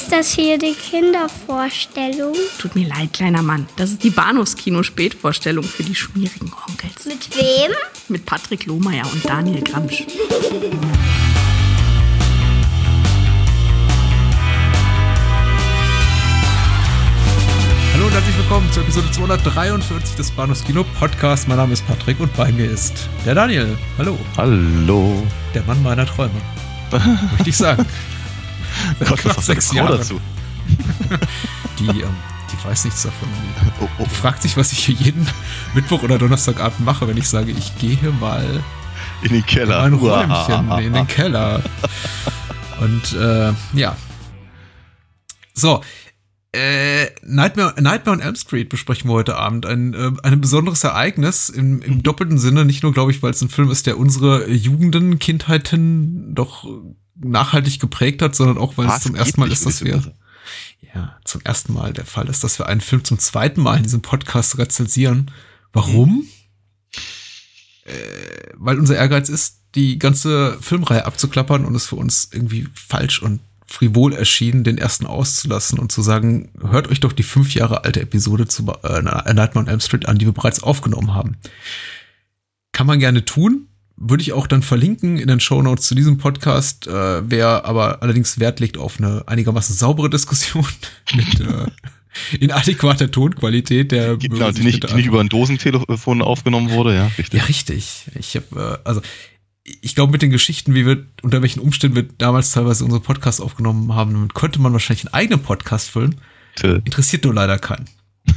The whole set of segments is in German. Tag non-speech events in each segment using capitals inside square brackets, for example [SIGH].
Ist das hier die Kindervorstellung? Tut mir leid, kleiner Mann. Das ist die Bahnhofskino-Spätvorstellung für die schmierigen Onkels. Mit wem? Mit Patrick Lohmeier und Daniel Gramsch. Hallo und herzlich willkommen zur Episode 243 des Bahnhofskino Podcast. Mein Name ist Patrick und bei mir ist der Daniel. Hallo. Hallo. Der Mann meiner Träume. [LAUGHS] Möchte ich sagen. [LAUGHS] Gott, was sechs sechs Jahre dazu. [LAUGHS] Die, ähm, die weiß nichts davon. Oh, oh, Die fragt sich, was ich hier jeden [LAUGHS] Mittwoch oder Donnerstagabend mache, wenn ich sage, ich gehe mal in den Keller. ein. Räumchen in den Keller. Und äh, ja. So. Äh, Nightmare, Nightmare on Elm Street besprechen wir heute Abend. Ein, äh, ein besonderes Ereignis im, im doppelten Sinne. Nicht nur, glaube ich, weil es ein Film ist, der unsere Jugenden, Kindheiten doch nachhaltig geprägt hat, sondern auch, weil es Was? zum ersten Mal ist, dass wir ja, zum ersten Mal der Fall ist, dass wir einen Film zum zweiten Mal in diesem Podcast rezensieren. Warum? Äh, weil unser Ehrgeiz ist, die ganze Filmreihe abzuklappern und es für uns irgendwie falsch und frivol erschien, den ersten auszulassen und zu sagen, hört euch doch die fünf Jahre alte Episode zu äh, Nightmare on Elm Street an, die wir bereits aufgenommen haben. Kann man gerne tun. Würde ich auch dann verlinken in den Shownotes zu diesem Podcast. Äh, wer aber allerdings Wert legt auf eine einigermaßen saubere Diskussion [LAUGHS] mit äh, in adäquater Tonqualität, der Genau, die sich nicht, die nicht über ein Dosentelefon aufgenommen wurde, ja, richtig. ja, richtig. Ich habe, äh, also ich glaube, mit den Geschichten, wie wir, unter welchen Umständen wir damals teilweise unsere Podcasts aufgenommen haben, damit könnte man wahrscheinlich einen eigenen Podcast füllen. Tö. Interessiert nur leider keinen. [LAUGHS]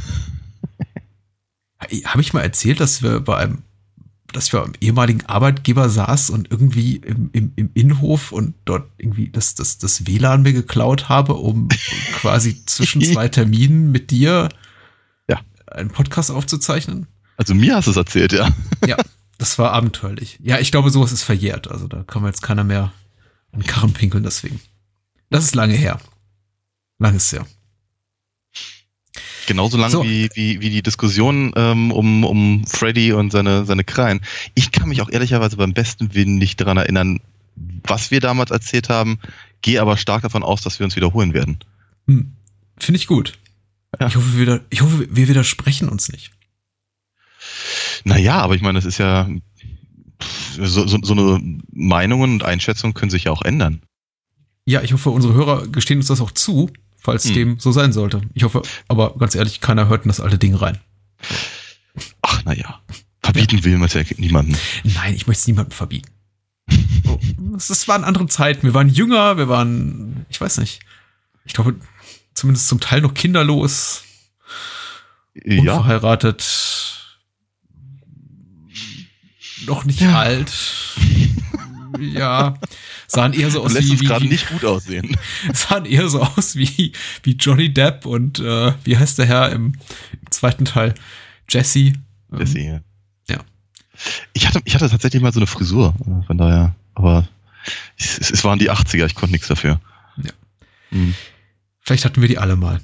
Habe ich mal erzählt, dass wir bei einem, dass wir am ehemaligen Arbeitgeber saßen und irgendwie im, im, im Innenhof und dort irgendwie das, das, das WLAN mir geklaut habe, um [LAUGHS] quasi zwischen zwei Terminen mit dir Ja. einen Podcast aufzuzeichnen? Also mir hast du es erzählt, ja. Ja, das war abenteuerlich. Ja, ich glaube, sowas ist verjährt. Also da kann man jetzt keiner mehr an Karren pinkeln deswegen. Das ist lange her. Langes her. Genauso lang So. wie, wie, wie die Diskussion ähm, um, um Freddy und seine, seine Krallen. Ich kann mich auch ehrlicherweise beim besten Willen nicht daran erinnern, was wir damals erzählt haben, gehe aber stark davon aus, dass wir uns wiederholen werden. Hm. Finde ich gut. Ja. Ich, hoffe, wir ich hoffe, wir widersprechen uns nicht. Naja, aber ich meine, das ist ja so, so, so eine Meinungen und Einschätzungen können sich ja auch ändern. Ja, ich hoffe, unsere Hörer gestehen uns das auch zu, falls Hm. dem so sein sollte. Ich hoffe, aber ganz ehrlich, keiner hört in das alte Ding rein. Ach, naja. Verbieten will man es ja niemanden. Nein, ich möchte es niemandem verbieten. Das das waren andere Zeiten. Wir waren jünger, wir waren, ich weiß nicht. Ich glaube, zumindest zum Teil noch kinderlos. Ja, unverheiratet, noch nicht Ja. alt. Ja, sahen eher so aus lässt wie, uns wie, gerade nicht gut aussehen. [LAUGHS] sahen eher so aus wie, wie Johnny Depp und äh, wie heißt der Herr im, im zweiten Teil? Jesse. Ähm, Deswegen. Ja. Ich hatte, ich hatte tatsächlich mal so eine Frisur, von daher, aber es, es waren die 80er, ich konnte nichts dafür. Ja. Hm. Vielleicht hatten wir die alle mal.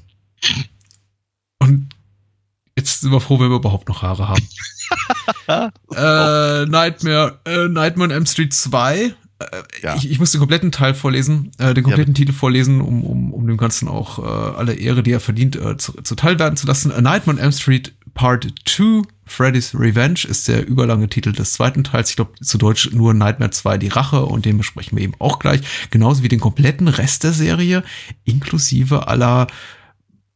Und jetzt sind wir froh, wenn wir überhaupt noch Haare haben. [LAUGHS] äh, Nightmare, äh, Nightmare on Elm Street 2. Äh, Ja. ich, ich muss den kompletten Teil vorlesen, äh, den kompletten Titel vorlesen, um, um, um dem Ganzen auch äh, alle Ehre, die er verdient, äh, zu, zuteil werden zu lassen. A Nightmare on Elm Street Part 2, Freddy's Revenge, ist der überlange Titel des zweiten Teils. Ich glaube, zu Deutsch nur Nightmare 2, die Rache, und den besprechen wir eben auch gleich. Genauso wie den kompletten Rest der Serie, inklusive aller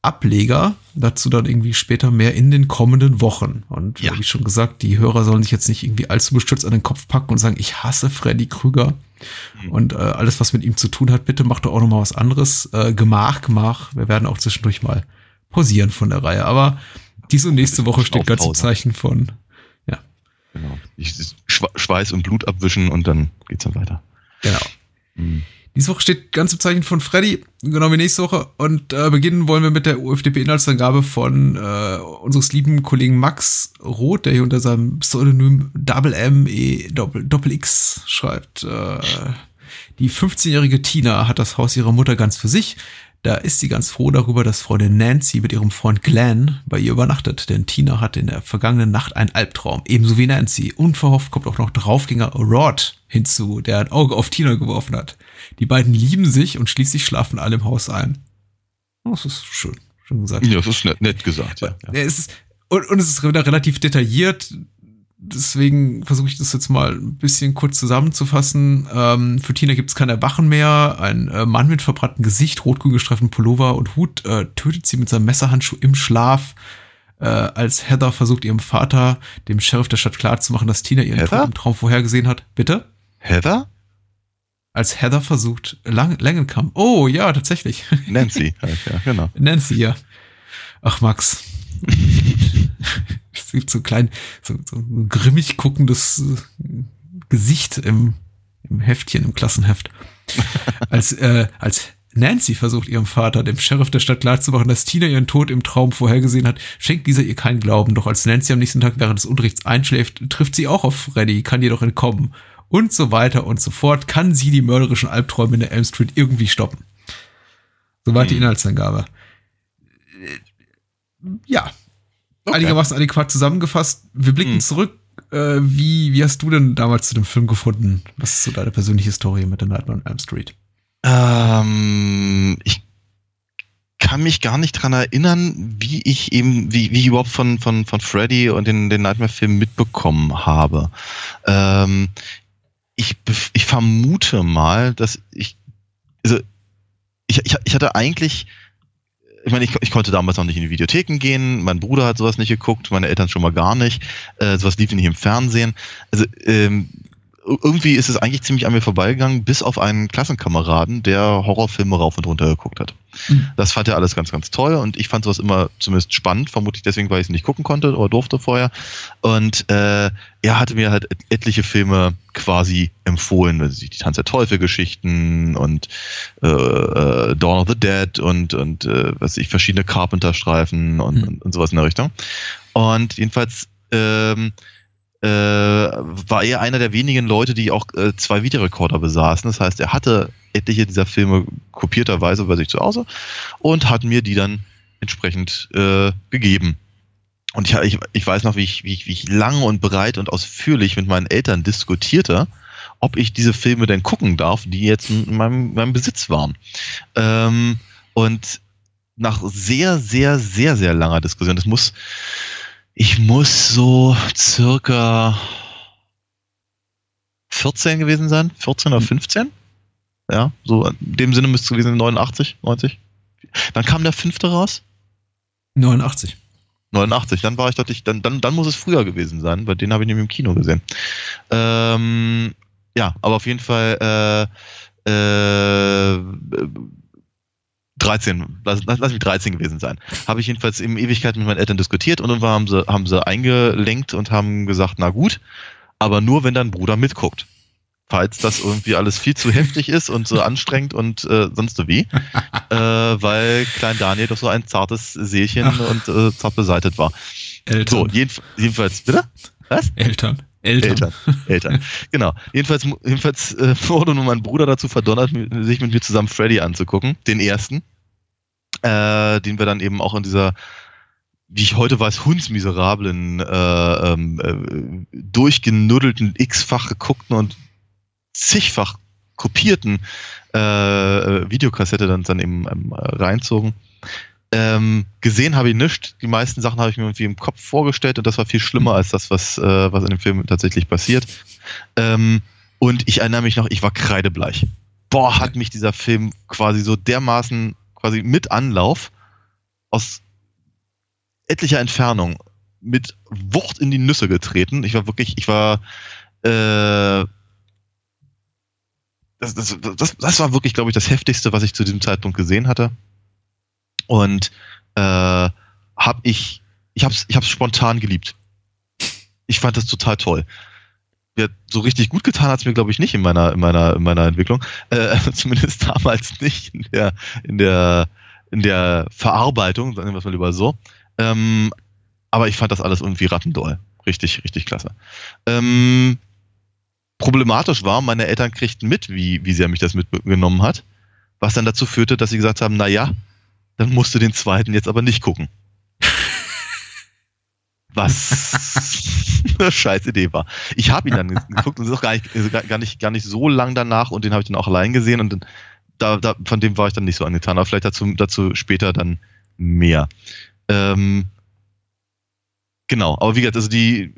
Ableger. Dazu dann irgendwie später mehr in den kommenden Wochen. Und Ja. wie schon gesagt, die Hörer sollen sich jetzt nicht irgendwie allzu bestürzt an den Kopf packen und sagen, ich hasse Freddy Krüger. Mhm. Und äh, alles, was mit ihm zu tun hat, bitte macht doch auch noch mal was anderes. Äh, Gemach, Gemach. Wir werden auch zwischendurch mal pausieren von der Reihe. Aber diese und nächste Woche steht ganz im. Zeichen von, Genau. Ich, Schwe- Schweiß und Blut abwischen und dann geht's dann weiter. genau. Hm. Diese Woche steht ganz im Zeichen von Freddy, genau wie nächste Woche. Und äh, beginnen wollen wir mit der UFDP-Inhaltsangabe von äh, unseres lieben Kollegen Max Roth, der hier unter seinem Pseudonym Double M E Doppel, X schreibt. Äh, die 15-jährige Tina hat das Haus ihrer Mutter ganz für sich. Da ist sie ganz froh darüber, dass Freundin Nancy mit ihrem Freund Glenn bei ihr übernachtet, denn Tina hatte in der vergangenen Nacht einen Albtraum, ebenso wie Nancy. Unverhofft kommt auch noch Draufgänger Rod hinzu, der ein Auge auf Tina geworfen hat. Die beiden lieben sich und schließlich schlafen alle im Haus ein. das ist schön. Schön gesagt. Ja, das ist nett, nett gesagt, ja. es ist, und, und es ist relativ detailliert. Deswegen versuche ich das jetzt mal ein bisschen kurz zusammenzufassen. Ähm, für Tina gibt es keine Wachen mehr. Ein äh, Mann mit verbranntem Gesicht, rot-grün gestreiften Pullover und Hut äh, tötet sie mit seinem Messerhandschuh im Schlaf. Äh, als Heather versucht ihrem Vater, dem Sheriff der Stadt klarzumachen, dass Tina ihren Heather? Tod im Traum vorhergesehen hat. Bitte? Heather? Als Heather versucht, Lang Langenkamp. Oh, ja, tatsächlich. Nancy, [LAUGHS] halt, ja, genau. Nancy, ja. Ach, Max. [LAUGHS] es gibt so klein, so, so ein grimmig guckendes äh, Gesicht im, im Heftchen, im Klassenheft. [LAUGHS] Als, äh, als Nancy versucht ihrem Vater, dem Sheriff der Stadt klarzumachen, dass Tina ihren Tod im Traum vorhergesehen hat, schenkt dieser ihr keinen Glauben. Doch als Nancy am nächsten Tag während des Unterrichts einschläft, trifft sie auch auf Freddy, kann jedoch entkommen. Und so weiter und so fort, kann sie die mörderischen Albträume in der Elm Street irgendwie stoppen. Soweit die Hm. Inhaltsangabe. Ja, Okay. einigermaßen adäquat zusammengefasst. Wir blicken Hm. zurück. Äh, wie, wie hast du denn damals zu dem Film gefunden? Was ist so deine persönliche Story mit der Nightmare on Elm Street? Ähm, ich kann mich gar nicht dran erinnern, wie ich eben, wie, wie ich überhaupt von, von, von Freddy und den, den Nightmare-Film mitbekommen habe. Ähm, ich, ich vermute mal, dass ich, also ich, ich, ich hatte eigentlich, ich meine, ich, ich konnte damals noch nicht in die Videotheken gehen, mein Bruder hat sowas nicht geguckt, meine Eltern schon mal gar nicht, äh, sowas lief nicht im Fernsehen. Also ähm, irgendwie ist es eigentlich ziemlich an mir vorbeigegangen, bis auf einen Klassenkameraden, der Horrorfilme rauf und runter geguckt hat. Mhm. Das fand er alles ganz, ganz toll und ich fand sowas immer zumindest spannend, vermutlich deswegen, weil ich es nicht gucken konnte oder durfte vorher. Und äh, er hatte mir halt et etliche Filme quasi empfohlen, also die Tanz der Teufel-Geschichten und äh, äh, Dawn of the Dead und, und äh, was weiß ich, verschiedene Carpenter-Streifen und, Mhm. und, und sowas in der Richtung. Und jedenfalls ähm, äh, war er einer der wenigen Leute, die auch äh, zwei Videorekorder besaßen. Das heißt, er hatte etliche dieser Filme kopierterweise bei sich zu Hause und hat mir die dann entsprechend äh, gegeben. Und ich, ich, ich weiß noch, wie ich, wie, ich, wie ich lang und breit und ausführlich mit meinen Eltern diskutierte, ob ich diese Filme denn gucken darf, die jetzt in meinem, in meinem Besitz waren. Ähm, und nach sehr, sehr, sehr, sehr langer Diskussion, das muss, ich muss so circa 14 gewesen sein, 14 oder 15. Ja, so in dem Sinne müsste es gewesen sein, 89, 90. Dann kam der fünfte raus. 89. 89, dann war ich deutlich, dann, dann, dann muss es früher gewesen sein, weil den habe ich nämlich im Kino gesehen. Ähm, ja, aber auf jeden Fall äh, äh, 13, lass, lass, lass mich 13 gewesen sein. Habe ich jedenfalls eben Ewigkeit mit meinen Eltern diskutiert und irgendwann haben sie, haben sie eingelenkt und haben gesagt, na gut, aber nur wenn dein Bruder mitguckt. Falls das irgendwie alles viel zu heftig ist und so anstrengend und äh, sonst so wie. äh, weil Klein Daniel doch so ein zartes Seelchen Ach. und äh, zart beseitet war. Eltern. So, jedenf jedenfalls, bitte? Was? Eltern. Eltern. Eltern. Eltern. Genau. Jedenfalls, jedenfalls äh, [LAUGHS] wurde nun mein Bruder dazu verdonnert, sich mit mir zusammen Freddy anzugucken, den ersten, äh, den wir dann eben auch in dieser, wie ich heute weiß, hundsmiserablen, äh, ähm, äh, durchgenuddelten, x-fach geguckten und zigfach kopierten äh, äh, Videokassette dann, dann eben ähm, äh, reinzogen. Ähm, gesehen habe ich nichts. Die meisten Sachen habe ich mir irgendwie im Kopf vorgestellt und das war viel schlimmer als das, was, äh, was in dem Film tatsächlich passiert. Ähm, und ich erinnere mich noch, ich war kreidebleich. Boah, hat mich dieser Film quasi so dermaßen quasi mit Anlauf aus etlicher Entfernung mit Wucht in die Nüsse getreten. Ich war wirklich, ich war äh, das, das, das, das war wirklich, glaube ich, das heftigste, was ich zu diesem Zeitpunkt gesehen hatte. Und äh, habe ich, ich habe ich hab's spontan geliebt. Ich fand das total toll. Ja, so richtig gut getan hat es mir, glaube ich, nicht in meiner, in meiner, in meiner Entwicklung. Äh, [LAUGHS] zumindest damals nicht in der, in der, in der Verarbeitung, sagen wir es mal lieber so. Ähm, aber ich fand das alles irgendwie rattendoll. Richtig, richtig klasse. Ähm, problematisch war, meine Eltern kriegten mit, wie, wie sehr mich das mitgenommen hat, was dann dazu führte, dass sie gesagt haben, na ja, dann musst du den zweiten jetzt aber nicht gucken. Was [LAUGHS] eine scheiß Idee war. Ich habe ihn dann geguckt und es ist auch gar nicht, gar nicht, gar nicht so lang danach und den habe ich dann auch allein gesehen und dann da, da, von dem war ich dann nicht so angetan, aber vielleicht dazu, dazu später dann mehr. Ähm, genau, aber wie gesagt, also die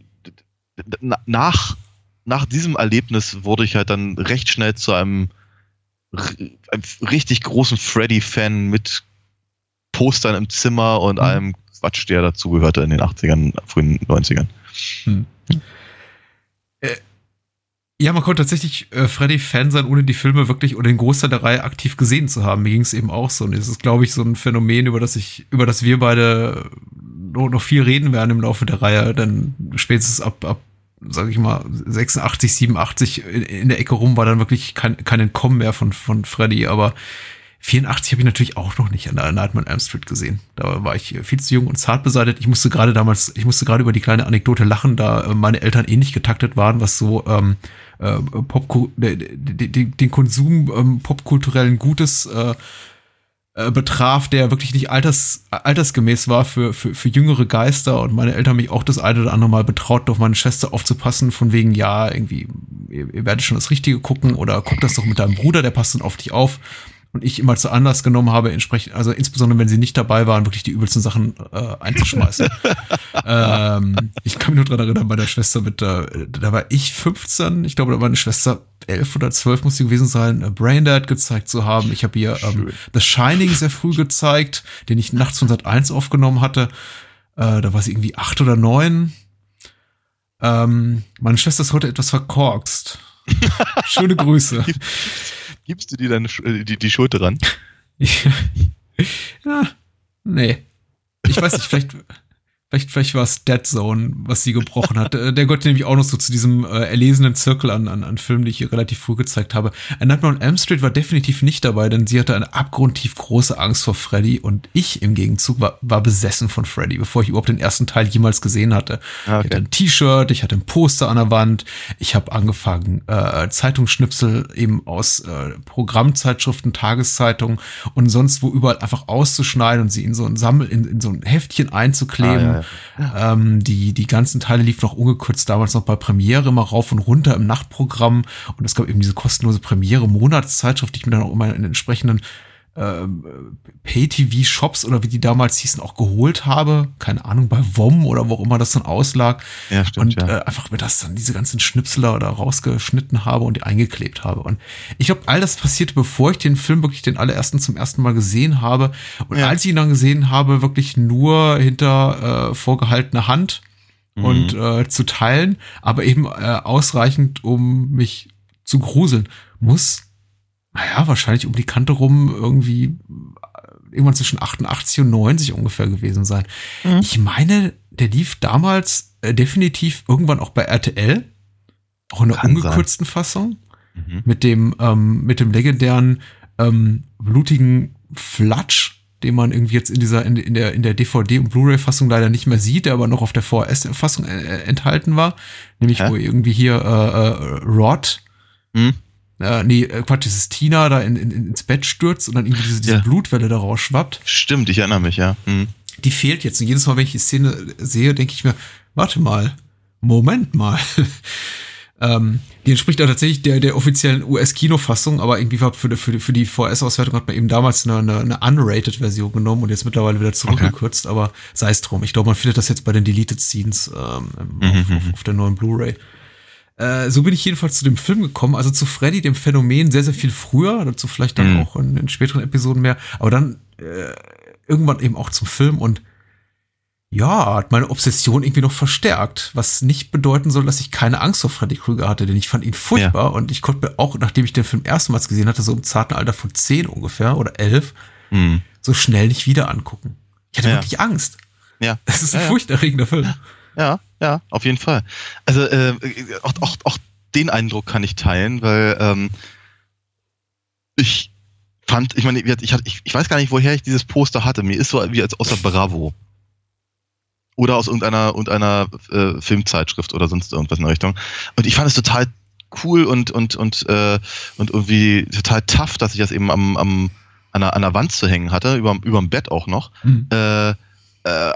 nach, nach diesem Erlebnis wurde ich halt dann recht schnell zu einem, einem richtig großen Freddy-Fan mit Postern im Zimmer und mhm. Quatsch, der dazugehörte in den 80ern, frühen 90ern. Hm. Äh, ja, man konnte tatsächlich äh, Freddy-Fan sein, ohne die Filme wirklich oder den Großteil der Reihe aktiv gesehen zu haben. Mir ging es eben auch so. Und es ist, glaube ich, so ein Phänomen, über das ich, über das wir beide noch, noch viel reden werden im Laufe der Reihe. Dann spätestens ab, ab sage ich mal, 86, 87 in, in, der Ecke rum war dann wirklich kein, kein Entkommen mehr von, von Freddy. Aber 84 habe ich natürlich auch noch nicht an der Nightmare on Elm Street gesehen. Da war ich viel zu jung und zart beseitigt. Ich musste gerade damals, ich musste gerade über die kleine Anekdote lachen, da äh, meine Eltern ähnlich getaktet waren, was so ähm, äh, Pop den, den Konsum ähm, popkulturellen Gutes äh, äh, betraf, der wirklich nicht alters, altersgemäß war für, für, für jüngere Geister und meine Eltern mich auch das eine oder andere Mal betraut, auf meine Schwester aufzupassen, von wegen, ja, irgendwie, ihr, ihr werdet schon das Richtige gucken oder guckt das doch mit deinem Bruder, der passt dann auf dich auf und ich immer zu Anlass genommen habe, entsprechend, also insbesondere wenn sie nicht dabei waren, wirklich die übelsten Sachen äh, einzuschmeißen. [LAUGHS] ähm, ich kann mich nur dran erinnern, bei der Schwester mit, äh, da war ich 15, ich glaube, da war eine Schwester 11 oder 12 muss sie gewesen sein, äh, Braindead gezeigt zu haben. Ich habe ihr ähm, The Shining sehr früh gezeigt, den ich nachts von Sat 1 aufgenommen hatte. Äh, da war sie irgendwie acht oder neun. Ähm, meine Schwester ist heute etwas verkorkst. [LAUGHS] Schöne Grüße. [LAUGHS] Gibst du dir deine äh, die, die Schuld dran? [LAUGHS] ja, nee. Ich weiß nicht, vielleicht, Vielleicht, vielleicht war es Dead Zone, was sie gebrochen hat. Äh, der gehört nämlich auch noch so zu diesem äh, erlesenen Zirkel an, an, an Filmen, die ich ihr relativ früh gezeigt habe. A Nightmare on Elm Street war definitiv nicht dabei, denn sie hatte eine abgrundtief große Angst vor Freddy und ich im Gegenzug war, war besessen von Freddy, bevor ich überhaupt den ersten Teil jemals gesehen hatte. Okay. Ich hatte ein T-Shirt, ich hatte ein Poster an der Wand, ich habe angefangen, äh, Zeitungsschnipsel eben aus äh, Programmzeitschriften, Tageszeitungen und sonst wo überall einfach auszuschneiden und sie in so ein Sammel, in, in so ein Heftchen einzukleben. Ah, ja, ja ähm, die, die ganzen Teile liefen noch ungekürzt damals noch bei Premiere immer rauf und runter im Nachtprogramm. Und es gab eben diese kostenlose Premiere-Monatszeitschrift, die ich mir dann auch immer in entsprechenden äh, Pay-TV-Shops oder wie die damals hießen, auch geholt habe. Keine Ahnung, bei WOM oder wo auch immer das dann auslag. Ja, stimmt, und ja. Äh, einfach mir das dann diese ganzen Schnipseler da rausgeschnitten habe und die eingeklebt habe. Und ich glaube, all das passierte, bevor ich den Film wirklich den allerersten zum ersten Mal gesehen habe. Und ja. als ich ihn dann gesehen habe, wirklich nur hinter äh, vorgehaltener Hand mhm. und äh, zu teilen, aber eben äh, ausreichend, um mich zu gruseln. Muss naja, wahrscheinlich um die Kante rum irgendwie irgendwann zwischen 88 und 90 ungefähr gewesen sein. Mhm. Ich meine, der lief damals äh, definitiv irgendwann auch bei RTL, auch in der Kann ungekürzten sein. Fassung, mhm. mit dem ähm, mit dem legendären ähm, blutigen Flatsch, den man irgendwie jetzt in dieser in, in der in der DVD und Blu-ray-Fassung leider nicht mehr sieht, der aber noch auf der VHS-Fassung äh, enthalten war, nämlich Hä? wo irgendwie hier äh, äh, Rod mhm äh, nee, Quatsch, dieses Tina da in, in, ins Bett stürzt und dann irgendwie diese, diese ja. Blutwelle da rausschwappt. Stimmt, ich erinnere mich, ja. Mhm. Die fehlt jetzt. Und jedes Mal, wenn ich die Szene sehe, denke ich mir, warte mal, Moment mal. [LAUGHS] ähm, die entspricht auch tatsächlich der, der offiziellen US-Kinofassung, aber irgendwie war für, für, für die VS-Auswertung hat man eben damals eine, eine, eine unrated-Version genommen und jetzt mittlerweile wieder zurückgekürzt, okay. aber sei es drum. Ich glaube, man findet das jetzt bei den Deleted Scenes ähm, mhm. auf, auf, auf der neuen Blu-ray. Äh, so bin ich jedenfalls zu dem Film gekommen, also zu Freddy, dem Phänomen, sehr, sehr viel früher, dazu vielleicht dann mhm. auch in, in, späteren Episoden mehr, aber dann äh, irgendwann eben auch zum Film und ja, hat meine Obsession irgendwie noch verstärkt, was nicht bedeuten soll, dass ich keine Angst vor Freddy Krüger hatte, denn ich fand ihn furchtbar ja. und ich konnte mir auch, nachdem ich den Film erstmals gesehen hatte, so im zarten Alter von zehn ungefähr oder elf, mhm. so schnell nicht wieder angucken. Ich hatte ja. wirklich Angst. Ja. Das ist ein ja, furchterregender Film. Ja, ja, auf jeden Fall. Also äh, auch, auch, auch den Eindruck kann ich teilen, weil ähm, ich fand, ich meine, ich, ich, ich weiß gar nicht, woher ich dieses Poster hatte. Mir ist so wie als aus der Bravo. Oder aus irgendeiner, irgendeiner äh, Filmzeitschrift oder sonst irgendwas in der Richtung. Und ich fand es total cool und, und, und, äh, und irgendwie total tough, dass ich das eben am, am, an, der, an der Wand zu hängen hatte, über, dem Bett auch noch. Mhm. Äh, äh,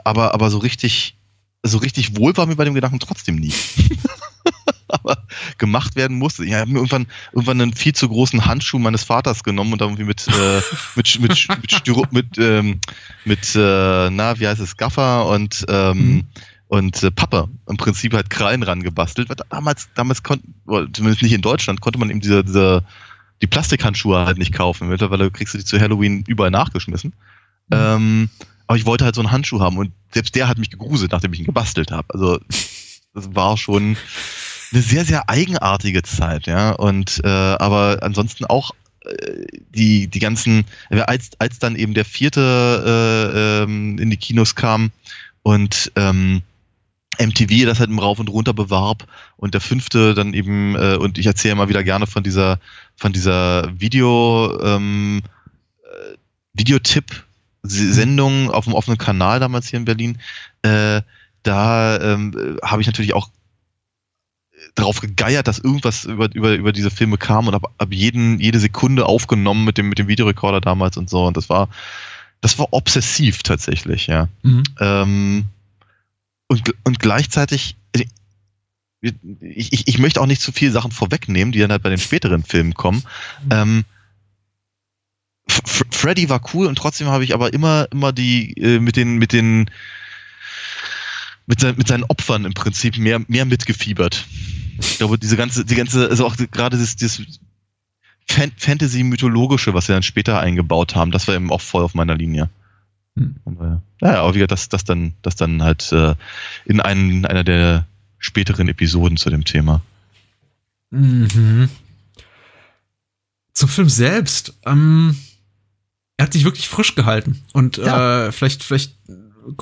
aber, aber so richtig so richtig wohl war mir bei dem Gedanken trotzdem nie. [LAUGHS] aber gemacht werden musste. Ich habe mir irgendwann, irgendwann einen viel zu großen Handschuh meines Vaters genommen und dann irgendwie mit, äh, mit, mit, mit, Styro, mit, ähm, mit äh, na, wie heißt es, Gaffer und, ähm, mhm. und äh, Pappe im Prinzip halt Krallen ran gebastelt. Weil damals, damals konnte, zumindest nicht in Deutschland, konnte man eben diese, diese die Plastikhandschuhe halt nicht kaufen. Mittlerweile kriegst du die zu Halloween überall nachgeschmissen. Mhm. Ähm, aber ich wollte halt so einen Handschuh haben und selbst der hat mich gegruselt, nachdem ich ihn gebastelt habe. Also das war schon eine sehr, sehr eigenartige Zeit, ja. Und äh, aber ansonsten auch äh, die, die ganzen, als, als dann eben der vierte äh, ähm, in die Kinos kam und ähm, MTV das halt im Rauf und Runter bewarb und der fünfte dann eben, äh, und ich erzähle immer wieder gerne von dieser, von dieser Video, ähm, äh, Videotipp Sendung auf dem offenen Kanal damals hier in Berlin, äh, da ähm, habe ich natürlich auch darauf gegeiert, dass irgendwas über, über, über diese Filme kam und habe hab jeden, jede Sekunde aufgenommen mit dem, mit dem Videorekorder damals und so. Und das war, das war obsessiv tatsächlich, ja. Mhm. Ähm, und, und gleichzeitig, äh, ich, ich, ich möchte auch nicht zu viele Sachen vorwegnehmen, die dann halt bei den späteren Filmen kommen. Mhm. Ähm, Freddy war cool und trotzdem habe ich aber immer, immer die äh, mit den, mit den, mit, sein, mit seinen Opfern im Prinzip mehr, mehr mitgefiebert. Ich glaube, diese ganze, die ganze, also auch gerade das, das Fantasy-mythologische, was sie dann später eingebaut haben, das war eben auch voll auf meiner Linie. Hm. Ja, aber wie gesagt, das, das dann, das dann halt äh, in einen, einer der späteren Episoden zu dem Thema. Mhm. Zum Film selbst. Ähm, er hat sich wirklich frisch gehalten. Und ja. äh, vielleicht, vielleicht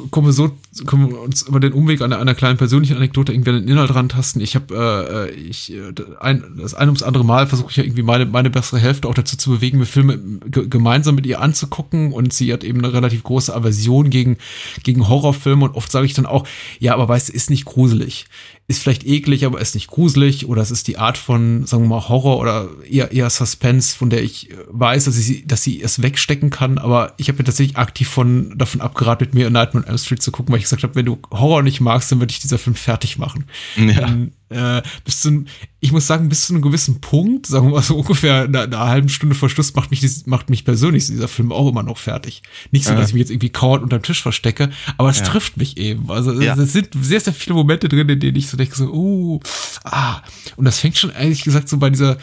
kommen wir so, kommen wir uns über den Umweg an einer, einer kleinen persönlichen Anekdote irgendwie an den Inhalt rantasten. Ich habe, äh, ich, äh, ein, das ein ums andere Mal versuche ich ja irgendwie meine, meine bessere Hälfte auch dazu zu bewegen, mir Filme gemeinsam mit ihr anzugucken und sie hat eben eine relativ große Aversion gegen, gegen Horrorfilme und oft sage ich dann auch, ja, aber weißt du, ist nicht gruselig ist vielleicht eklig, aber ist nicht gruselig oder es ist die Art von, sagen wir mal, Horror oder eher, eher Suspense, von der ich weiß, dass sie, dass sie es wegstecken kann, aber ich habe mir tatsächlich aktiv von, davon abgeraten, mit mir in Nightmare on Elm Street zu gucken, weil ich gesagt habe, wenn du Horror nicht magst, dann würde ich dieser Film fertig machen. Ja. Dann, äh, bis zu, ich muss sagen, bis zu einem gewissen Punkt, sagen wir mal so [LAUGHS] ungefähr eine, eine halben Stunde vor Schluss, macht mich, macht mich persönlich dieser Film auch immer noch fertig. Nicht so, ja. dass ich mich jetzt irgendwie kauernd unterm Tisch verstecke, aber es ja. trifft mich eben. Also ja. es sind sehr, sehr viele Momente drin, in denen ich so denke, so, uh, ah. Und das fängt schon ehrlich gesagt so bei dieser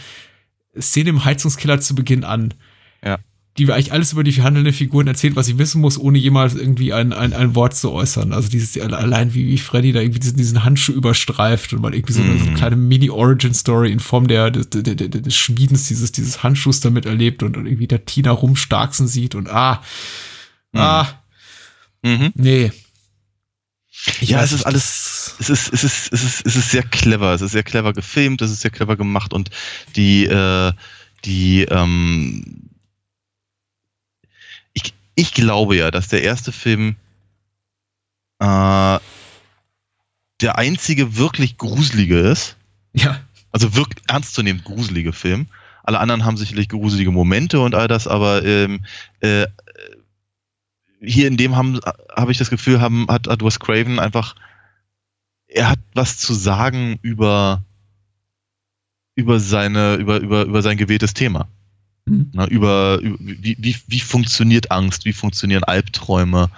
Szene im Heizungskeller zu Beginn an. Ja die eigentlich alles über die handelnden Figuren erzählt, was ich wissen muss, ohne jemals irgendwie ein, ein, ein Wort zu äußern. Also dieses, allein wie, wie Freddy da irgendwie diesen, diesen Handschuh überstreift und man irgendwie so, eine, so eine mhm. kleine Mini-Origin-Story in Form der, des, des, des Schmiedens dieses, dieses Handschuhs damit erlebt und, und irgendwie der Tina rumstarksen sieht und ah, mhm. ah, mhm. nee. Ich ja, es ist alles, es ist, es ist, es ist, es ist sehr clever, es ist sehr clever gefilmt, es ist sehr clever gemacht und die, äh, die, ähm, ich glaube ja, dass der erste Film äh, der einzige wirklich gruselige ist. Ja. Also wirklich ernstzunehmend gruselige Film. Alle anderen haben sicherlich gruselige Momente und all das, aber ähm, äh, hier in dem haben habe ich das Gefühl, haben, hat, hat Wes Craven einfach, er hat was zu sagen über über seine über über über sein gewähltes Thema. Mhm. Na, über, über wie, wie, wie funktioniert Angst, wie funktionieren Albträume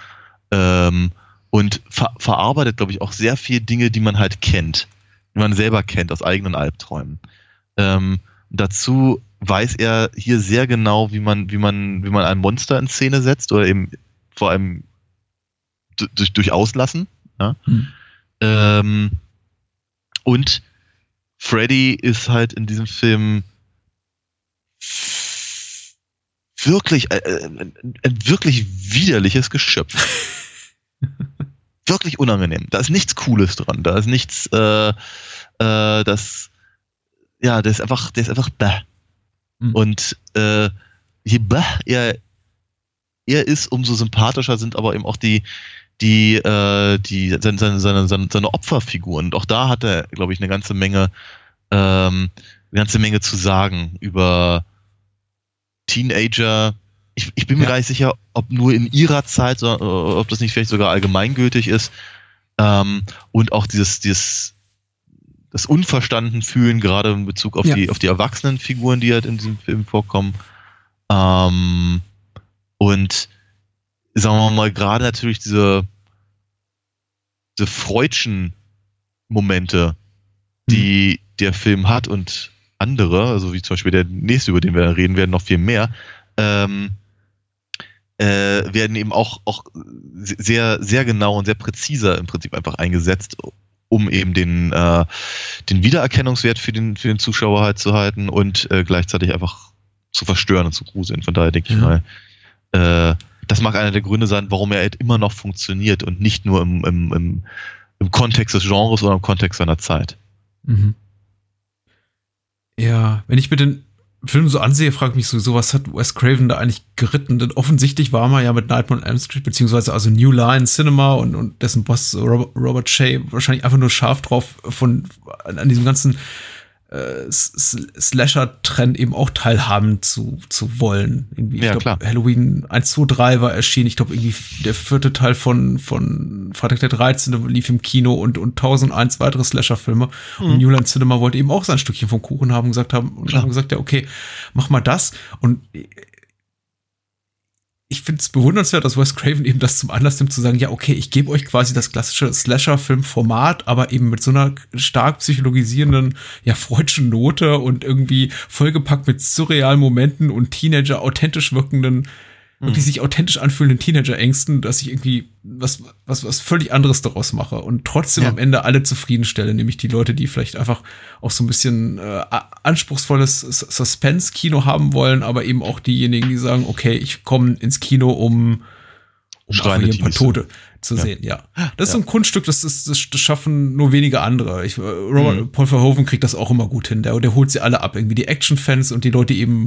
ähm, und ver verarbeitet, glaube ich, auch sehr viel Dinge, die man halt kennt, die man selber kennt aus eigenen Albträumen. Ähm, dazu weiß er hier sehr genau, wie man, wie man, wie man ein Monster in Szene setzt oder eben vor allem durch, durch Auslassen. Ja? Mhm. Ähm, und Freddy ist halt in diesem Film wirklich, äh, äh, ein, ein wirklich widerliches Geschöpf. [LAUGHS] wirklich unangenehm. Da ist nichts Cooles dran. Da ist nichts, äh, äh, das, ja, der ist einfach, der ist einfach bäh. Mhm. Und äh, je bäh er, er ist, umso sympathischer sind aber eben auch die, die, äh, die, seine, seine, seine, seine Opferfiguren. Und auch da hat er, glaube ich, eine ganze Menge, ähm, eine ganze Menge zu sagen über Teenager. Ich, ich bin mir ja. gar nicht sicher, ob nur in ihrer Zeit, sondern, äh, ob das nicht vielleicht sogar allgemeingültig ist. Ähm, und auch dieses, dieses das unverstanden fühlen, gerade in Bezug auf Ja. die auf die erwachsenen Figuren, die halt in diesem Film vorkommen. Ähm, und sagen wir mal, gerade natürlich diese, diese Freudschen Momente, die der Film hat und andere, also wie zum Beispiel der nächste, über den wir reden werden, noch viel mehr, ähm, äh, werden eben auch, auch sehr, sehr genau und sehr präziser im Prinzip einfach eingesetzt, um eben den, äh, den Wiedererkennungswert für den, für den Zuschauer halt zu halten und äh, gleichzeitig einfach zu verstören und zu gruseln. Von daher denke ich Ja. mal, äh, das mag einer der Gründe sein, warum er halt immer noch funktioniert und nicht nur im, im, im, im Kontext des Genres oder im Kontext seiner Zeit. Mhm. Ja, wenn ich mir den Film so ansehe, frage ich mich sowieso, was hat Wes Craven da eigentlich geritten? Denn offensichtlich war man ja mit Nightmare on Elm Street, beziehungsweise also New Line Cinema und, und dessen Boss Robert, Robert Shea wahrscheinlich einfach nur scharf drauf, von an, an diesem ganzen äh, Slasher-Trend eben auch teilhaben zu, zu wollen. Irgendwie, Ja, ich glaube, Halloween 1, 2, 3 war erschienen. Ich glaube, irgendwie der vierte Teil von, von Freitag der 13. lief im Kino und, und 1001 weitere Slasher-Filme. Und New Line Cinema wollte eben auch sein Stückchen vom Kuchen haben und gesagt haben, und Klar. haben gesagt, ja, okay, mach mal das. Und ich finde es bewundernswert, dass Wes Craven eben das zum Anlass nimmt, zu sagen, ja, okay, ich gebe euch quasi das klassische Slasher-Film-Format, aber eben mit so einer stark psychologisierenden, ja, freudschen Note und irgendwie vollgepackt mit surrealen Momenten und Teenager authentisch wirkenden, wirklich sich authentisch anfühlenden Teenager-Ängsten, dass ich irgendwie was, was, was völlig anderes daraus mache und trotzdem Ja. am Ende alle zufriedenstelle, nämlich die Leute, die vielleicht einfach auch so ein bisschen äh, anspruchsvolles Suspense-Kino haben wollen, aber eben auch diejenigen, die sagen, okay, ich komme ins Kino, um, um einfach hier ein paar Tote zu Ja. sehen, ja. Das ist so ein Kunststück, das, das, das, schaffen nur wenige andere. Ich, äh, Robert Paul Verhoeven kriegt das auch immer gut hin. Der, der holt sie alle ab. Irgendwie die Action-Fans und die Leute, die eben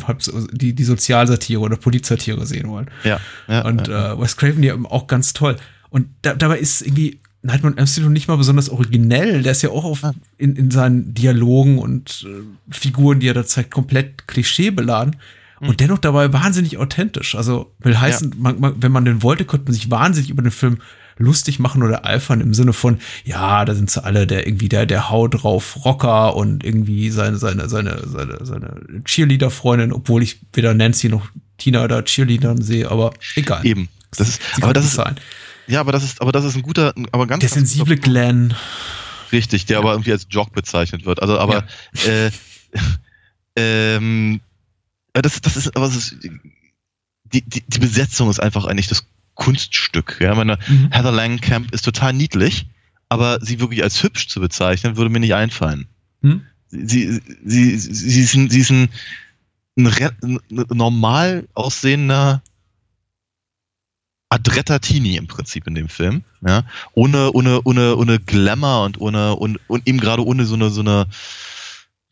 die, die Sozialsatire oder Polizsatire sehen wollen. Ja, ja, Und ja. äh, Wes Craven ja eben auch ganz toll. Und da, dabei ist irgendwie Nightmare on Elm Street noch nicht mal besonders originell. Der ist ja auch auf, in, in seinen Dialogen und äh, Figuren, die er da zeigt, komplett klischeebeladen. Und dennoch dabei wahnsinnig authentisch. Also will heißen, man, man, wenn man den wollte, könnte man sich wahnsinnig über den Film lustig machen oder eifern im Sinne von, ja, da sind sie alle der irgendwie der, der Hau drauf Rocker und irgendwie seine, seine, seine, seine, seine Cheerleader-Freundin, obwohl ich weder Nancy noch Tina da Cheerleadern sehe, aber egal. Eben. Das ist, Sie aber das es ist, sein. ja, aber das ist, aber das ist ein guter, aber ganz Der sensible Glenn. Richtig, der aber irgendwie als Jock bezeichnet wird. Also, aber äh, [LAUGHS] ähm, äh, das, das ist, aber das ist, die, die, die Besetzung ist einfach eigentlich das Kunststück. Ja, meine Mhm. Heather Langenkamp ist total niedlich, aber sie wirklich als hübsch zu bezeichnen, würde mir nicht einfallen. Hm? Sie, sie, sie, sie ist ein, sie ist ein, ein, normal aussehender adretter Teenie im Prinzip in dem Film, ja, ohne ohne ohne ohne Glamour und ohne und, und eben gerade ohne so eine so eine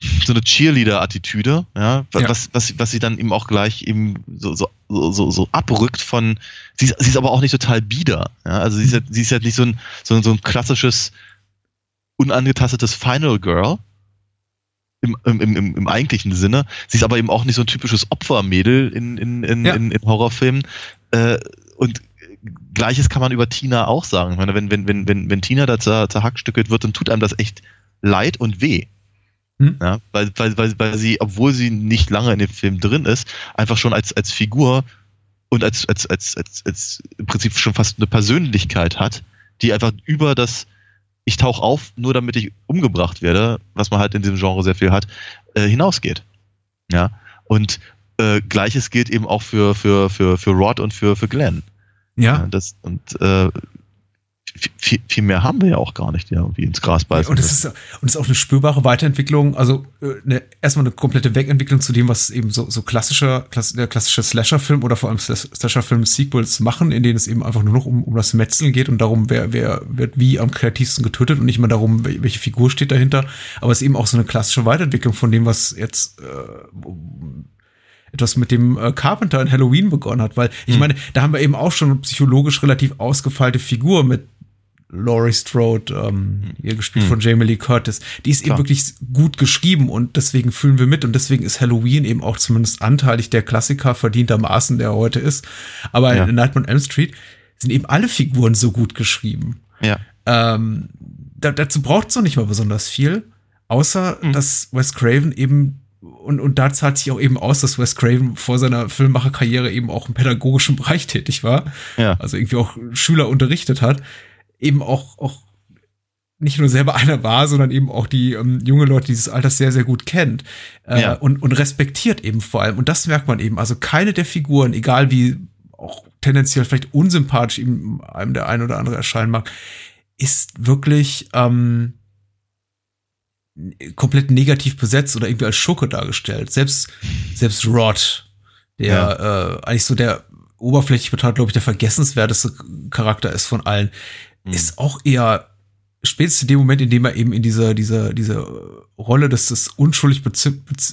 so eine Cheerleader-Attitüde, ja, Ja. was was was sie dann eben auch gleich eben so so so so, abrückt von sie, ist- sie ist aber auch nicht total bieder, ja, also sie ist ja, sie ist ja nicht so ein so, ein- so ein klassisches unangetastetes Final Girl, im, im, im, im eigentlichen Sinne. Sie ist aber eben auch nicht so ein typisches Opfermädel in, in, in, Ja. in, in Horrorfilmen. Äh, und gleiches kann man über Tina auch sagen. Ich meine, wenn, wenn, wenn, wenn, wenn Tina da zer, zerhackstückelt wird, dann tut einem das echt leid und weh. Hm. Ja, weil, weil, weil, weil sie, obwohl sie nicht lange in dem Film drin ist, einfach schon als, als Figur und als, als, als, als, als im Prinzip schon fast eine Persönlichkeit hat, die einfach über das ich tauche auf, nur damit ich umgebracht werde, was man halt in diesem Genre sehr viel hat, äh, hinausgeht. Ja. Und äh, gleiches gilt eben auch für, für, für, für Rod und für, für Glenn. Ja. das, und äh, viel, viel mehr haben wir ja auch gar nicht, die irgendwie ins Gras beißen. Und es ist, und ist auch eine spürbare Weiterentwicklung, also äh, eine, erstmal eine komplette Wegentwicklung zu dem, was eben so, so klassischer, klass, der klassische Slasher-Film oder vor allem Slash- Slasher-Film-Sequels machen, in denen es eben einfach nur noch um, um das Metzeln geht und darum, wer, wer wird wie am kreativsten getötet und nicht mehr darum, wel- welche Figur steht dahinter. Aber es ist eben auch so eine klassische Weiterentwicklung von dem, was jetzt äh, etwas mit dem äh, Carpenter in Halloween begonnen hat, weil ich meine, da haben wir eben auch schon eine psychologisch relativ ausgefeilte Figur mit Laurie Strode, ähm, hier gespielt von Jamie Lee Curtis, die ist Klar. eben wirklich gut geschrieben und deswegen fühlen wir mit und deswegen ist Halloween eben auch zumindest anteilig der Klassiker verdientermaßen, der heute ist. Aber Ja. in Nightmare on Elm Street sind eben alle Figuren so gut geschrieben. ja. Ähm, da, dazu braucht es noch nicht mal besonders viel. Außer, Mhm. dass Wes Craven eben, und, und da zahlt sich auch eben aus, dass Wes Craven vor seiner Filmmacherkarriere eben auch im pädagogischen Bereich tätig war. Ja. Also irgendwie auch Schüler unterrichtet hat. Eben auch, auch nicht nur selber einer war, sondern eben auch die ähm, junge Leute dieses Alters sehr, sehr gut kennt. Äh, Ja. und, und respektiert eben vor allem. Und das merkt man eben. Also keine der Figuren, egal wie auch tendenziell vielleicht unsympathisch ihm einem der ein oder andere erscheinen mag, ist wirklich ähm, komplett negativ besetzt oder irgendwie als Schurke dargestellt. Selbst, selbst Rod, der äh, eigentlich so der oberflächlich betrachtet, glaube ich, der vergessenswerteste Charakter ist von allen, Mhm. ist auch eher spätestens in dem Moment, in dem er eben in diese, diese, diese Rolle des, des unschuldig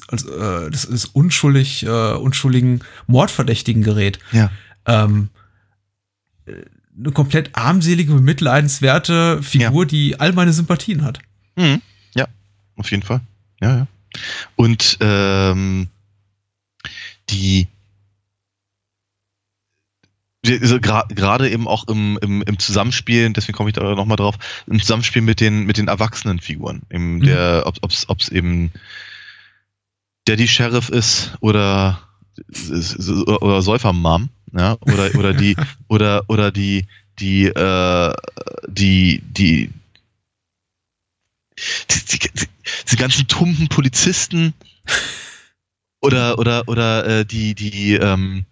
also, äh, des, des unschuldig, äh, unschuldigen Mordverdächtigen gerät. Ja. Ähm, äh, eine komplett armselige, bemitleidenswerte Figur, die all meine Sympathien hat. Mhm. Ja, auf jeden Fall. Ja, ja. Und ähm, die gerade eben auch im, im, im Zusammenspiel, deswegen komme ich da nochmal drauf, im Zusammenspiel mit den, mit den erwachsenen Figuren. Im, Mhm. der, ob es ob's eben Daddy Sheriff ist oder, oder Säufermam, ja, oder, oder die, [LAUGHS] oder, oder die, die, äh, die, die, die, die, die, die ganzen tumpen Polizisten [LAUGHS] oder oder oder äh, die die ähm,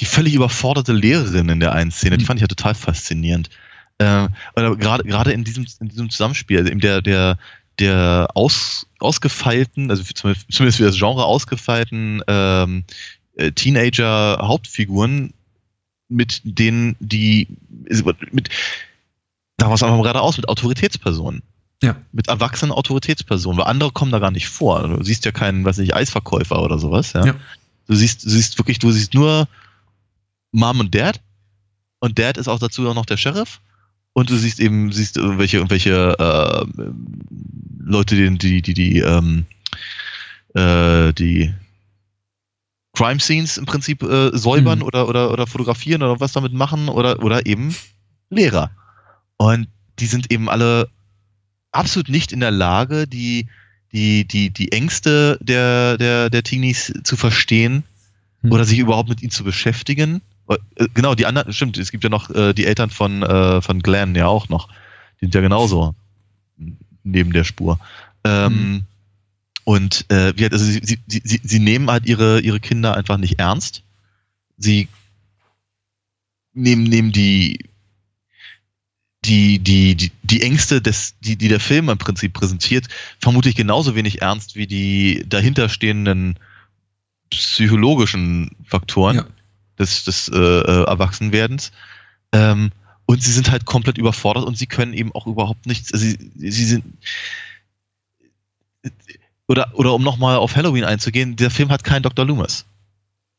die völlig überforderte Lehrerin in der einen Szene, die Mhm. fand ich ja total faszinierend. Äh, gerade gerade in diesem in diesem Zusammenspiel, also eben der der der aus, ausgefeilten, also zumindest für das Genre ausgefeilten ähm, äh, Teenager Hauptfiguren mit denen die mit da war es einfach gerade aus mit Autoritätspersonen Ja. mit erwachsenen Autoritätspersonen, weil andere kommen da gar nicht vor. Du siehst ja keinen, weiß nicht, Eisverkäufer oder sowas, ja. Ja. Du siehst, du siehst wirklich, du siehst nur Mom und Dad und Dad ist auch dazu auch noch der Sheriff und du siehst eben, siehst irgendwelche, irgendwelche äh, Leute, die, die, die, die, ähm, äh, die Crime Scenes im Prinzip äh, säubern Mhm. oder, oder, oder fotografieren oder was damit machen oder, oder eben Lehrer. Und die sind eben alle absolut nicht in der Lage, die, die, die, die Ängste der, der, der Teenies zu verstehen Hm. oder sich überhaupt mit ihnen zu beschäftigen. Äh, Genau, die anderen, stimmt, es gibt ja noch äh, die Eltern von, äh, von Glenn ja auch noch. Die sind ja genauso neben der Spur. Ähm, Und äh, wie halt, also sie, sie, sie, sie nehmen halt ihre, ihre Kinder einfach nicht ernst. Sie nehmen, nehmen die, die, die, die, die Ängste, des, die, die der Film im Prinzip präsentiert, vermutlich genauso wenig ernst wie die dahinterstehenden psychologischen Faktoren Ja. Des, des äh, äh, Erwachsenwerdens. Ähm, und sie sind halt komplett überfordert und sie können eben auch überhaupt nichts. Also sie, sie sind. Oder, oder um nochmal auf Halloween einzugehen, der Film hat keinen Dr. Loomis.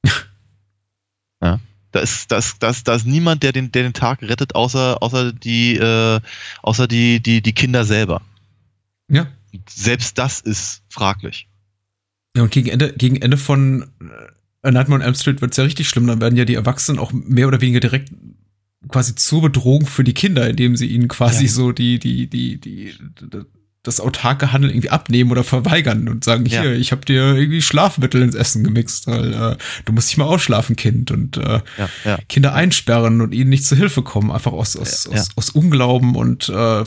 [LAUGHS] ja. Da ist, da, ist, da, ist, da ist niemand, der den, der den Tag rettet, außer, außer, die, äh, außer die, die, die Kinder selber. Ja. Selbst das ist fraglich. Ja, und gegen Ende, gegen Ende von äh, Nightmare on Elm Street wird's ja richtig schlimm. Dann werden ja die Erwachsenen auch mehr oder weniger direkt quasi zur Bedrohung für die Kinder, indem sie ihnen quasi Ja. so die, die, die, die, das autarke Handeln irgendwie abnehmen oder verweigern und sagen, Ja. hier, ich habe dir irgendwie Schlafmittel ins Essen gemixt, weil äh, du musst dich mal ausschlafen, Kind. Und äh, Ja. Kinder einsperren und ihnen nicht zu Hilfe kommen, einfach aus, aus, aus, aus Unglauben und äh,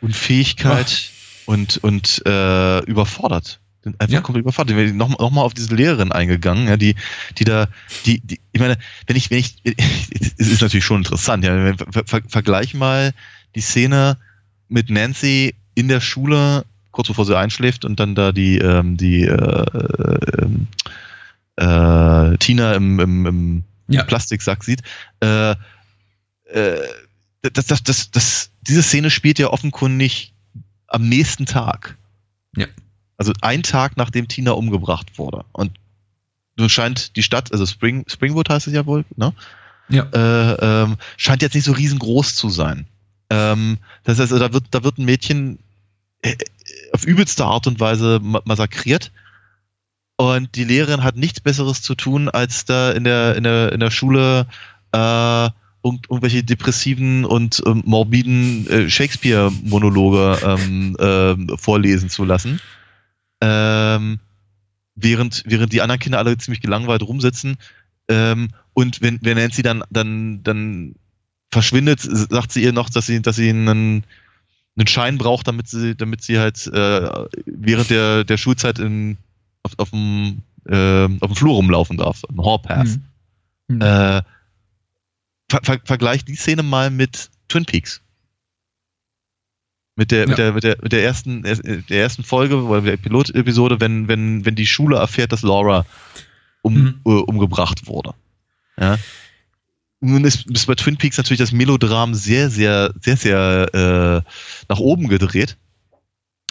Unfähigkeit und, und äh, überfordert. Einfach Ja. komplett überfordert. Wir sind noch, noch mal auf diese Lehrerin eingegangen, ja, die, die da, die, die, ich meine, wenn ich, wenn ich, [LAUGHS] es ist natürlich schon interessant, ja, ver, ver, vergleich mal die Szene mit Nancy in der Schule, kurz bevor sie einschläft und dann da die, ähm, die äh, ähm, äh, Tina im, im, im ja, Plastiksack sieht. Äh, äh, das, das, das, das, diese Szene spielt ja offenkundig am nächsten Tag. Also ein Tag, nachdem Tina umgebracht wurde. Und nun scheint die Stadt, also Spring, Springwood heißt es ja wohl, ne? ja. äh, ähm, scheint jetzt nicht so riesengroß zu sein. Ähm, das heißt, da wird, da wird ein Mädchen äh, auf übelste Art und Weise ma massakriert. Und die Lehrerin hat nichts Besseres zu tun, als da in der, in der, in der Schule äh, irgend, irgendwelche depressiven und ähm, morbiden äh, Shakespeare-Monologe ähm, ähm, vorlesen zu lassen. Ähm, während, während die anderen Kinder alle ziemlich gelangweilt rumsitzen. Ähm, und wenn, wenn Nancy dann, dann, dann verschwindet, sagt sie ihr noch, dass sie, dass sie einen, einen Schein braucht, damit sie, damit sie halt äh, während der, der Schulzeit in, auf, auf, dem, äh, auf dem Flur rumlaufen darf, ein Hallpass. Mhm. Mhm. Äh, ver ver vergleich die Szene mal mit Twin Peaks. Mit der, Ja. mit der, mit der, mit der ersten, der ersten Folge oder der Pilotepisode, wenn, wenn, wenn die Schule erfährt, dass Laura um, Mhm. äh, umgebracht wurde. Ja. Nun ist, ist bei Twin Peaks natürlich das Melodram sehr, sehr, sehr, sehr äh, nach oben gedreht.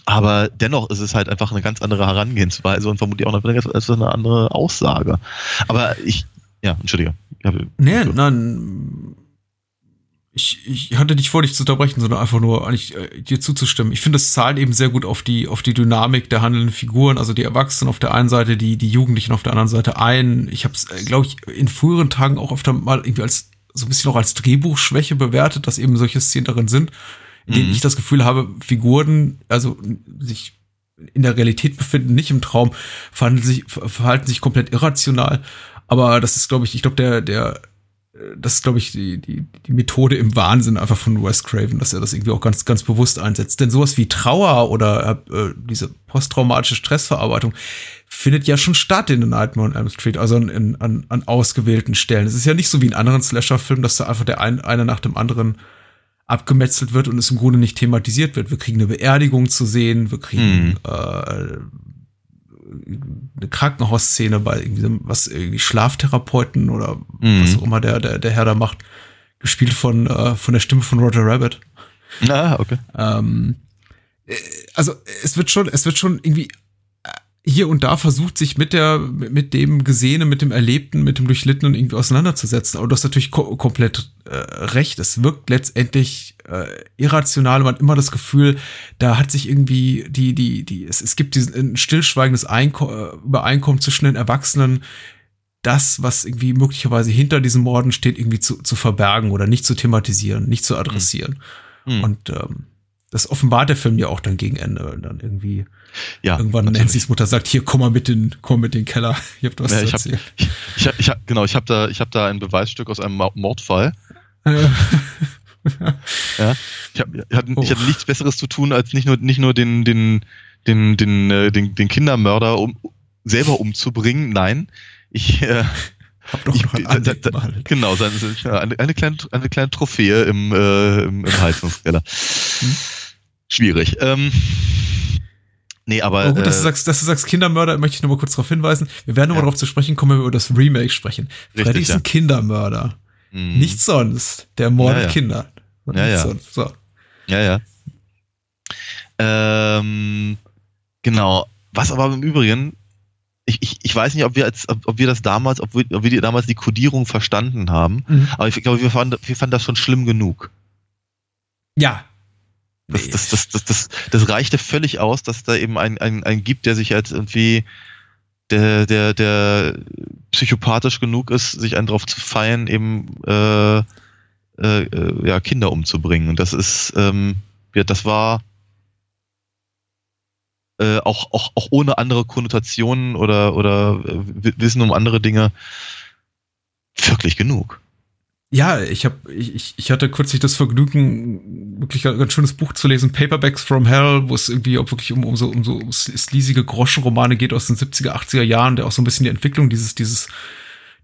Aber dennoch ist es halt einfach eine ganz andere Herangehensweise und vermutlich auch eine, andere Aussage. Aber ich, ja, entschuldige. Ich habe- Nee, nein. Ich, ich hatte nicht vor, dich zu unterbrechen, sondern einfach nur eigentlich äh, dir zuzustimmen. Ich finde, es zahlt eben sehr gut auf die, auf die Dynamik der handelnden Figuren, also die Erwachsenen auf der einen Seite, die, die Jugendlichen auf der anderen Seite ein. Ich habe es, äh, glaube ich, in früheren Tagen auch öfter mal irgendwie als so ein bisschen auch als Drehbuchschwäche bewertet, dass eben solche Szenen darin sind, in denen Mhm. ich das Gefühl habe, Figuren, also sich in der Realität befinden, nicht im Traum, verhalten sich, verhalten sich komplett irrational. Aber das ist, glaube ich, ich glaube, der, der, das ist, glaube ich, die, die, die Methode im Wahnsinn einfach von Wes Craven, dass er das irgendwie auch ganz, ganz bewusst einsetzt. Denn sowas wie Trauer oder äh, diese posttraumatische Stressverarbeitung findet ja schon statt in The Nightmare on Elm Street, also in, in, an, an ausgewählten Stellen. Es ist ja nicht so wie in anderen Slasher-Filmen, dass da einfach der ein, eine nach dem anderen abgemetzelt wird und es im Grunde nicht thematisiert wird. Wir kriegen eine Beerdigung zu sehen, wir kriegen Hm. äh, eine Krankenhausszene bei irgendwie, was irgendwie Schlaftherapeuten oder Mhm. was auch immer der, der, der Herr da macht, gespielt von, äh, von der Stimme von Roger Rabbit. Ah, okay. Ähm, äh, also es wird schon, es wird schon irgendwie hier und da versucht, sich mit der, mit dem Gesehenen, mit dem Erlebten, mit dem Durchlittenen irgendwie auseinanderzusetzen. Aber du hast natürlich ko komplett äh, recht. Es wirkt letztendlich äh, irrational. Man hat immer das Gefühl, da hat sich irgendwie die, die, die, es, es gibt diesen ein stillschweigendes Einko äh, Übereinkommen zwischen den Erwachsenen, das, was irgendwie möglicherweise hinter diesen Morden steht, irgendwie zu, zu verbergen oder nicht zu thematisieren, nicht zu adressieren. Hm. Und ähm, das offenbart der Film ja auch dann gegen Ende. Und dann irgendwie ja, irgendwann natürlich. Nancy's Mutter sagt, hier, komm mal mit in, komm mit den Keller. [LAUGHS] Ich hab was Ja, zu ich hab- erzählen. Ich, [LAUGHS] ich, hab- ich, hab- genau, ich habe da, ich hab da ein Beweisstück aus einem Mo- Mordfall. Äh, [LAUGHS] Ja, ich, hab, ich, hatte, Oh. ich hatte nichts Besseres zu tun, als nicht nur, nicht nur den, den, den, den, äh, den, den Kindermörder um, selber umzubringen. Nein, ich, äh, hab doch noch ein da- da- Andenken da- behandelt. genau, eine, eine, kleine, eine kleine Trophäe im, äh, im, im Heizungskeller. Hm. Schwierig. Ähm, nee, aber. Aber gut, dass du äh, sagst, dass du sagst Kindermörder, möchte ich noch mal kurz darauf hinweisen. Wir werden noch mal Ja. darauf zu sprechen kommen, wenn wir über das Remake sprechen. Richtig, Freddy ist ja. ein Kindermörder. mh, Nichts sonst. Der mordet Ja. Kinder. Ja, ja. sonst. So. Ja, ja. Ähm, genau. Was aber im Übrigen, ich, ich, ich weiß nicht, ob wir, als, ob, ob wir das damals, ob wir, ob wir damals die Kodierung verstanden haben, Mhm. aber ich glaube, wir fanden, wir fanden das schon schlimm genug. Ja. Das, das, das, das, das, das reichte völlig aus, dass da eben ein, ein, ein gibt, der sich als irgendwie der, der, der psychopathisch genug ist, sich einen drauf zu feiern, eben äh, äh, äh, ja, Kinder umzubringen. Und das ist, ähm, ja, das war äh, auch, auch, auch ohne andere Konnotationen oder, oder äh, Wissen um andere Dinge wirklich genug. Ja, ich habe ich, ich- hatte kürzlich das Vergnügen, wirklich ein ganz schönes Buch zu lesen, Paperbacks from Hell, wo es irgendwie auch wirklich um, um so um so sleasige Groschenromane geht aus den 70er, 80er Jahren, der auch so ein bisschen die Entwicklung dieses dieses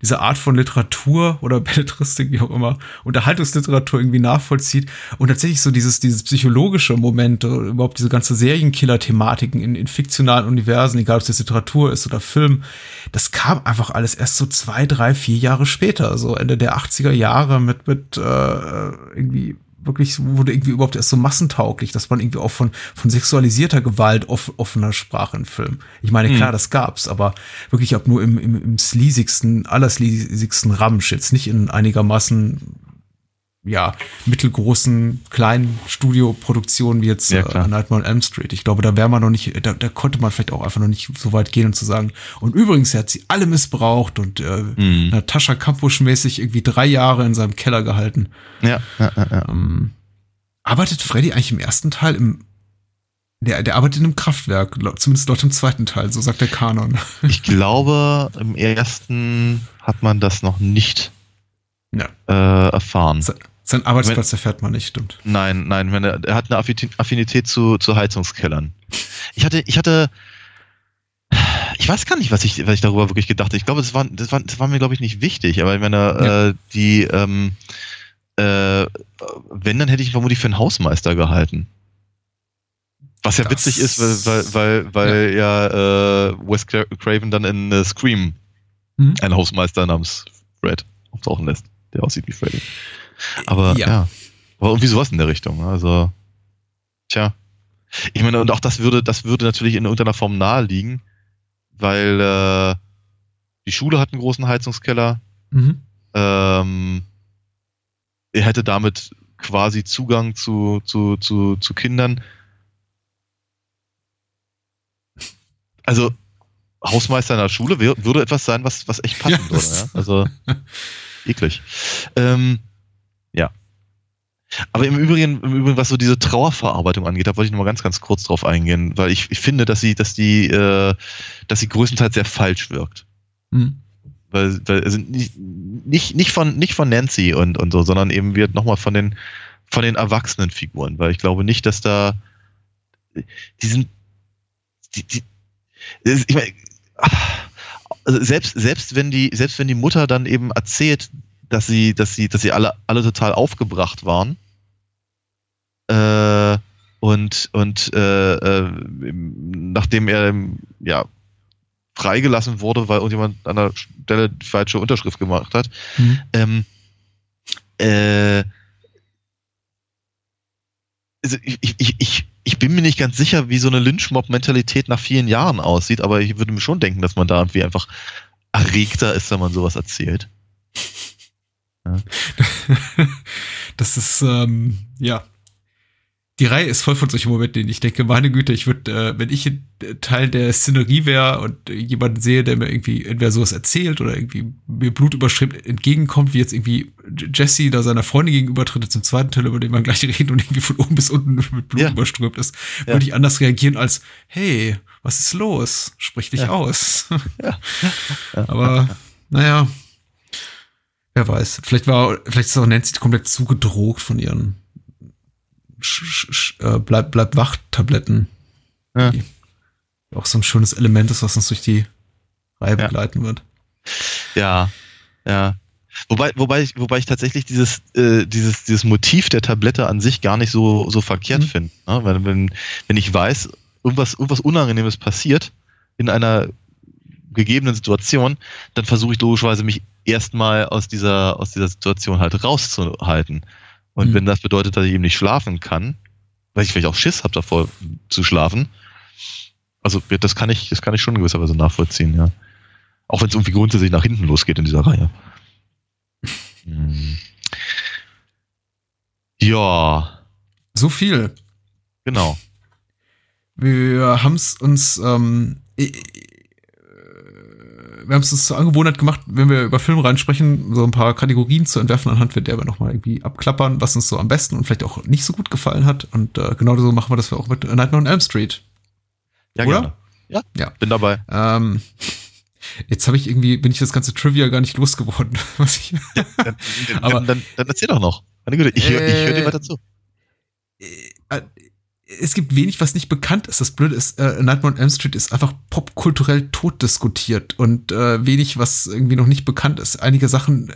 diese Art von Literatur oder [LAUGHS] Belletristik, wie auch immer, Unterhaltungsliteratur irgendwie nachvollzieht und tatsächlich so dieses, dieses psychologische Moment, überhaupt diese ganze Serienkiller-Thematiken in, in fiktionalen Universen, egal ob es jetzt Literatur ist oder Film, das kam einfach alles erst so zwei, drei, vier Jahre später, so Ende der 80er Jahre mit, mit äh, irgendwie wirklich wurde irgendwie überhaupt erst so massentauglich, dass man irgendwie auch von, von sexualisierter Gewalt off, offener sprach in Filmen. Ich meine, Hm. klar, das gab's, aber wirklich ab nur im, im, im sleasigsten, allersleasigsten Ramsch, jetzt nicht in einigermaßen ja, mittelgroßen, kleinen Studioproduktionen wie jetzt Ja, äh. Nightmare on Elm Street. Ich glaube, da wäre man noch nicht, da, da konnte man vielleicht auch einfach noch nicht so weit gehen und zu sagen, und übrigens, er hat sie alle missbraucht und äh, Mhm. Natascha Kampusch-mäßig irgendwie drei Jahre in seinem Keller gehalten. Ja, ja, ja, ja. Ähm, arbeitet Freddy eigentlich im ersten Teil im der, der arbeitet in einem Kraftwerk, zumindest laut dem zweiten Teil, so sagt der Kanon. [LAUGHS] Ich glaube, im ersten hat man das noch nicht Ja. äh, erfahren. Se- Sein Arbeitsplatz erfährt man nicht, stimmt. Nein, nein, wenn er, er hat eine Affi- Affinität zu, zu Heizungskellern. Ich hatte, ich hatte, ich weiß gar nicht, was ich, was ich darüber wirklich gedacht habe. Ich glaube, das war, das war, das war mir, glaube ich, nicht wichtig. Aber ich meine, Ja. äh, die, ähm, äh, wenn, dann hätte ich ihn vermutlich für einen Hausmeister gehalten. Was ja Das- witzig ist, weil, weil, weil, weil ja, äh, Wes Cra- Craven dann in äh, Scream Mhm. einen Hausmeister namens Fred auftauchen lässt, der aussieht wie Freddy. Aber Ja. ja. Aber irgendwie sowas in der Richtung. ne? Also, tja. Ich meine, und auch das würde, das würde natürlich in irgendeiner Form naheliegen, weil äh, die Schule hat einen großen Heizungskeller. Mhm. Ähm, er hätte damit quasi Zugang zu, zu, zu, zu Kindern. Also, Hausmeister in der Schule wär, würde etwas sein, was, was echt passen Ja, würde. Ja? Also, [LAUGHS] eklig. Ähm. Aber im Übrigen, im Übrigen, was so diese Trauerverarbeitung angeht, da wollte ich noch mal ganz, ganz kurz drauf eingehen, weil ich, ich finde, dass sie, dass die, äh, dass sie größtenteils sehr falsch wirkt Mhm. weil, weil also nicht, nicht, nicht von nicht von Nancy und, und so, sondern eben wird nochmal von den von den erwachsenen Figuren, weil ich glaube nicht, dass da die sind die, die ich meine, also selbst selbst wenn die selbst wenn die Mutter dann eben erzählt, dass sie dass sie dass sie alle alle total aufgebracht waren äh, und und äh, äh, nachdem er ähm, ja freigelassen wurde, weil irgendjemand an der Stelle die falsche Unterschrift gemacht hat. Mhm. Ähm, äh, also ich, ich, ich, ich, bin mir nicht ganz sicher, wie so eine Lynchmob-Mentalität nach vielen Jahren aussieht, aber ich würde mir schon denken, dass man da irgendwie einfach erregter ist, wenn man sowas erzählt. [LAUGHS] das ist, ähm, ja. Die Reihe ist voll von solchen Momenten, denen ich denke, meine Güte, ich würde, äh, wenn ich ein Teil der Szenerie wäre und äh, jemanden sehe, der mir irgendwie entweder sowas erzählt oder irgendwie mir blutüberschrieben entgegenkommt, wie jetzt irgendwie Jesse da seiner Freundin gegenübertritt, im zweiten Teil, über den man gleich [LAUGHS] reden und irgendwie von oben bis unten mit Blut Ja. überströmt ist, Ja. würde ich anders reagieren als, hey, was ist los? Sprich dich Ja. aus. Ja. [LAUGHS] Aber, naja, wer weiß. Vielleicht war, vielleicht ist auch Nancy komplett zugedroht von ihren äh, Bleib, Bleib wach-Tabletten. Ja. Die auch so ein schönes Element ist, was uns durch die Reihe Ja. begleiten wird. Ja, ja. Wobei, wobei, ich, wobei ich tatsächlich dieses, äh, dieses, dieses Motiv der Tablette an sich gar nicht so, so verkehrt Mhm. finde. Ne? Wenn, wenn, wenn ich weiß, irgendwas, irgendwas Unangenehmes passiert in einer gegebenen Situation, dann versuche ich logischerweise mich erstmal aus dieser, aus dieser Situation halt rauszuhalten. Und Mhm. wenn das bedeutet, dass ich eben nicht schlafen kann, weil ich vielleicht auch Schiss habe davor zu schlafen, also das kann ich, das kann ich schon in gewisser Weise nachvollziehen, ja. Auch wenn es irgendwie grundsätzlich nach hinten losgeht in dieser Reihe. [LAUGHS] Hm. Ja, So viel. genau. Wir haben es uns, ähm, äh, wir haben es uns zur Angewohnheit gemacht, wenn wir über Filme reinsprechen, so ein paar Kategorien zu entwerfen, anhand der wir nochmal irgendwie abklappern, was uns so am besten und vielleicht auch nicht so gut gefallen hat. Und äh, genau so machen wir das auch mit Nightmare on Elm Street. Ja, Oder? gerne. Ja, Ja. bin dabei. Ähm, jetzt habe ich irgendwie, bin ich das ganze Trivia gar nicht losgeworden. [LAUGHS] Was ich, Dann, dann, [LAUGHS] Aber- dann, dann erzähl doch noch. Meine Güte, ich, höre- ich höre dir Äh, weiter zu. äh, es gibt wenig, was nicht bekannt ist. Das Blöde ist, äh, Nightmare on Elm Street ist einfach popkulturell tot diskutiert und äh, wenig, was irgendwie noch nicht bekannt ist. Einige Sachen äh,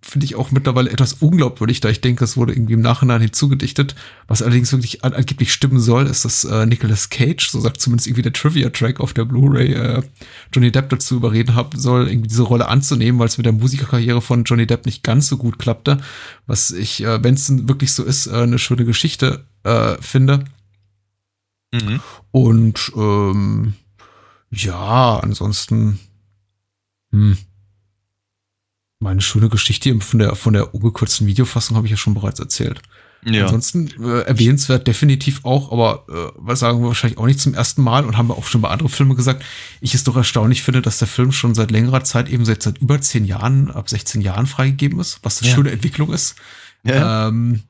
finde ich auch mittlerweile etwas unglaubwürdig, da ich denke, es wurde irgendwie im Nachhinein hinzugedichtet. Was allerdings wirklich an, angeblich stimmen soll, ist, dass äh, Nicolas Cage, so sagt zumindest irgendwie der Trivia-Track auf der Blu-ray, äh, Johnny Depp dazu überreden haben soll, irgendwie diese Rolle anzunehmen, weil es mit der Musikerkarriere von Johnny Depp nicht ganz so gut klappte. Was ich, äh, wenn es wirklich so ist, äh, eine schöne Geschichte äh, finde. Mhm. Und ähm, ja, ansonsten. Hm. Meine schöne Geschichte von der, von der ungekürzten Videofassung habe ich ja schon bereits erzählt. Ja. Ansonsten äh, erwähnenswert definitiv auch, aber äh, was sagen wir wahrscheinlich auch nicht zum ersten Mal und haben wir auch schon bei anderen Filmen gesagt, ich es doch erstaunlich finde, dass der Film schon seit längerer Zeit, eben seit, seit über zehn Jahren, ab 16 Jahren freigegeben ist, was eine Ja. schöne Entwicklung ist. Ja. Ähm,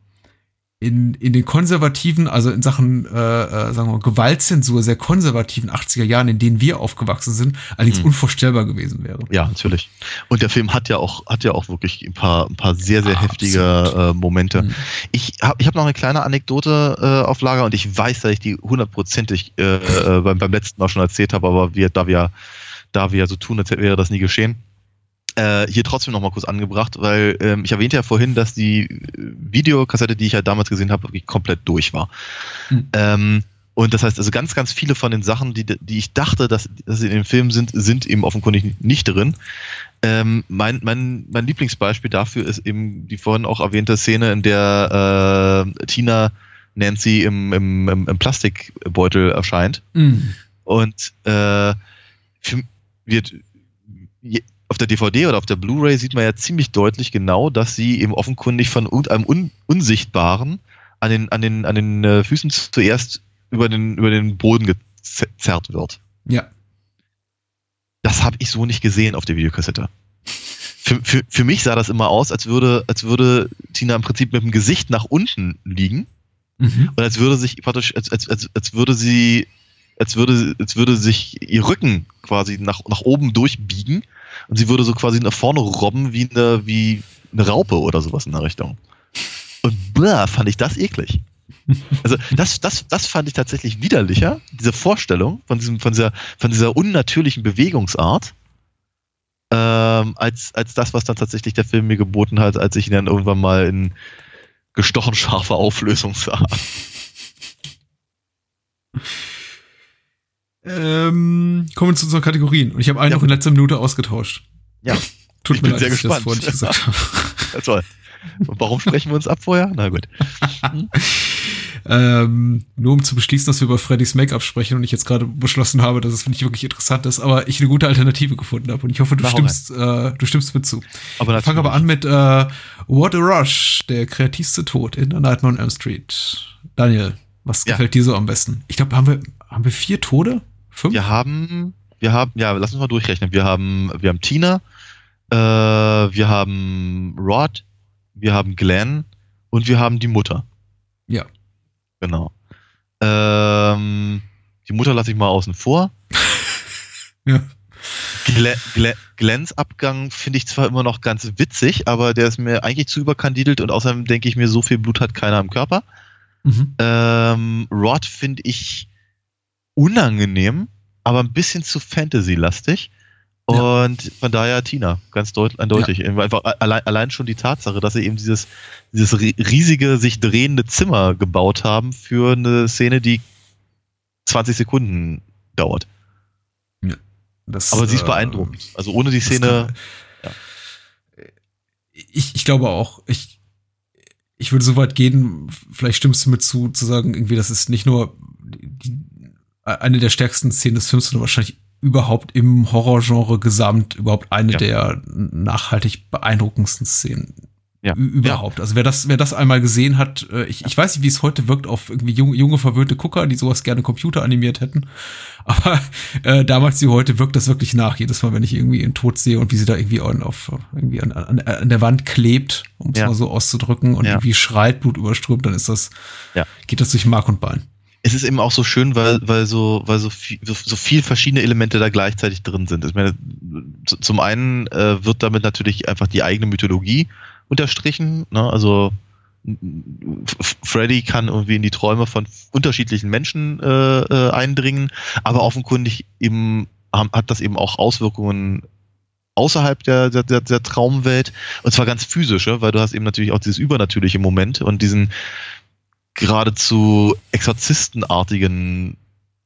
in, in den konservativen, also in Sachen, äh, äh, sagen wir mal, Gewaltzensur, sehr konservativen 80er Jahren, in denen wir aufgewachsen sind, allerdings Mhm. unvorstellbar gewesen wäre. Ja, natürlich. Und der Film hat ja auch, hat ja auch wirklich ein paar, ein paar sehr, sehr Absolut. heftige äh, Momente. Mhm. Ich habe ich hab noch eine kleine Anekdote äh, auf Lager und ich weiß, dass ich die hundertprozentig äh, äh, beim, beim letzten Mal schon erzählt habe, aber wir, da wir, da wir ja so tun, als wäre das nie geschehen, äh, hier trotzdem noch mal kurz angebracht, weil ähm, ich erwähnte ja vorhin, dass die äh, Videokassette, die ich ja damals gesehen habe, wirklich komplett durch war. Mhm. Ähm, und das heißt, also ganz, ganz viele von den Sachen, die, die ich dachte, dass, dass sie in dem Film sind, sind eben offenkundig nicht drin. Ähm, mein, mein, mein Lieblingsbeispiel dafür ist eben die vorhin auch erwähnte Szene, in der äh, Tina Nancy im, im, im, im Plastikbeutel erscheint. Mhm. Und äh, für, wird je- auf der DVD oder auf der Blu-ray sieht man ja ziemlich deutlich genau, dass sie eben offenkundig von irgendeinem Un Unsichtbaren an den, an den, an den äh, Füßen zuerst über den, über den Boden gezerrt wird. Ja. Das habe ich so nicht gesehen auf der Videokassette. Für, für, für mich sah das immer aus, als würde, als würde Tina im Prinzip mit dem Gesicht nach unten liegen Mhm. und als würde sich praktisch, als, als, als, als würde sie, als würde, als würde sich ihr Rücken quasi nach, nach oben durchbiegen und sie würde so quasi nach vorne robben wie eine, wie eine Raupe oder sowas in der Richtung. Und blah, fand ich das eklig. Also das, das, das fand ich tatsächlich widerlicher, diese Vorstellung von, diesem, von, dieser, von dieser unnatürlichen Bewegungsart, ähm, als, als das, was dann tatsächlich der Film mir geboten hat, als ich ihn dann irgendwann mal in gestochen scharfer Auflösung sah. Ähm, kommen wir zu unseren Kategorien. Und ich habe einen Ja. noch in letzter Minute ausgetauscht. Ja, [LAUGHS] Tut Ich mir bin leid, sehr dass ich das gespannt. vorhin nicht gesagt [LAUGHS] habe. Ja, toll. Und warum sprechen wir uns ab vorher? Na gut. [LAUGHS] Ähm, nur um zu beschließen, dass wir über Freddys Make-up sprechen und ich jetzt gerade beschlossen habe, dass es nicht wirklich interessant ist, aber ich eine gute Alternative gefunden habe und ich hoffe, du stimmst, äh, du stimmst mir zu. Aber Ich fange aber an mit äh, What a Rush, der kreativste Tod in der Nightmare on Elm Street. Daniel, was Ja. gefällt dir so am besten? Ich glaube, haben wir, haben wir vier Tode? Fünf? Wir haben, wir haben, ja, lass uns mal durchrechnen. Wir haben, wir haben Tina, äh, wir haben Rod, wir haben Glenn und wir haben die Mutter. Ja. Genau. Ähm, die Mutter lasse ich mal außen vor. [LAUGHS] Ja. Glenn, Glenn, Glenns Abgang finde ich zwar immer noch ganz witzig, aber der ist mir eigentlich zu überkandidelt und außerdem denke ich mir, so viel Blut hat keiner im Körper. Mhm. Ähm, Rod finde ich unangenehm, aber ein bisschen zu Fantasy-lastig. Ja. Und von daher Tina, ganz deut eindeutig. Einfach allein, allein schon die Tatsache, dass sie eben dieses, dieses ri- riesige, sich drehende Zimmer gebaut haben für eine Szene, die 20 Sekunden dauert. Das, Aber sie ist äh, beeindruckend. Also ohne die Szene. kann- Ich, ich glaube auch, ich, ich würde so weit gehen, vielleicht stimmst du mir zu, zu sagen, irgendwie, das ist nicht nur die, eine der stärksten Szenen des Films, sondern wahrscheinlich überhaupt im Horrorgenre gesamt überhaupt eine Ja. der nachhaltig beeindruckendsten Szenen Ja. überhaupt. Also wer das, wer das einmal gesehen hat, äh, ich, ich weiß nicht, wie es heute wirkt auf irgendwie junge, junge verwöhnte Gucker, die sowas gerne computeranimiert hätten. [LAUGHS] Aber äh, damals wie heute wirkt das wirklich nach. Jedes Mal, wenn ich irgendwie einen Tod sehe und wie sie da irgendwie an, auf, irgendwie an, an, an der Wand klebt, um es Ja. mal so auszudrücken, und Ja. irgendwie schreit, Blut überströmt, dann ist das, Ja. geht das durch Mark und Bein. Es ist eben auch so schön, weil, weil so, weil so viel, so, viel verschiedene Elemente da gleichzeitig drin sind. Ich meine, zu- zum einen äh, wird damit natürlich einfach die eigene Mythologie unterstrichen. Ne? Also Freddy kann irgendwie in die Träume von unterschiedlichen Menschen äh, äh, eindringen, aber offenkundig eben haben- hat das eben auch Auswirkungen außerhalb der, der, der, der Traumwelt und zwar ganz physische, weil du hast eben natürlich auch dieses übernatürliche Moment und diesen geradezu exorzistenartigen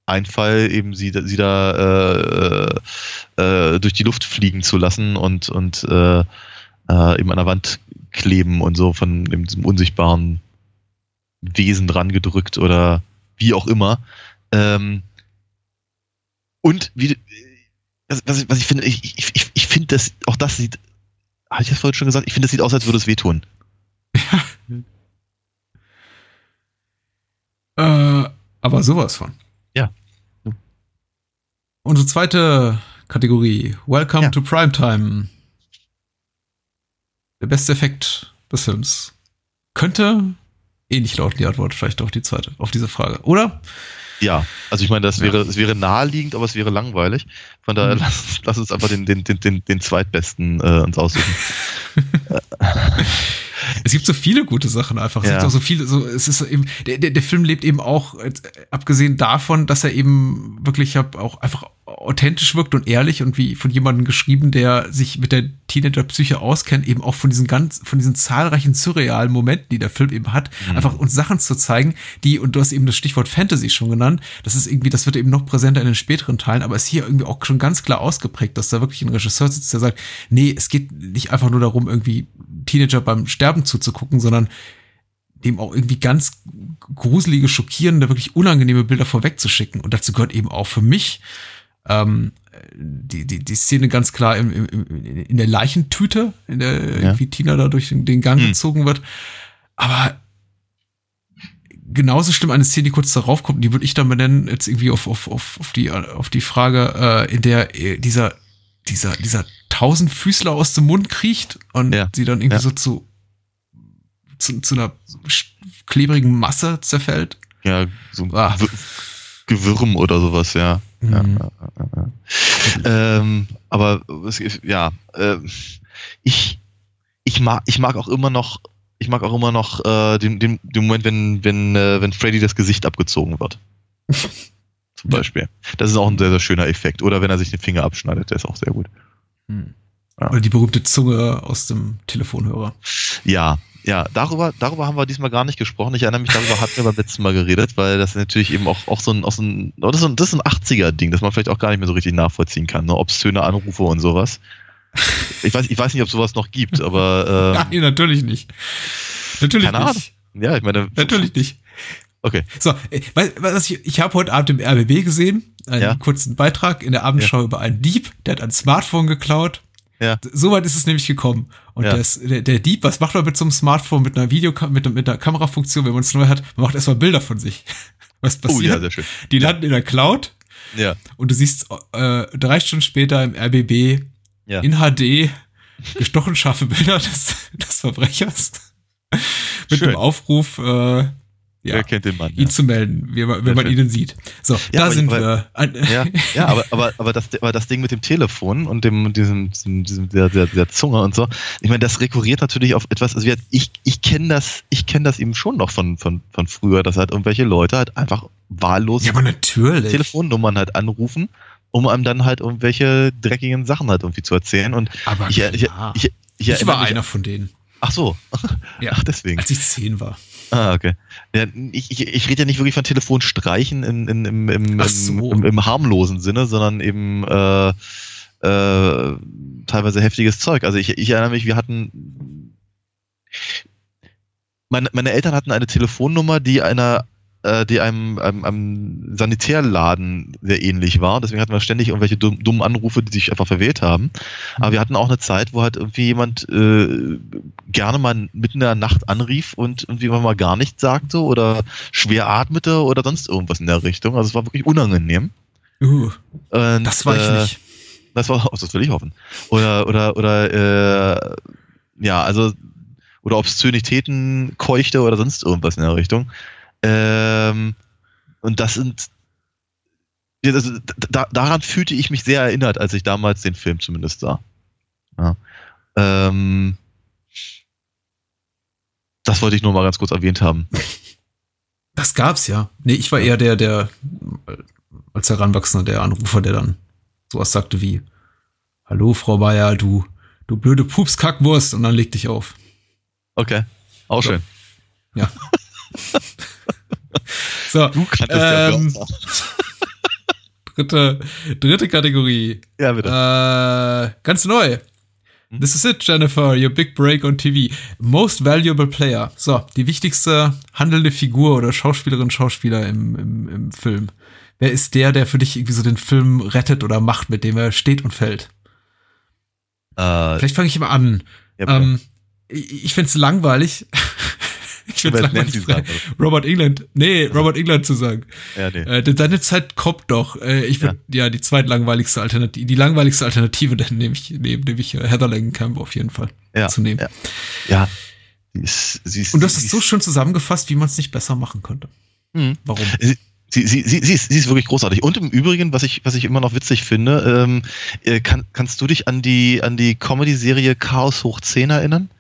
Einfall, eben sie, sie da äh, äh, durch die Luft fliegen zu lassen und, und äh, äh, eben an der Wand kleben und so von diesem unsichtbaren Wesen dran gedrückt oder wie auch immer. Ähm, und wie, was, ich, was ich finde, ich, ich, ich, finde, das, auch das sieht hatte ich das vorhin schon gesagt? Ich finde, es sieht aus, als würde es wehtun. [LAUGHS] Äh, aber sowas von. Ja. Unsere zweite Kategorie. Welcome Ja. to Primetime. Der beste Effekt des Films. Könnte ähnlich lauten die Antwort, vielleicht auf die zweite, auf diese Frage. Oder? Ja, also ich meine, das Ja. wäre, es wäre naheliegend, aber es wäre langweilig. Von daher Mhm. lass, lass uns einfach den, den, den, den, den zweitbesten äh, uns aussuchen. [LAUGHS] [LAUGHS] Es gibt so viele gute Sachen einfach. Es Ja. gibt auch so viele, so, es ist eben, der, der, der Film lebt eben auch, äh, abgesehen davon, dass er eben wirklich hab, auch einfach authentisch wirkt und ehrlich und wie von jemandem geschrieben, der sich mit der Teenager-Psyche auskennt, eben auch von diesen ganz, von diesen zahlreichen surrealen Momenten, die der Film eben hat, Mhm. einfach uns Sachen zu zeigen, die, und du hast eben das Stichwort Fantasy schon genannt, das ist irgendwie, das wird eben noch präsenter in den späteren Teilen, aber ist hier irgendwie auch schon ganz klar ausgeprägt, dass da wirklich ein Regisseur sitzt, der sagt, nee, es geht nicht einfach nur darum, irgendwie Teenager beim Sterben zuzugucken, sondern dem auch irgendwie ganz gruselige, schockierende, wirklich unangenehme Bilder vorwegzuschicken. Und dazu gehört eben auch für mich ähm, die, die, die Szene ganz klar im, im, in der Leichentüte, in der irgendwie Tina da durch den, den Gang Hm. gezogen wird. Aber genauso schlimm eine Szene, die kurz darauf kommt, die würde ich dann benennen, jetzt irgendwie auf, auf, auf, auf, die, auf die Frage, äh, in der äh, dieser, dieser, dieser Tausendfüßler aus dem Mund kriecht und Ja. sie dann irgendwie Ja. so zu, zu, zu einer klebrigen Masse zerfällt. Ja, so ein Ah. Gewür- Gewürm oder sowas, ja. Mhm. ja. Ähm, aber ja, äh, ich, ich mag, ich mag auch immer noch, ich mag auch immer noch äh, den, den, den Moment, wenn, wenn, äh, wenn Freddy das Gesicht abgezogen wird. [LAUGHS] Zum. Beispiel. Das ist auch ein sehr, sehr schöner Effekt. Oder wenn er sich den Finger abschneidet, der ist auch sehr gut. Ja. Oder die berühmte Zunge aus dem Telefonhörer. Ja, ja, darüber, darüber haben wir diesmal gar nicht gesprochen. Ich erinnere mich, darüber hatten wir beim letzten Mal geredet, weil das natürlich eben auch, auch so ein, auch so ein, oh, das ist ein, das ist ein 80er-Ding, das man vielleicht auch gar nicht mehr so richtig nachvollziehen kann, ne? obszöne Anrufe und sowas. Ich weiß, ich weiß nicht, ob sowas noch gibt, aber [LAUGHS] ähm, Nein, natürlich nicht. Natürlich Keine nicht. ja, ich meine, Natürlich nicht. Okay. So, äh, was ich, ich habe heute Abend im RBB gesehen, einen Ja. kurzen Beitrag in der Abendschau über einen Dieb, der hat ein Smartphone geklaut. Ja. Soweit ist es nämlich gekommen. Und Ja. das, der, der Dieb, was macht man mit so einem Smartphone, mit einer Video, mit, mit einer Kamerafunktion, wenn man es neu hat? Man macht erstmal Bilder von sich. [LAUGHS] Was Oh passiert? ja, sehr schön. Die landen in der Cloud Ja, und du siehst äh, drei Stunden später im RBB ja. in HD gestochen scharfe Bilder des, [LAUGHS] des Verbrechers mit Schön. dem Aufruf, äh, ja, Wer kennt den Mann? ihn Ja. zu melden, wenn man, wenn Sehr man schön. ihn sieht. So, Ja, da sind aber- wir. [LAUGHS] Ja, ja aber, aber, aber, das, aber das Ding mit dem Telefon und dem, diesem, diesem, der, der, der Zunge und so, ich meine, das rekurriert natürlich auf etwas, also ich, ich kenne das, ich kenne das eben schon noch von, von, von früher, dass halt irgendwelche Leute halt einfach wahllos ja, aber natürlich. Telefonnummern halt anrufen, um einem dann halt irgendwelche dreckigen Sachen halt irgendwie zu erzählen. Und aber ich, ich, ich, ich, war einer von denen, Ach so. Ja. Ach, deswegen. als ich zehn war. Ah, okay. Ja, ich, ich, ich rede ja nicht wirklich von Telefonstreichen in, in, im, im, so. im, im harmlosen Sinne, sondern eben äh, äh, teilweise heftiges Zeug. Also ich, ich erinnere mich, wir hatten meine, meine Eltern hatten eine Telefonnummer, die einer äh, die einem, einem, einem Sanitärladen sehr ähnlich war. Deswegen hatten wir ständig irgendwelche dumm, dummen Anrufe, die sich einfach verwählt haben. Aber wir hatten auch eine Zeit, wo halt irgendwie jemand äh, gerne mal mitten in der Nacht anrief und irgendwie mal gar nichts sagte oder schwer atmete oder sonst irgendwas in der Richtung. Also es war wirklich unangenehm. Uh, Und, das war ich äh, nicht. Das war, oh, [LAUGHS] das will ich hoffen. Oder, oder, oder, äh, ja, also, oder Obszönitäten keuchte oder sonst irgendwas in der Richtung. Ähm, und das sind, das, da, daran fühlte ich mich sehr erinnert, als ich damals den Film zumindest sah. Ja. Ähm, das wollte ich nur mal ganz kurz erwähnt haben. [LAUGHS] Das gab's ja. Nee, ich war eher der, der als Heranwachsender, der Anrufer, der dann sowas sagte wie, Hallo, Frau Bayer, du, du blöde Pupskackwurst, und dann leg dich auf. Okay, auch So. schön. Ja. [LAUGHS] [LAUGHS] so, Du kanntest ja Ähm, Wörter. [LAUGHS] dritte, dritte Kategorie. Ja, bitte. Äh, ganz neu. Hm? This is it, Jennifer, your big break on TV. Most valuable player. So, die wichtigste handelnde Figur oder Schauspielerin, Schauspieler im, im, im Film. Wer ist der, der für dich irgendwie so den Film rettet oder macht, mit dem er steht und fällt? Äh, Vielleicht fange ich mal an. Ja. Ähm, ich ich find's langweilig. [LAUGHS] [LAUGHS] ich find's Robert langweilig, sagen, Robert England, nee, Robert England zu sagen. ja, nee. Äh, denn seine Zeit kommt doch. Äh, ich würde ja. die zweitlangweiligste Alternative, die langweiligste Alternative, [LAUGHS] dann nehme ich, nehme, nehme ich äh, Heather Langenkamp auf jeden Fall ja, zu nehmen. Ja. ja. Sie ist, sie ist, Und du hast es so schön zusammengefasst, wie man es nicht besser machen könnte. Mhm. Warum? Sie, sie, sie, sie, ist, sie ist wirklich großartig. Und im Übrigen, was ich, was ich immer noch witzig finde, ähm, äh, kann, kannst du dich an die, an die Comedy-Serie Chaos hoch 10 erinnern?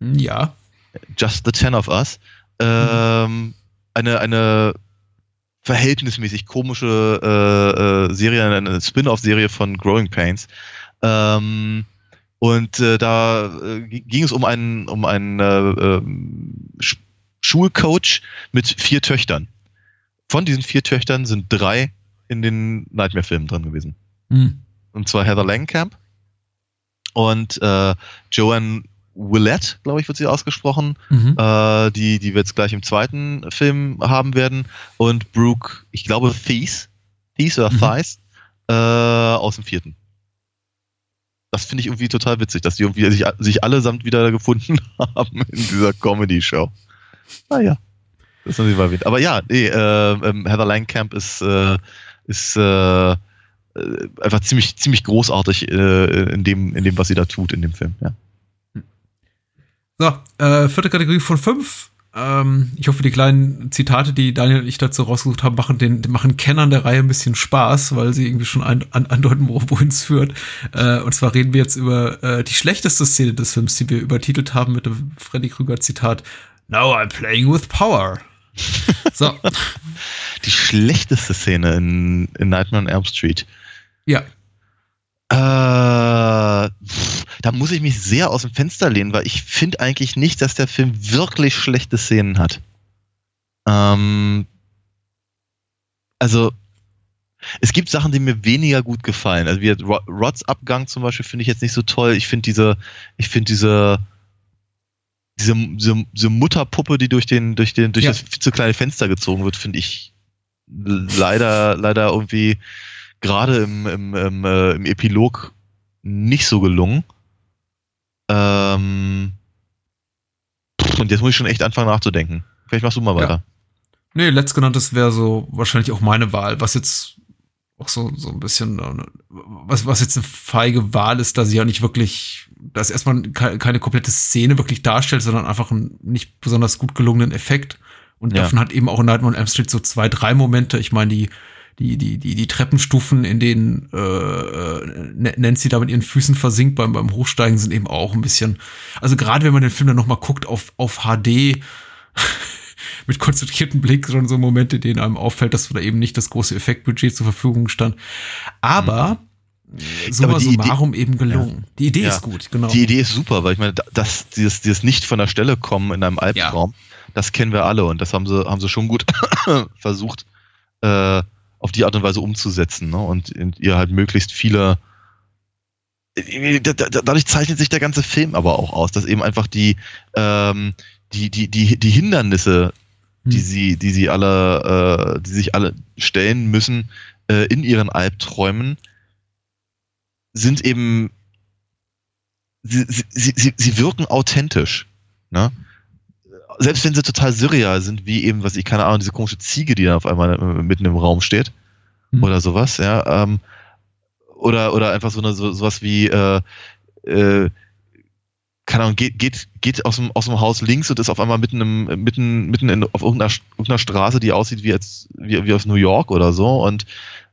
Ja. Just the Ten of Us. Ähm, eine, eine verhältnismäßig komische äh, äh, Serie, eine Spin-off-Serie von Growing Pains. Ähm, und äh, da äh, ging es um einen, um einen äh, ähm, Sch Schulcoach mit vier Töchtern. Von diesen vier Töchtern sind drei in den Nightmare-Filmen drin gewesen. Hm. Und zwar Heather Langenkamp und Joanne Willette, glaube ich, wird sie ausgesprochen, Mhm. äh, die, die wir jetzt gleich im zweiten Film haben werden. Und Brooke, ich glaube, Thies, Thies oder Mhm. Thies, äh, aus dem vierten. Das finde ich irgendwie total witzig, dass die irgendwie sich, sich allesamt wieder [LAUGHS] gefunden haben in dieser Comedy-Show. Naja. Das haben sie mal erwähnt. Aber ja, nee, äh, ähm, Heather Langenkamp ist, äh, ist äh, äh, einfach ziemlich, ziemlich großartig in, dem, in dem, was sie da tut in dem Film. Ja. So, äh, vierte Kategorie von fünf. Ähm, ich hoffe, die kleinen Zitate, die Daniel und ich dazu rausgesucht haben, machen den machen Kennern der Reihe ein bisschen Spaß, weil sie irgendwie schon ein, an, andeuten, wo- wohin es führt. Äh, und zwar reden wir jetzt über äh, die schlechteste Szene des Films, die wir übertitelt haben mit dem Freddy Krüger Zitat. Now I'm playing with power. So, [LAUGHS] Die schlechteste Szene in, in Nightmare on Elm Street. ja. Äh, da muss ich mich sehr aus dem Fenster lehnen, weil ich finde eigentlich nicht, dass der Film wirklich schlechte Szenen hat. Ähm, also, es gibt Sachen, die mir weniger gut gefallen. Also wie Ro- Rods Abgang zum Beispiel finde ich jetzt nicht so toll. Ich finde diese, ich finde diese, diese, diese, diese Mutterpuppe, die durch den, durch den, durch Ja. das viel zu kleine Fenster gezogen wird, finde ich leider, leider irgendwie gerade im, im, im, äh, im Epilog nicht so gelungen. Ähm, und jetzt muss ich schon echt anfangen nachzudenken. Vielleicht machst du mal Ja. weiter. Nee, letztgenanntes wäre so wahrscheinlich auch meine Wahl, was jetzt auch so, so ein bisschen, äh, was, was jetzt eine feige Wahl ist, da sie ja nicht wirklich, dass erstmal ke- keine komplette Szene wirklich darstellt, sondern einfach einen nicht besonders gut gelungenen Effekt. Und Ja. davon hat eben auch in Nightmare on Elm Street so zwei, drei Momente. Ich meine, die, die, die, die, die Treppenstufen, in denen äh, äh, Nancy da mit ihren Füßen versinkt beim, beim Hochsteigen, sind eben auch ein bisschen, also gerade wenn man den Film dann nochmal guckt auf, auf HD, [LAUGHS] mit konzentriertem Blick schon so Momente, in denen einem auffällt, dass da eben nicht das große Effektbudget zur Verfügung stand. Aber summa Aber die Idee- summarum eben gelungen. Die Idee Ja. ist gut, genau. Die Idee ist super, weil ich meine, dass dieses, dieses nicht von der Stelle kommen in einem Albtraum, das kennen wir alle und das haben sie, haben sie schon gut [COUGHS] versucht, äh, auf die Art und Weise umzusetzen. Ne? Und ihr halt möglichst viele. Da- da- Dadurch zeichnet sich der ganze Film aber auch aus, dass eben einfach die, ähm, die, die, die, die Hindernisse, die Hm. sie, die sie alle, äh, die sich alle stellen müssen äh, in ihren Albträumen, sind eben sie, sie, sie, sie- sie wirken authentisch. Ne? Selbst wenn sie total surreal sind, wie eben, was ich keine Ahnung, diese komische Ziege, die da auf einmal äh, mitten im Raum steht Hm. oder sowas, ja. Ähm, oder, oder einfach so eine, so, sowas wie, äh, äh, keine Ahnung, geht, geht, geht aus dem, aus dem Haus links und ist auf einmal mitten im, mitten, mitten in, auf irgendeiner, irgendeiner Straße, die aussieht wie jetzt, wie, wie aus New York oder so und,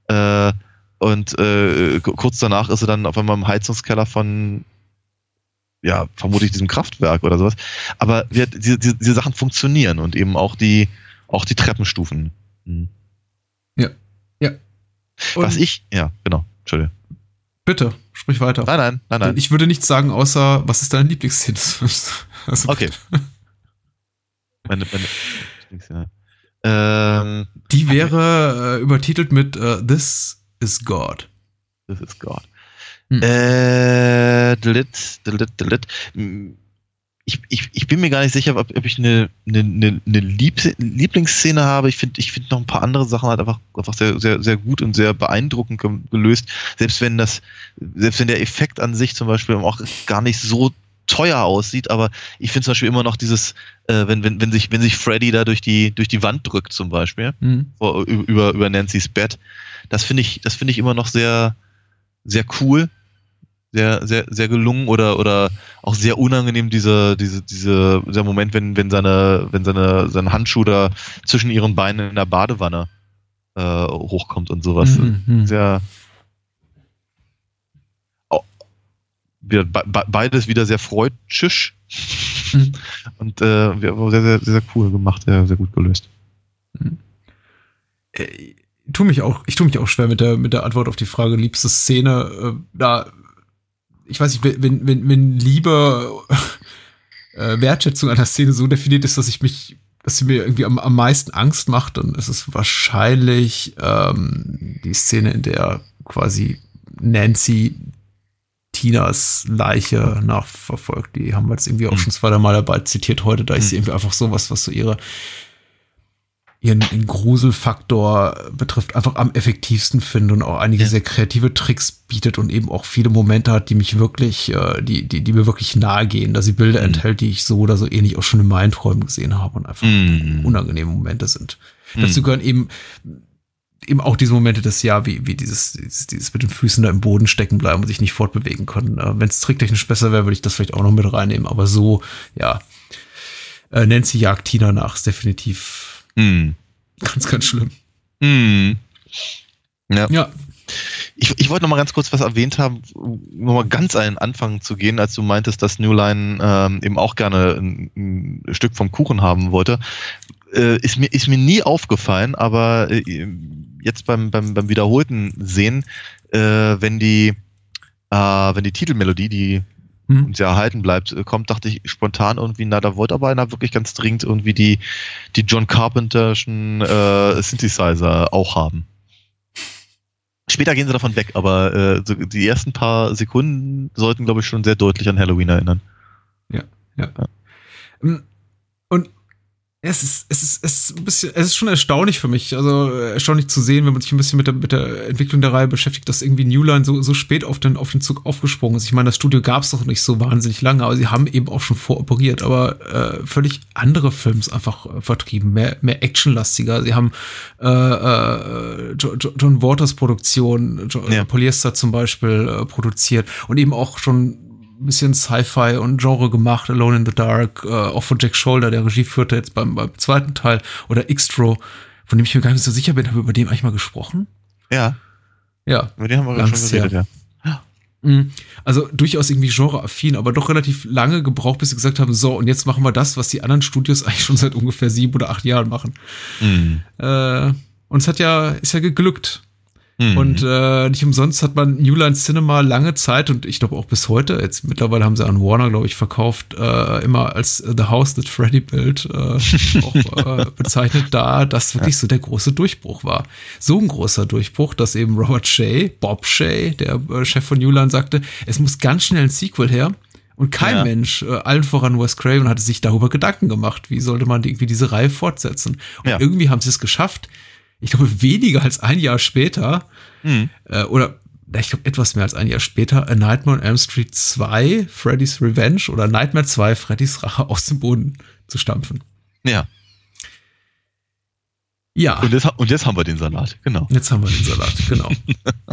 äh, und äh, ku- kurz danach ist sie dann auf einmal im Heizungskeller von, ja, vermutlich diesem Kraftwerk oder sowas. Aber wir, diese, diese, diese Sachen funktionieren und eben auch die, auch die Treppenstufen. Mhm. Was Und ich, ja, genau, Entschuldigung. bitte, sprich weiter. Nein, nein, nein, nein. Ich würde nichts sagen, außer, was ist deine Lieblingsszene des [LAUGHS] Films? Also, Okay. Meine, meine, ja. ähm, Die wäre äh, übertitelt mit äh, This is God. das ist God. Hm. Äh, delit, delit, delit. Ich, ich, ich bin mir gar nicht sicher, ob, ob ich eine, eine, eine, eine Lieb Lieblingsszene habe. Ich finde ich finde noch ein paar andere Sachen halt einfach, einfach sehr, sehr, sehr gut und sehr beeindruckend ge- gelöst. Selbst wenn das, selbst wenn der Effekt an sich zum Beispiel auch gar nicht so teuer aussieht, aber ich finde zum Beispiel immer noch dieses, äh, wenn, wenn, wenn sich, wenn sich Freddy da durch die, durch die Wand drückt zum Beispiel, Mhm. vor, über, über Nancy's Bett, das finde ich, das finde ich immer noch sehr, sehr cool, sehr, sehr, sehr gelungen oder, oder auch sehr unangenehm, diese, diese, diese, dieser Moment, wenn, wenn seine, wenn seine, sein Handschuh da zwischen ihren Beinen in der Badewanne äh, hochkommt und sowas. Mhm, mhm. Sehr, Oh, wieder be be- beides wieder sehr freudschüsch Mhm. [LAUGHS] und äh, sehr, sehr, sehr, cool gemacht, sehr, sehr gut gelöst. Äh, ich tu mich auch, ich tue mich auch schwer mit der, mit der Antwort auf die Frage, liebste Szene. Äh, da, ich weiß nicht, wenn, wenn, wenn, Liebe, äh, Wertschätzung einer Szene so definiert ist, dass ich mich, dass sie mir irgendwie am, am meisten Angst macht, dann ist es wahrscheinlich ähm, die Szene, in der quasi Nancy Tinas Leiche nachverfolgt. Die haben wir jetzt irgendwie auch Mhm. schon zwei, drei Mal dabei zitiert heute. Da ist sie Mhm. irgendwie einfach sowas, was so ihre ihren, ihren Gruselfaktor betrifft, einfach am effektivsten finde und auch einige Ja. sehr kreative Tricks bietet und eben auch viele Momente hat, die mich wirklich, äh, die, die, die mir wirklich nahe gehen, dass sie Bilder Mhm. enthält, die ich so oder so ähnlich auch schon in meinen Träumen gesehen habe und einfach Mhm. unangenehme Momente sind. Mhm. Dazu gehören eben eben auch diese Momente des ja, wie, wie dieses, dieses, dieses mit den Füßen da im Boden stecken bleiben und sich nicht fortbewegen können. Äh, Wenn es tricktechnisch besser wäre, würde ich das vielleicht auch noch mit reinnehmen, aber so, ja. Äh, Nancy jagt Tina nach, ist definitiv Mhm. [LAUGHS] ganz, ganz schlimm. Mhm. Ja. Ja. Ich, ich wollte noch mal ganz kurz was erwähnt haben, noch mal ganz an den Anfang zu gehen, als du meintest, dass New Line ähm, eben auch gerne ein, ein Stück vom Kuchen haben wollte. Äh, ist, mir, ist mir nie aufgefallen, aber äh, jetzt beim, beim, beim wiederholten Sehen, äh, wenn die äh, wenn die Titelmelodie, die Hm. uns ja erhalten bleibt, äh, kommt, dachte ich spontan irgendwie, na, da wollte aber einer wirklich ganz dringend irgendwie die, die John Carpenterschen äh, Synthesizer auch haben. Später gehen sie davon weg, aber äh, so die ersten paar Sekunden sollten, glaube ich, schon sehr deutlich an Halloween erinnern. Mm, Und es ist, es ist, es ist ein bisschen, es ist schon erstaunlich für mich, also erstaunlich zu sehen, wenn man sich ein bisschen mit der, mit der Entwicklung der Reihe beschäftigt, dass irgendwie Newline so, so spät auf den, auf den Zug aufgesprungen ist. Ich meine, das Studio gab es doch nicht so wahnsinnig lange, aber sie haben eben auch schon voroperiert, aber äh, völlig andere Films einfach äh, vertrieben, mehr, mehr actionlastiger. Sie haben äh, äh, Jo- Jo- John Waters Produktion, jo Ja. Polyester zum Beispiel äh, produziert und eben auch schon ein bisschen Sci-Fi und Genre gemacht, Alone in the Dark, äh, auch von Jack Shoulder, der Regie führte jetzt beim, beim zweiten Teil, oder Xtro, von dem ich mir gar nicht so sicher bin, habe ich über den eigentlich mal gesprochen? Ja, Ja. über den haben wir schon geredet, ja. Mhm. Also durchaus irgendwie genreaffin, aber doch relativ lange gebraucht, bis sie gesagt haben, so, und jetzt machen wir das, was die anderen Studios [LAUGHS] eigentlich schon seit ungefähr sieben oder acht Jahren machen. Mhm. Äh, und es hat ja, ist ja geglückt. Mhm. Und äh, nicht umsonst hat man New Line Cinema lange Zeit und ich glaube auch bis heute, jetzt mittlerweile haben sie an Warner, glaube ich, verkauft, äh, immer als The House That Freddy Built äh, [LAUGHS] auch äh, bezeichnet, da das wirklich so der große Durchbruch war. So ein großer Durchbruch, dass eben Robert Shea, Bob Shea, der äh, Chef von New Line, sagte, es muss ganz schnell ein Sequel her. Und kein Ja. Mensch, äh, allen voran Wes Craven, hatte sich darüber Gedanken gemacht, wie sollte man irgendwie diese Reihe fortsetzen. Und Ja. irgendwie haben sie es geschafft, ich glaube, weniger als ein Jahr später, Mhm. äh, oder ich glaube, etwas mehr als ein Jahr später, A Nightmare on Elm Street 2, Freddy's Revenge oder Nightmare 2, Freddy's Rache aus dem Boden zu stampfen. Ja, Ja, und jetzt, und jetzt haben wir den Salat, genau. jetzt haben wir den Salat, genau.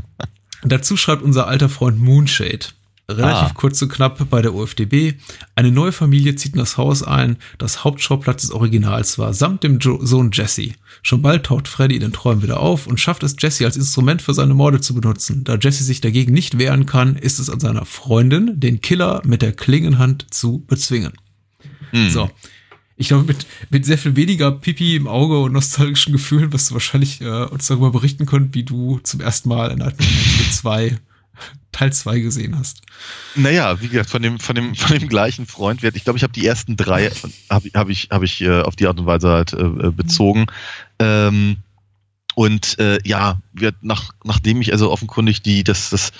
[LAUGHS] Dazu schreibt unser alter Freund Moonshade. Relativ Ah. kurz und knapp bei der OFDB. Eine neue Familie zieht in das Haus ein, das Hauptschauplatz des Originals war, samt dem jo Sohn Jesse. Schon bald taucht Freddy in den Träumen wieder auf und schafft es, Jesse als Instrument für seine Morde zu benutzen. Da Jesse sich dagegen nicht wehren kann, ist es an seiner Freundin, den Killer mit der Klingenhand zu bezwingen. Mhm. So. Ich glaube, mit, mit sehr viel weniger Pipi im Auge und nostalgischen Gefühlen wirst du wahrscheinlich äh, uns darüber berichten können, wie du zum ersten Mal in Nightmare Elm Street 2 [LAUGHS] Teil 2 gesehen hast. Naja, wie gesagt, von dem, von dem, von dem gleichen Freund wird, ich glaube, ich habe die ersten drei, habe hab ich, hab ich äh, auf die Art und Weise halt äh, bezogen. Ähm, und äh, ja, wird nach, nachdem ich also offenkundig die, das, das,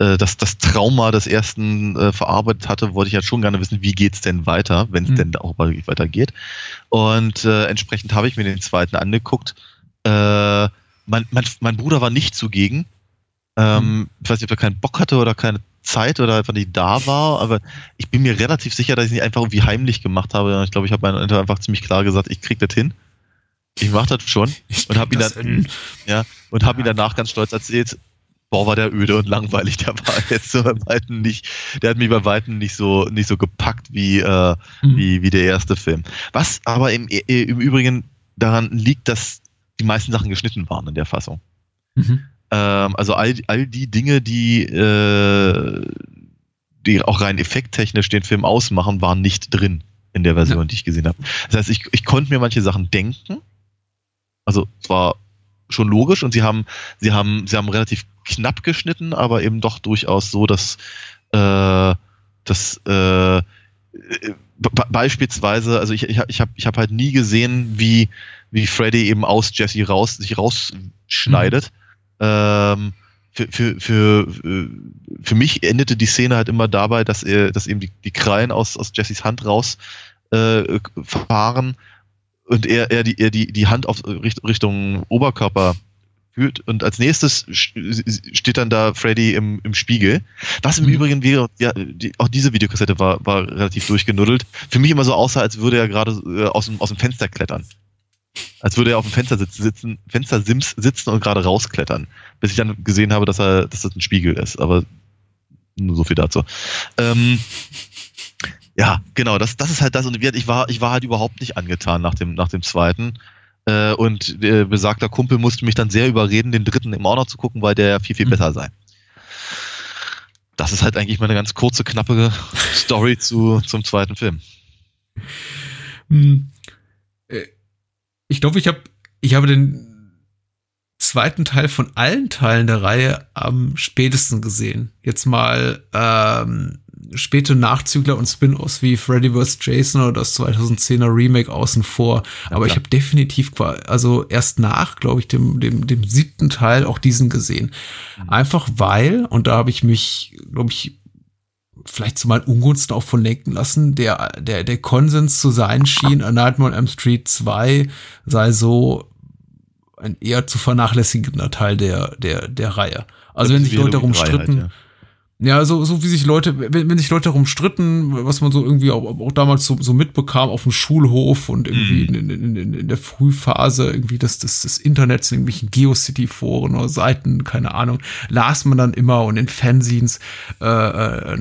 äh, das, das Trauma des ersten äh, verarbeitet hatte, wollte ich ja schon gerne wissen, wie geht's denn weiter, wenn es Mhm. denn auch wirklich weitergeht. Und äh, entsprechend habe ich mir den zweiten angeguckt. Äh, mein, mein, mein Bruder war nicht zugegen. Ähm, Ich weiß nicht, ob er keinen Bock hatte oder keine Zeit oder einfach nicht da war, aber ich bin mir relativ sicher, dass ich es nicht einfach irgendwie heimlich gemacht habe. Ich glaube, ich habe einfach ziemlich klar gesagt, ich krieg das hin. Ich mach das schon und habe ihn dann in- ja und habe ihn danach ganz stolz erzählt, boah, war der öde und langweilig, [LAUGHS] der war jetzt so bei Weitem nicht, der hat mich bei Weitem nicht so nicht so gepackt wie äh, Mhm. wie, wie der erste Film. Was aber im, äh, im Übrigen daran liegt, dass die meisten Sachen geschnitten waren in der Fassung. Mhm. Ähm, also all, all die Dinge, die, äh, die auch rein effekttechnisch den Film ausmachen, waren nicht drin in der Version, Ja. die ich gesehen habe. Das heißt, ich, ich konnte mir manche Sachen denken. Also es war schon logisch und sie haben, sie haben, sie haben relativ knapp geschnitten, aber eben doch durchaus so, dass, äh, dass äh, be- beispielsweise, also ich, ich habe ich hab, ich hab halt nie gesehen, wie, wie Freddy eben aus Jesse raus, sich rausschneidet. Ähm, für, für, für, für mich endete die Szene halt immer dabei, dass er, dass eben die, die Krallen aus, aus Jessys Hand raus äh, fahren und er, er, die, er die, die Hand auf Richt- Richtung Oberkörper führt und als nächstes steht dann da Freddy im, im Spiegel. Was im Mhm. Übrigen wäre, ja, die, auch diese Videokassette war, war relativ durchgenuddelt. Für mich immer so aussah, als würde er gerade äh, aus, dem, aus dem Fenster klettern. Als würde er auf dem Fenster sitzen, sitzen Fenstersims sitzen und gerade rausklettern. Bis ich dann gesehen habe, dass er, dass das ein Spiegel ist. Aber nur so viel dazu. Ähm, ja, genau, das, das ist halt das. Und ich war, ich war halt überhaupt nicht angetan nach dem, nach dem zweiten. Äh, und äh, besagter Kumpel musste mich dann sehr überreden, den dritten im auch noch zu gucken, weil der ja viel, viel Mhm. besser sei. Das ist halt eigentlich meine ganz kurze, knappe Story [LAUGHS] zu, zum zweiten Film. Hm. Äh, Ich glaube, ich habe ich habe den zweiten Teil von allen Teilen der Reihe am spätesten gesehen. Jetzt mal ähm, späte Nachzügler und Spin-offs wie Freddy vs. Jason oder das 2010er Remake außen vor. Ja, Aber ich klar. habe definitiv, also erst nach, glaube ich, dem, dem, dem siebten Teil auch diesen gesehen. Mhm. Einfach weil, und da habe ich mich, glaube ich, vielleicht zu meinen Ungunsten auch von lenken lassen, der, der, der Konsens zu sein schien, A Nightmare on Elm Street 2 sei so ein eher zu vernachlässigender Teil der, der, der Reihe. Also wenn sich Leute darum stritten, Halt, ja, so, so wie sich Leute, wenn, wenn sich Leute darum stritten, was man so irgendwie auch, auch damals so, so mitbekam auf dem Schulhof und irgendwie Mhm. in, in, in, in der Frühphase irgendwie des, des, des Internets, in irgendwelchen Geocity-Foren oder Seiten, keine Ahnung, las man dann immer und in Fanzines äh, äh,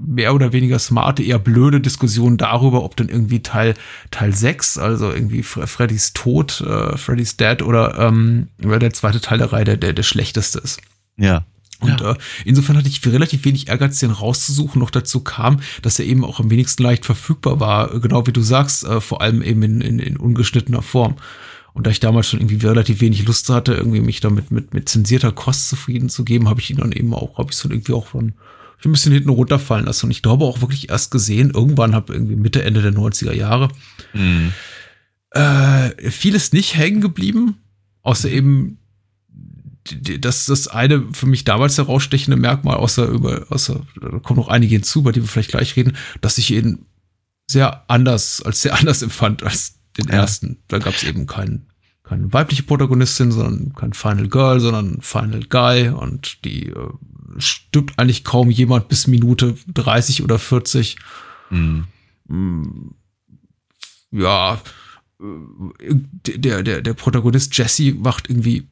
mehr oder weniger smarte, eher blöde Diskussionen darüber, ob dann irgendwie Teil Teil 6, also irgendwie Fre- Freddys Tod, äh, Freddys Dead oder ähm, der zweite Teil der Reihe der, der, der schlechteste ist. ja. Und äh, insofern hatte ich relativ wenig Ehrgeiz, den rauszusuchen. Noch dazu kam, dass er eben auch am wenigsten leicht verfügbar war, äh, genau wie du sagst, äh, vor allem eben in, in, in ungeschnittener Form. Und da ich damals schon irgendwie relativ wenig Lust hatte, irgendwie mich damit mit, mit zensierter Kost zufrieden zu geben, habe ich ihn dann eben auch, habe ich so irgendwie auch von ein bisschen hinten runterfallen lassen. Und ich glaube auch wirklich erst gesehen, irgendwann habe irgendwie Mitte, Ende der 90er Jahre, Mhm. äh, vieles nicht hängen geblieben, außer eben das das eine für mich damals herausstechende Merkmal, außer über, außer da kommen noch einige hinzu, über die wir vielleicht gleich reden, dass ich ihn sehr anders, als sehr [LAUGHS] anders empfand als den Ja. ersten. Da gab es eben keinen keine weibliche Protagonistin, sondern kein Final Girl, sondern Final Guy und die äh, stirbt eigentlich kaum jemand bis Minute 30 oder 40 Mhm. Mm, ja, äh, der, der, der Protagonist Jesse wacht irgendwie,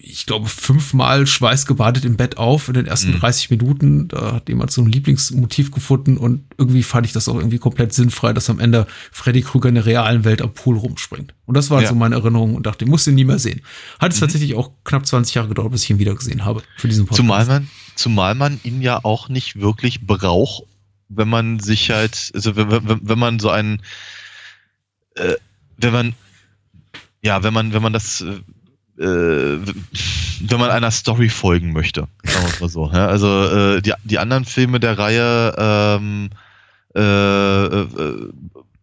ich glaube, fünfmal schweißgebadet im Bett auf in den ersten Mhm. 30 Minuten. Da hat jemand so ein Lieblingsmotiv gefunden und irgendwie fand ich das auch irgendwie komplett sinnfrei, dass am Ende Freddy Krüger in der realen Welt am Pool rumspringt. Und das war Ja. so meine Erinnerung und dachte, ich muss ihn nie mehr sehen. Hat es Mhm. tatsächlich auch knapp 20 Jahre gedauert, bis ich ihn wieder gesehen habe für diesen Podcast. Zumal man, zumal man ihn ja auch nicht wirklich braucht, wenn man sich halt, also wenn, wenn, wenn man so einen, äh, wenn man, ja, wenn man, wenn man das, äh, wenn man einer Story folgen möchte, sagen wir mal so. Ja? Also äh, die, die anderen Filme der Reihe ähm, äh, äh,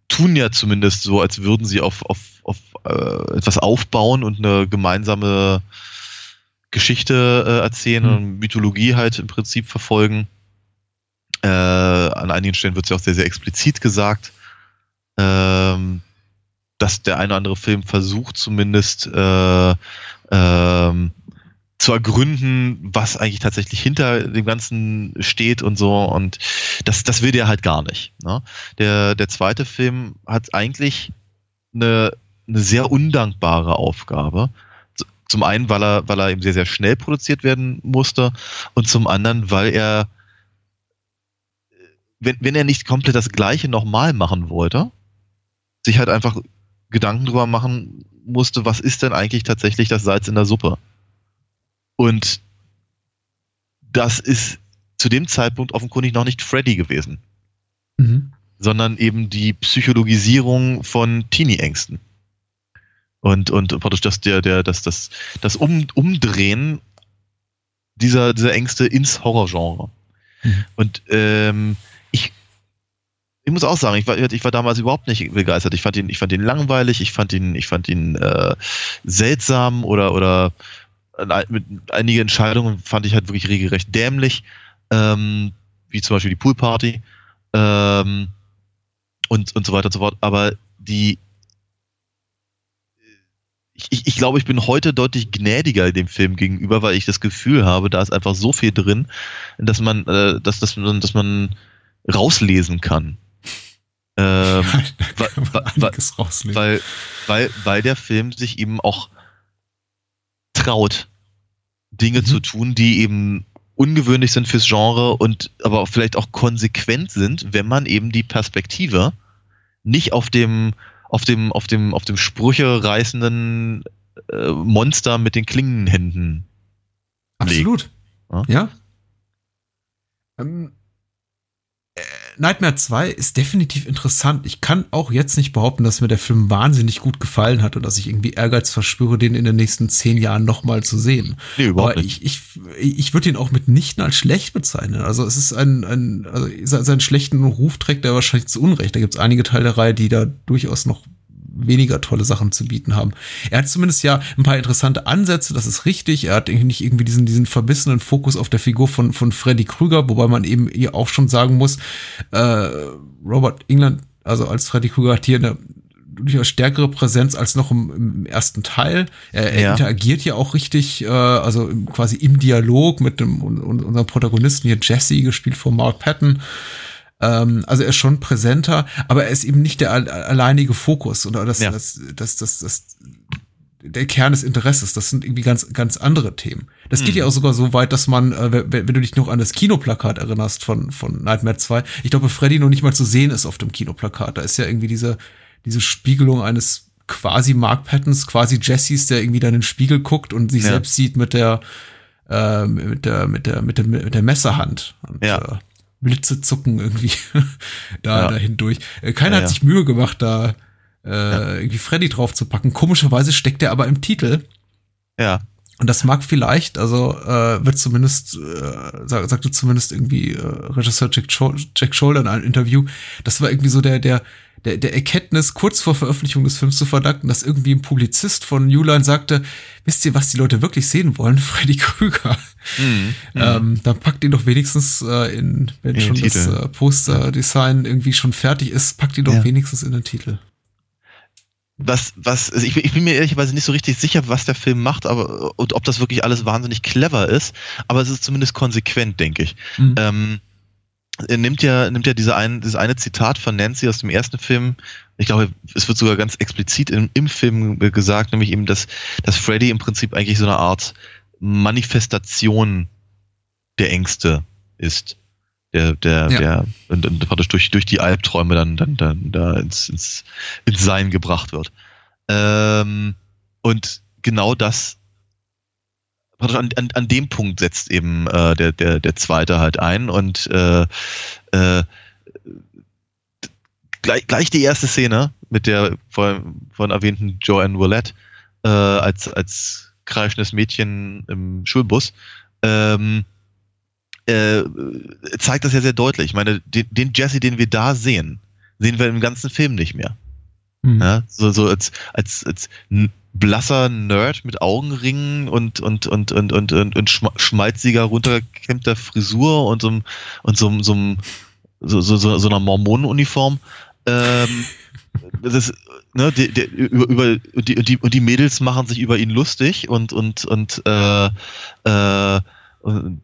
tun ja zumindest so, als würden sie auf, auf, auf äh, etwas aufbauen und eine gemeinsame Geschichte äh, erzählen Hm. und Mythologie halt im Prinzip verfolgen. Äh, an einigen Stellen wird es ja auch sehr, sehr explizit gesagt, ähm, dass der eine oder andere Film versucht zumindest äh, ähm, zu ergründen, was eigentlich tatsächlich hinter dem Ganzen steht und so. Und das, das will der halt gar nicht. Ne? Der, der zweite Film hat eigentlich eine, eine sehr undankbare Aufgabe. Zum einen, weil er, weil er eben sehr, sehr schnell produziert werden musste und zum anderen, weil er, wenn, wenn er nicht komplett das Gleiche nochmal machen wollte, sich halt einfach Gedanken drüber machen musste, was ist denn eigentlich tatsächlich das Salz in der Suppe? Und das ist zu dem Zeitpunkt offenkundig noch nicht Freddy gewesen, Mhm. sondern eben die Psychologisierung von Teenie-Ängsten. Und, und praktisch das, der, der, das, das, das um, Umdrehen dieser, dieser Ängste ins Horrorgenre. Mhm. Und ähm, ich, muss auch sagen, ich war, ich war damals überhaupt nicht begeistert. Ich fand ihn, ich fand ihn langweilig, ich fand ihn, ich fand ihn äh, seltsam oder, oder äh, mit einige Entscheidungen fand ich halt wirklich regelrecht dämlich, ähm, wie zum Beispiel die Poolparty ähm, und, und so weiter und so fort. Aber die ich, ich, ich glaube, ich bin heute deutlich gnädiger dem Film gegenüber, weil ich das Gefühl habe, da ist einfach so viel drin, dass man, äh, dass, dass man, dass man rauslesen kann. Ähm, da kann man wa- wa- einiges rausnehmen. weil, weil, weil der Film sich eben auch traut, Dinge Mhm. zu tun, die eben ungewöhnlich sind fürs Genre und aber auch vielleicht auch konsequent sind, wenn man eben die Perspektive nicht auf dem auf dem auf dem auf dem Sprüche reißenden äh, Monster mit den Klingenhänden Absolut. Ja. Ja. Ähm, äh, Nightmare 2 ist definitiv interessant. Ich kann auch jetzt nicht behaupten, dass mir der Film wahnsinnig gut gefallen hat und dass ich irgendwie Ehrgeiz verspüre, den in den nächsten zehn Jahren nochmal zu sehen. Nee, Aber ich, ich, ich würde ihn auch mitnichten als schlecht bezeichnen. Also es ist ein, ein also se- seinen schlechten Ruf trägt er wahrscheinlich zu Unrecht. Da gibt es einige Teile der Reihe, die da durchaus noch weniger tolle Sachen zu bieten haben. Er hat zumindest ja ein paar interessante Ansätze, das ist richtig. Er hat nicht irgendwie diesen, diesen verbissenen Fokus auf der Figur von, von Freddy Krüger, wobei man eben hier auch schon sagen muss, äh, Robert England, also als Freddy Krüger hat hier eine durchaus stärkere Präsenz als noch im, im ersten Teil. Er, er Ja. interagiert ja auch richtig, äh, also im, quasi im Dialog mit dem un, unserem Protagonisten hier Jesse, gespielt von Mark Patton. Ähm, also er ist schon präsenter, aber er ist eben nicht der al- alleinige Fokus oder das, Ja. das, das, das, das, der Kern des Interesses. Das sind irgendwie ganz, ganz andere Themen. Das geht Hm. ja auch sogar so weit, dass man, äh, wenn, wenn du dich noch an das Kinoplakat erinnerst von, von Nightmare 2, ich glaube, Freddy noch nicht mal zu sehen ist auf dem Kinoplakat. Da ist ja irgendwie diese, diese Spiegelung eines quasi Mark Pattons, quasi Jessys, der irgendwie dann in den Spiegel guckt und sich Ja. selbst sieht mit der, äh, mit der, mit der, mit der, mit der Messerhand. Und, Ja. äh, Blitze zucken irgendwie [LAUGHS] da, Ja. dahin durch. Äh, Keiner Ja, hat ja. sich Mühe gemacht, da äh, irgendwie Freddy drauf zu packen. Komischerweise steckt er aber im Titel. ja, Und das mag vielleicht, also äh, wird zumindest, äh, sag, sagte zumindest irgendwie äh, Regisseur Jack, Schol Jack Scholder in einem Interview, das war irgendwie so der, der, der, der Erkenntnis kurz vor Veröffentlichung des Films zu verdanken, dass irgendwie ein Publizist von New Line sagte, wisst ihr, was die Leute wirklich sehen wollen? [LAUGHS] Freddy Krüger. Mhm. Ähm, dann packt ihn doch wenigstens äh, in, wenn In schon das äh, Posterdesign irgendwie schon fertig ist, packt ihn doch Ja. wenigstens in den Titel. was, was, also ich, bin- ich bin mir ehrlicherweise nicht so richtig sicher, was der Film macht, aber und ob das wirklich alles wahnsinnig clever ist, aber es ist zumindest konsequent, denke ich. Mhm. Ähm, nimmt ja, nimmt ja diese ein, dieses eine Zitat von Nancy aus dem ersten Film. Ich glaube, es wird sogar ganz explizit im, im Film gesagt, nämlich eben, dass, dass Freddy im Prinzip eigentlich so eine Art Manifestation der Ängste ist. Der, der, Ja. der, und, und praktisch durch, durch die Albträume dann, dann, dann da ins, ins, ins Sein gebracht wird. Ähm, und genau das, an, an, an dem Punkt setzt eben äh, der, der, der zweite halt ein und äh, äh, gleich, gleich die erste Szene mit der vorhin, vorhin erwähnten Joanne Willett äh, als, als kreischendes Mädchen im Schulbus ähm, äh, zeigt das ja sehr deutlich. Ich meine, den, den Jesse, den wir da sehen, sehen wir im ganzen Film nicht mehr. Mhm. Ja, so, so als, als, als blasser Nerd mit Augenringen und, und, und, und, und, und, und schma- schmalziger, runtergekämmter Frisur und so, einem- und so, einem- so, einem- so, so, so, so einer Mormonenuniform. Ähm, das ist, ne, die, die, über, über die, die, und die Mädels machen sich über ihn lustig und und und äh, äh, und,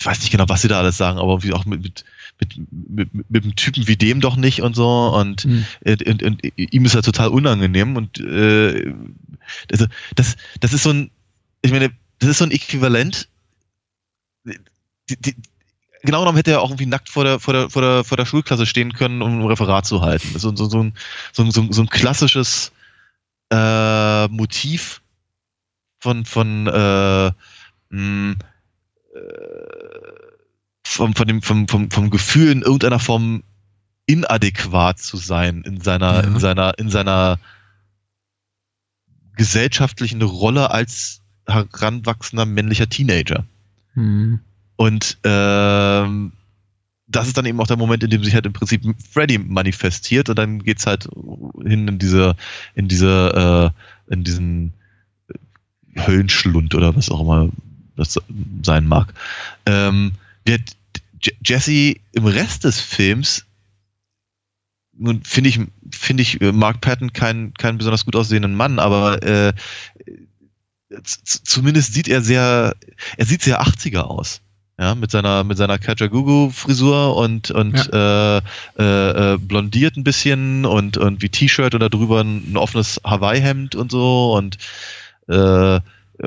ich weiß nicht genau, was sie da alles sagen, aber wie auch mit, mit mit, mit, mit einem Typen wie dem doch nicht und so und, Mhm. und, und, und ihm ist er total unangenehm und äh, also das, das ist so ein, ich meine, das ist so ein Äquivalent. Die, die, genau genommen hätte er auch irgendwie nackt vor der, vor der, vor der, vor der Schulklasse stehen können, um ein Referat zu halten. So, so, so, ein, so, ein- so, ein- so ein klassisches äh, Motiv von, von äh, mh, äh, vom, von dem, vom, vom, vom Gefühl in irgendeiner Form inadäquat zu sein in seiner, Ja. in seiner, in seiner gesellschaftlichen Rolle als heranwachsender männlicher Teenager. Hm. Und ähm, das ist dann eben auch der Moment, in dem sich halt im Prinzip Freddy manifestiert und dann geht's halt hin in diese, in diese, äh, in diesen Höllenschlund oder was auch immer das sein mag. Ähm, J- Jesse im Rest des Films nun finde ich, finde ich äh, Mark Patton keinen keinen besonders gut aussehenden Mann, aber äh, zumindest sieht er sehr, er sieht sehr 80er aus. Ja, mit seiner, mit seiner Kajagugu-Frisur und, und äh, äh, äh, blondiert ein bisschen und, und wie T-Shirt und da drüber ein, ein offenes Hawaii-Hemd und so und äh,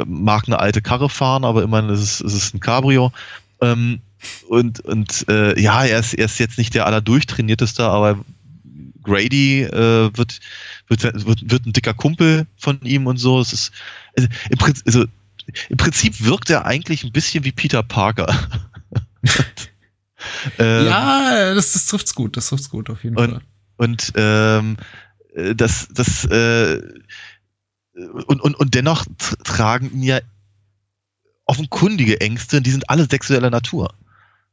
mag eine alte Karre fahren, aber immerhin ist es, ist es ein Cabrio. Ähm, und und äh, ja, er ist, er ist jetzt nicht der allerdurchtrainierteste, aber Grady äh, wird, wird, wird, wird ein dicker Kumpel von ihm und so. Es ist also im, Prinzip, also, im Prinzip wirkt er eigentlich ein bisschen wie Peter Parker. [LAUGHS] ähm, Ja, das, das trifft's gut, das trifft's gut auf jeden Und- Fall. Und ähm, äh, das, das äh, und, und, und dennoch tr- tragen ihn ja offenkundige Ängste, die sind alle sexueller Natur.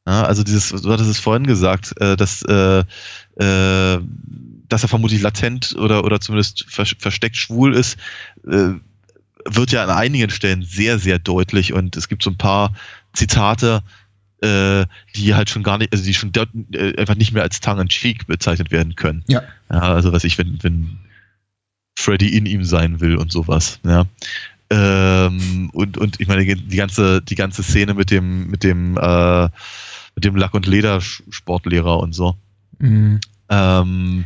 Ja, also dieses, du hattest es vorhin gesagt, äh, dass, äh, äh, dass er vermutlich latent oder, oder zumindest vers versteckt schwul ist, äh, wird ja an einigen Stellen sehr, sehr deutlich und es gibt so ein paar Zitate, äh, die halt schon gar nicht, also die schon äh, einfach nicht mehr als tongue in cheek bezeichnet werden können. Ja. Ja, also was ich, wenn, wenn Freddy in ihm sein will und sowas, ja. Ähm, und, und ich meine, die ganze, die ganze Szene mit dem, mit dem, äh, dem Lack- und Leder-Sportlehrer und so. Mhm. Ähm,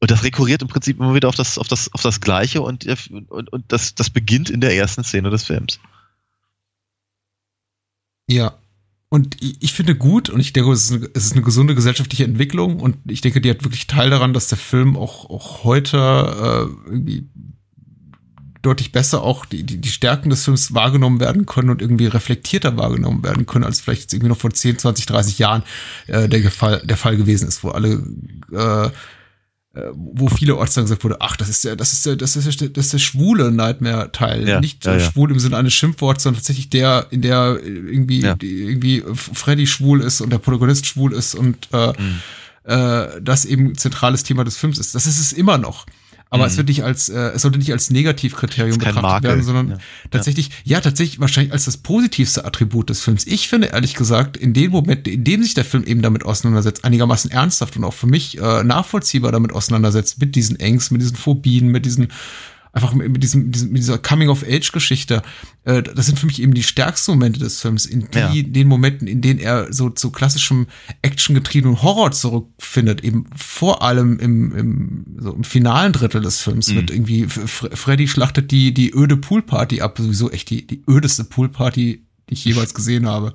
und das rekurriert im Prinzip immer wieder auf das, auf das, auf das Gleiche und, und, und das, das beginnt in der ersten Szene des Films. Ja. Und ich, ich finde gut, und ich denke, es ist, eine, es ist eine gesunde gesellschaftliche Entwicklung und ich denke, die hat wirklich Teil daran, dass der Film auch, auch heute äh, irgendwie deutlich besser auch die, die, die Stärken des Films wahrgenommen werden können und irgendwie reflektierter wahrgenommen werden können, als vielleicht jetzt irgendwie noch vor 10, 20, 30 Jahren äh, der, Fall, der Fall gewesen ist, wo alle äh, äh, wo viele Orts dann gesagt wurde, ach, das ist der, das ist der, das ist der, das ist der schwule Nightmare-Teil. Ja, Nicht ja, ja. schwul im Sinne eines Schimpfworts, sondern tatsächlich der, in der irgendwie, irgendwie Freddy schwul ist und der Protagonist schwul ist und äh, Mhm. äh, das eben zentrales Thema des Films ist. Das ist es immer noch. Aber Mhm. es wird nicht als, äh, es sollte nicht als Negativkriterium betrachtet Makel, werden, sondern ja. tatsächlich, ja. tatsächlich wahrscheinlich als das positivste Attribut des Films. Ich finde ehrlich gesagt, in dem Moment, in dem sich der Film eben damit auseinandersetzt, einigermaßen ernsthaft und auch für mich äh, nachvollziehbar damit auseinandersetzt, mit diesen Ängsten, mit diesen Phobien, mit diesen einfach mit, diesem, mit dieser Coming-of-Age-Geschichte. Äh, das sind für mich eben die stärksten Momente des Films, in die, Ja. den Momenten, in denen er so zu klassischem actiongetriebenen Horror zurückfindet, eben vor allem im, im, so im finalen Drittel des Films Mhm. mit irgendwie Freddy schlachtet die, die öde Poolparty ab, sowieso echt die, die ödeste Poolparty, die ich jemals gesehen habe.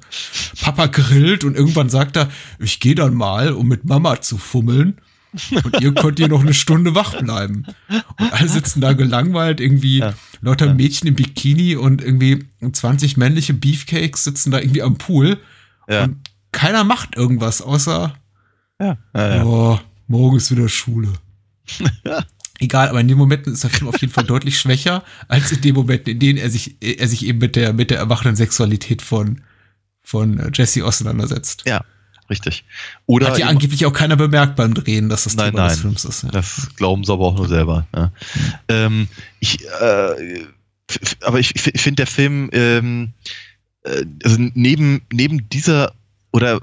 Papa grillt und irgendwann sagt er, ich gehe dann mal, um mit Mama zu fummeln. Und ihr könnt hier noch eine Stunde wach bleiben. Und alle sitzen da gelangweilt, irgendwie Ja. lauter Mädchen im Bikini und irgendwie 20 männliche Beefcakes sitzen da irgendwie am Pool. Ja. Und keiner macht irgendwas, außer, Ja, ja, ja. oh, morgen ist wieder Schule. [LAUGHS] Egal, aber in den Momenten ist der Film auf jeden Fall deutlich schwächer, als in den Momenten, in denen er sich, er sich eben mit der, mit der erwachenden Sexualität von, von Jesse auseinandersetzt. ja richtig. Oder Hat ja angeblich auch keiner bemerkt beim Drehen, dass das Nein, Thema des nein. Films ist. Ja. Das glauben sie aber auch nur selber. Ja. Ähm, ich, äh, aber ich, ich finde der Film, ähm, äh, also neben, neben dieser oder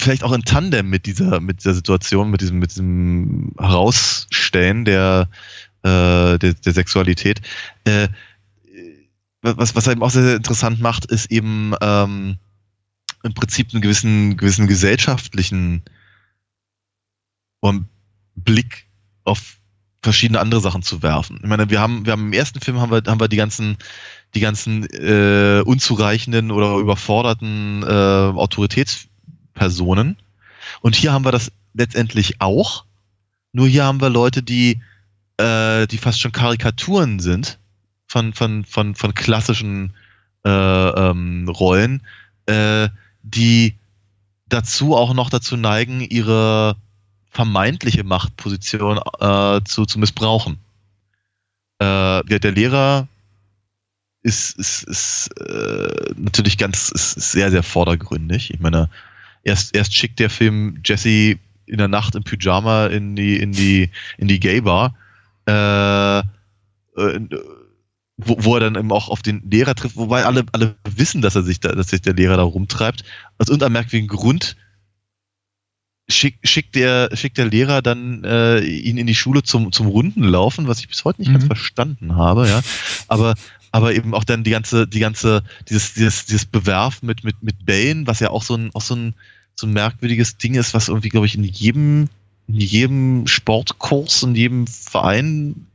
vielleicht auch in Tandem mit dieser, mit dieser Situation, mit diesem, mit diesem Herausstellen der, äh, der, der Sexualität. Äh, was, was eben auch sehr, sehr interessant macht, ist eben ähm, im Prinzip einen gewissen, gewissen gesellschaftlichen Blick auf verschiedene andere Sachen zu werfen. Ich meine, wir haben, wir haben im ersten Film haben wir, haben wir die ganzen, die ganzen äh, unzureichenden oder überforderten äh, Autoritätspersonen. Und hier haben wir das letztendlich auch. Nur hier haben wir Leute, die, äh, die fast schon Karikaturen sind von, von, von, von klassischen äh, ähm, Rollen, äh, die dazu auch noch dazu neigen, ihre vermeintliche Machtposition äh, zu, zu missbrauchen. Äh, der, Lehrer ist, ist, ist äh, natürlich ganz ist, sehr, sehr vordergründig. Ich meine, erst, erst schickt der Film Jesse in der Nacht im Pyjama in die, in die, in die Gay-Bar, äh, äh, wo, wo er dann eben auch auf den Lehrer trifft, wobei alle, alle wissen, dass er sich da, dass sich der Lehrer da rumtreibt. Aus irgendeinem merkwürdigen Grund schick, schickt, der, schickt der Lehrer dann äh, ihn in die Schule zum, zum Rundenlaufen, was ich bis heute nicht mhm. ganz verstanden habe, ja. Aber, aber eben auch dann die ganze, die ganze, dieses, dieses, dieses Bewerfen mit, mit, mit Bällen, was ja auch so ein, auch so ein, so ein merkwürdiges Ding ist, was irgendwie, glaube ich, in jedem, in jedem Sportkurs, in jedem Verein,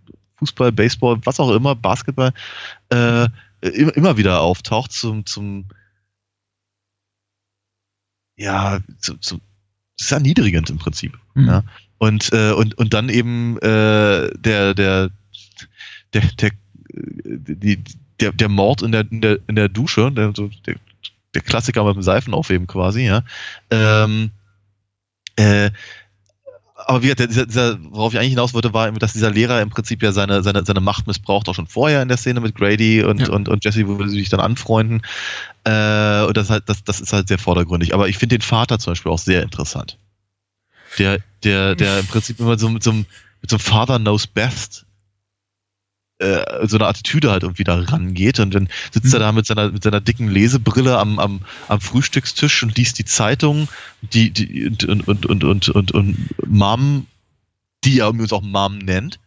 Fußball, Baseball, was auch immer, Basketball, äh, immer, wieder auftaucht zum, zum, ja, zum, zum ist erniedrigend im Prinzip. Mhm. Ja. Und, äh, und, und dann eben äh, der, der, der, der, die, der, der Mord in der, in der, in der Dusche, der, der, der Klassiker mit dem Seifenaufheben quasi, ja. Ähm, äh, aber wie dieser, dieser, worauf ich eigentlich hinaus wollte, war, dass dieser Lehrer im Prinzip ja seine, seine, seine Macht missbraucht, auch schon vorher in der Szene mit Grady und, ja. und, und Jesse, wo sie sich dann anfreunden. Äh, und das, halt, das, das ist halt sehr vordergründig. Aber ich finde den Vater zum Beispiel auch sehr interessant. Der, der, der im Prinzip immer so mit so einem, mit so einem Father knows best äh, so eine Attitüde halt irgendwie da rangeht und dann sitzt mhm. er da mit seiner mit seiner dicken Lesebrille am, am, am Frühstückstisch und liest die Zeitung, die, die und, und, und, und, und, und, und Mom, die er übrigens auch Mom nennt,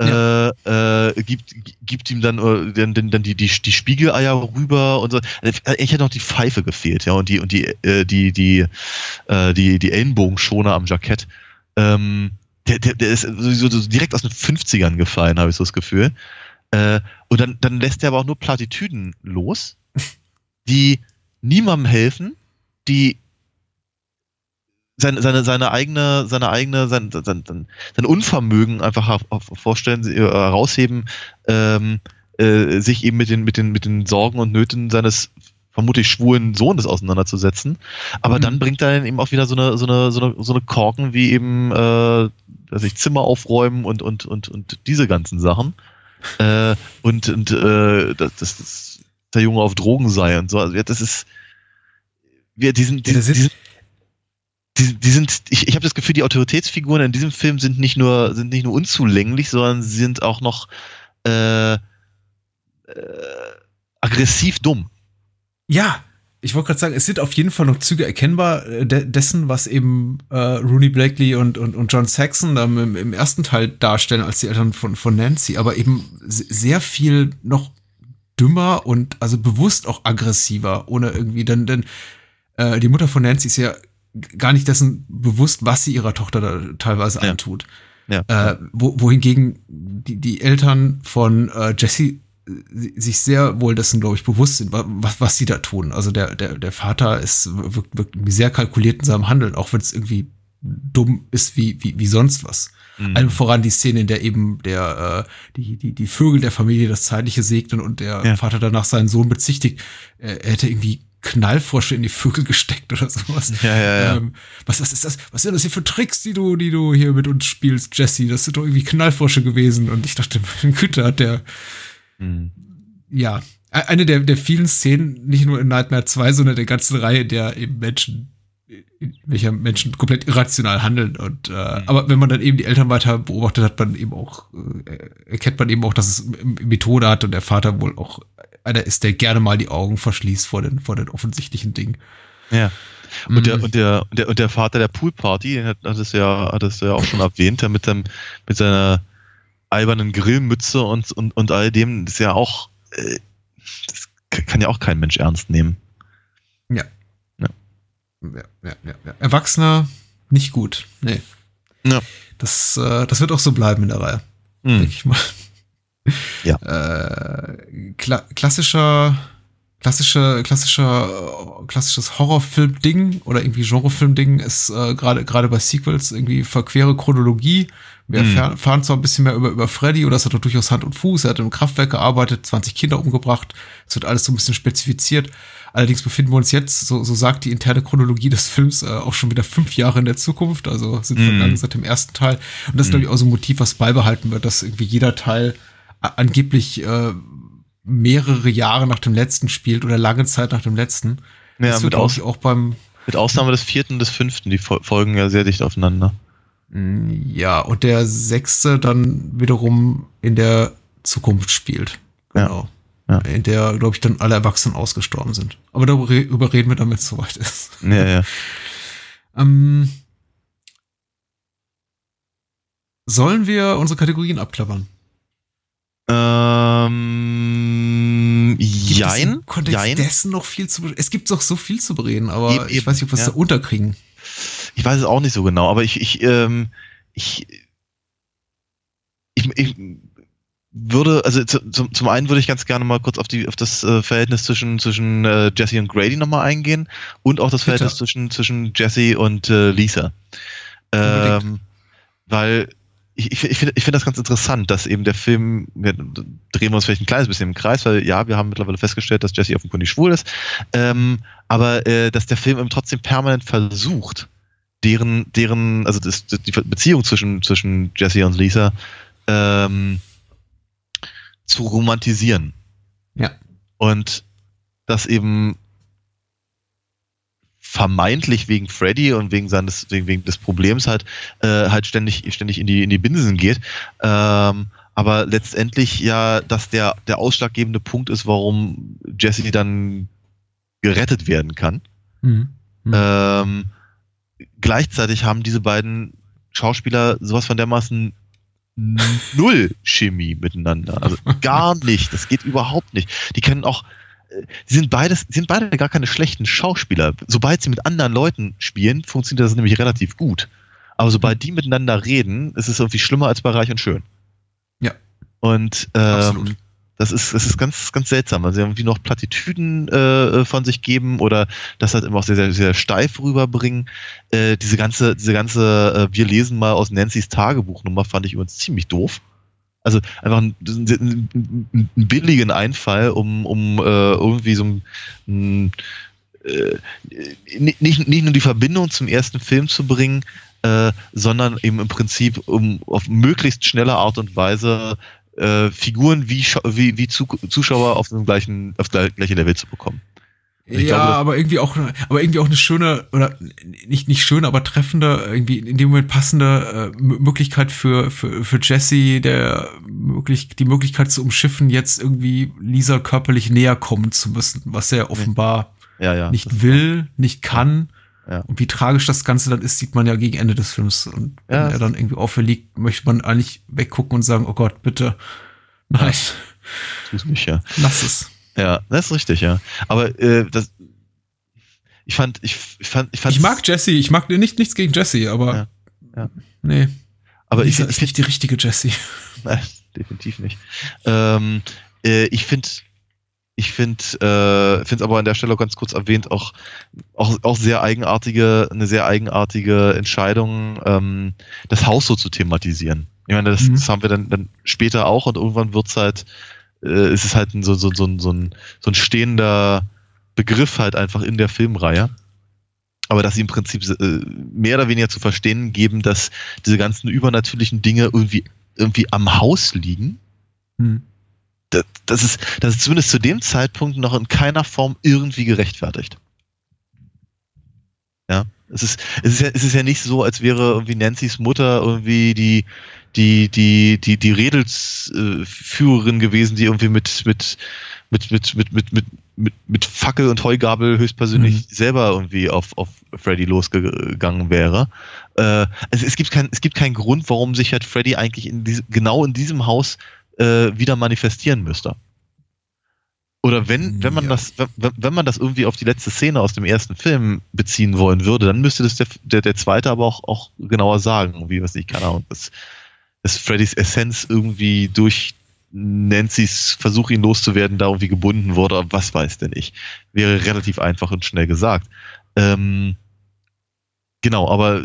ja. äh, äh, gibt, gibt ihm dann, äh, dann, dann, dann die, die, die Spiegeleier rüber und so. Also, ich hätte noch die Pfeife gefehlt, ja, und die, und die, äh, die, die, äh, die, die Ellenbogenschoner am Jackett. Ähm, der, der, der ist sowieso so direkt aus den 50ern gefallen, habe ich so das Gefühl. Äh, und dann, dann lässt er aber auch nur Plattitüden los, [LAUGHS] die niemandem helfen, die seine, seine, seine eigene, seine eigene, sein, sein, sein, sein Unvermögen einfach vorstellen, äh, herausheben, ähm, äh, sich eben mit den, mit den, mit den Sorgen und Nöten seines vermutlich schwulen Sohnes auseinanderzusetzen. Aber mhm. dann bringt er eben auch wieder so eine, so eine, so eine, so eine Korken wie eben, äh, dass ich Zimmer aufräumen und, und, und, und diese ganzen Sachen. Äh, und und äh, dass, dass der Junge auf Drogen sei und so. Also das ist, wir, die sind, die, die, sind, die, die sind, ich, ich habe das Gefühl, die Autoritätsfiguren in diesem Film sind nicht nur, sind nicht nur unzulänglich, sondern sie sind auch noch äh, äh, aggressiv dumm. Ja, ich wollte gerade sagen, es sind auf jeden Fall noch Züge erkennbar äh, de dessen, was eben äh, Rooney Blakely und, und, und John Saxon im, im, ersten Teil darstellen als die Eltern von, von Nancy, aber eben sehr viel noch dümmer und also bewusst auch aggressiver, ohne irgendwie, denn, denn äh, die Mutter von Nancy ist ja gar nicht dessen bewusst, was sie ihrer Tochter da teilweise ja. antut. Ja. Äh, wo, wohingegen die, die Eltern von äh, Jesse sich sehr wohl dessen, glaube ich, bewusst sind, was, was sie da tun. Also der, der, der Vater ist wirkt, wirkt sehr kalkuliert in seinem Handeln, auch wenn es irgendwie dumm ist wie, wie, wie sonst was. Mhm. Allem voran die Szene, in der eben der, äh, die, die, die Vögel der Familie das Zeitliche segnen und der ja. Vater danach seinen Sohn bezichtigt, äh, er hätte irgendwie Knallfrosche in die Vögel [LAUGHS] gesteckt oder sowas. Ja, ja, ja. Ähm, was, was ist das? Was sind das hier für Tricks, die du, die du hier mit uns spielst, Jesse? Das sind doch irgendwie Knallfrosche gewesen. Und ich dachte, [LAUGHS] Güte hat der, Mhm. Ja, e-, eine der, der vielen Szenen, nicht nur in Nightmare 2, sondern der ganzen Reihe, der eben Menschen, welcher Menschen komplett irrational handeln. Und äh, mhm. aber wenn man dann eben die Eltern weiter beobachtet, hat man eben auch, äh, erkennt man eben auch, dass es Methode hat und der Vater wohl auch einer ist, der gerne mal die Augen verschließt vor den, vor den offensichtlichen Dingen. Ja. Und, der, Mhm. und, der, und, der, und der Vater der Poolparty, den hat, hat es ja, hat es ja auch schon erwähnt, der mit, seinem, mit seiner albernen Grillmütze und, und, und all dem, ist ja auch, äh, das kann ja auch kein Mensch ernst nehmen. Ja, ja, ja, ja. Erwachsener, nicht gut. Nee. Ja. Das, äh, das wird auch so bleiben in der Reihe, denke ich mal. Ja. [LAUGHS] Äh, kla klassischer, klassischer, klassischer, klassisches Horrorfilm-Ding oder irgendwie Genrefilm-Ding ist äh, gerade gerade bei Sequels irgendwie verquere Chronologie. Wir Mhm. erfahren zwar ein bisschen mehr über, über Freddy oder das hat doch durchaus Hand und Fuß. Er hat im Kraftwerk gearbeitet, 20 Kinder umgebracht. Es wird alles so ein bisschen spezifiziert. Allerdings befinden wir uns jetzt, so, so sagt die interne Chronologie des Films, äh, auch schon wieder fünf Jahre in der Zukunft. Also sind Mhm. vergangen seit dem ersten Teil. Und das ist, glaube ich, auch so ein Motiv, was beibehalten wird, dass irgendwie jeder Teil angeblich äh, mehrere Jahre nach dem letzten spielt oder lange Zeit nach dem letzten. Ja, das wird, mit, glaube ich, auch beim mit Ausnahme des vierten und des fünften, die fol- folgen ja sehr dicht aufeinander. Ja, und der sechste dann wiederum in der Zukunft spielt. Ja. Genau. Ja. In der, glaube ich, dann alle Erwachsenen ausgestorben sind. Aber darüber reden wir dann, wenn es soweit ist. Ja, ja. [LAUGHS] Ähm, sollen wir unsere Kategorien abklappern? Ähm, Gibt es jein, im Kontext jein. dessen noch viel zu? Es gibt doch so viel zu bereden, aber Eben, ich weiß nicht, ob wir es ja. da unterkriegen. Ich weiß es auch nicht so genau, aber ich, ich, ähm, ich, ich, ich würde, also zu, zum, zum einen würde ich ganz gerne mal kurz auf die auf das äh, Verhältnis zwischen zwischen äh, Jesse und Grady nochmal eingehen und auch das Bitte. Verhältnis zwischen zwischen Jesse und äh, Lisa, Unbedingt. ähm, weil ich, ich, ich finde ich finde das ganz interessant, dass eben der Film, wir drehen wir uns vielleicht ein kleines bisschen im Kreis, weil ja, wir haben mittlerweile festgestellt, dass Jesse offenkundig schwul ist, ähm, aber äh, dass der Film eben trotzdem permanent versucht, deren, deren, also das, die Beziehung zwischen, zwischen Jesse und Lisa ähm, zu romantisieren. Ja. Und das eben vermeintlich wegen Freddy und wegen seines, wegen, wegen des Problems halt, äh, halt ständig, ständig in die, in die Binsen geht. Ähm, aber letztendlich ja, dass der, der ausschlaggebende Punkt ist, warum Jesse dann gerettet werden kann. Mhm. Mhm. Ähm, gleichzeitig haben diese beiden Schauspieler sowas von dermaßen null Chemie miteinander. Also gar nicht. Das geht überhaupt nicht. Die können auch, äh, sie sind beides, sie sind beide gar keine schlechten Schauspieler. Sobald sie mit anderen Leuten spielen, funktioniert das nämlich relativ gut. Aber sobald die miteinander reden, ist es irgendwie schlimmer als bei Reich und Schön. Ja. Und Absolut. Das ist, das ist ganz, ganz seltsam, weil sie irgendwie noch Plattitüden äh, von sich geben oder das halt immer auch sehr, sehr, sehr steif rüberbringen. Äh, diese ganze, diese ganze, äh, wir lesen mal aus Nancy's Tagebuchnummer fand ich übrigens ziemlich doof. Also einfach einen, einen, einen billigen Einfall, um, um äh, irgendwie so ein, ein äh, nicht, nicht nur die Verbindung zum ersten Film zu bringen, äh, sondern eben im Prinzip um auf möglichst schnelle Art und Weise äh, Figuren wie, wie, wie Zu Zuschauer auf dem gleichen, auf das gleiche Level zu bekommen. Ich ja, glaube, aber irgendwie auch, aber irgendwie auch eine schöne oder nicht nicht schöne, aber treffende, irgendwie in dem Moment passende äh, Möglichkeit für für für Jesse, der möglich die Möglichkeit zu umschiffen, jetzt irgendwie Lisa körperlich näher kommen zu müssen, was er offenbar Ja, ja. nicht will, nicht kann. Ja. Und wie tragisch das Ganze dann ist, sieht man ja gegen Ende des Films. Und wenn Ja. er dann irgendwie auferliegt, möchte man eigentlich weggucken und sagen, oh Gott, bitte, nein, Tu's mich, ja. lass es. Ja, das ist richtig, ja. Aber äh, das, ich fand, ich, ich fand, ich fand, Ich mag Jesse, ich mag nicht nichts gegen Jesse, aber Ja, ja. nee. aber ich, Lisa ich ist nicht die richtige Jessie. [LAUGHS] Nein, definitiv nicht. Ähm, äh, ich finde, ich finde, äh, finde es aber an der Stelle auch ganz kurz erwähnt, auch, auch, auch sehr eigenartige, eine sehr eigenartige Entscheidung, ähm, das Haus so zu thematisieren. Ich meine, das, Mhm. das haben wir dann, dann später auch und irgendwann wird's halt, äh, ist es halt ein, so, so, so, ein- so, ein, so ein stehender Begriff halt einfach in der Filmreihe. Aber dass sie im Prinzip äh, mehr oder weniger zu verstehen geben, dass diese ganzen übernatürlichen Dinge irgendwie irgendwie am Haus liegen, Hm. Das, das, ist, das ist zumindest zu dem Zeitpunkt noch in keiner Form irgendwie gerechtfertigt. Ja, es ist, es ist ja, es ist ja nicht so, als wäre irgendwie Nancy's Mutter irgendwie die, die, die, die, die Redelsführerin gewesen, die irgendwie mit, mit, mit, mit, mit, mit, mit, mit, mit Fackel und Heugabel höchstpersönlich Mhm. selber irgendwie auf, auf Freddy losgegangen wäre. Äh, also es gibt kein, es gibt keinen Grund, warum sich halt Freddy eigentlich in diesem, genau in diesem Haus äh, wieder manifestieren müsste. Oder wenn, wenn man Ja. das, wenn, wenn man das irgendwie auf die letzte Szene aus dem ersten Film beziehen wollen würde, dann müsste das der, der, der zweite aber auch, auch genauer sagen, wie was ich, keine Ahnung, dass, dass Freddys Essenz irgendwie durch Nancy's Versuch, ihn loszuwerden, da irgendwie gebunden wurde, aber was weiß denn ich. Wäre relativ einfach und schnell gesagt. Ähm, genau, aber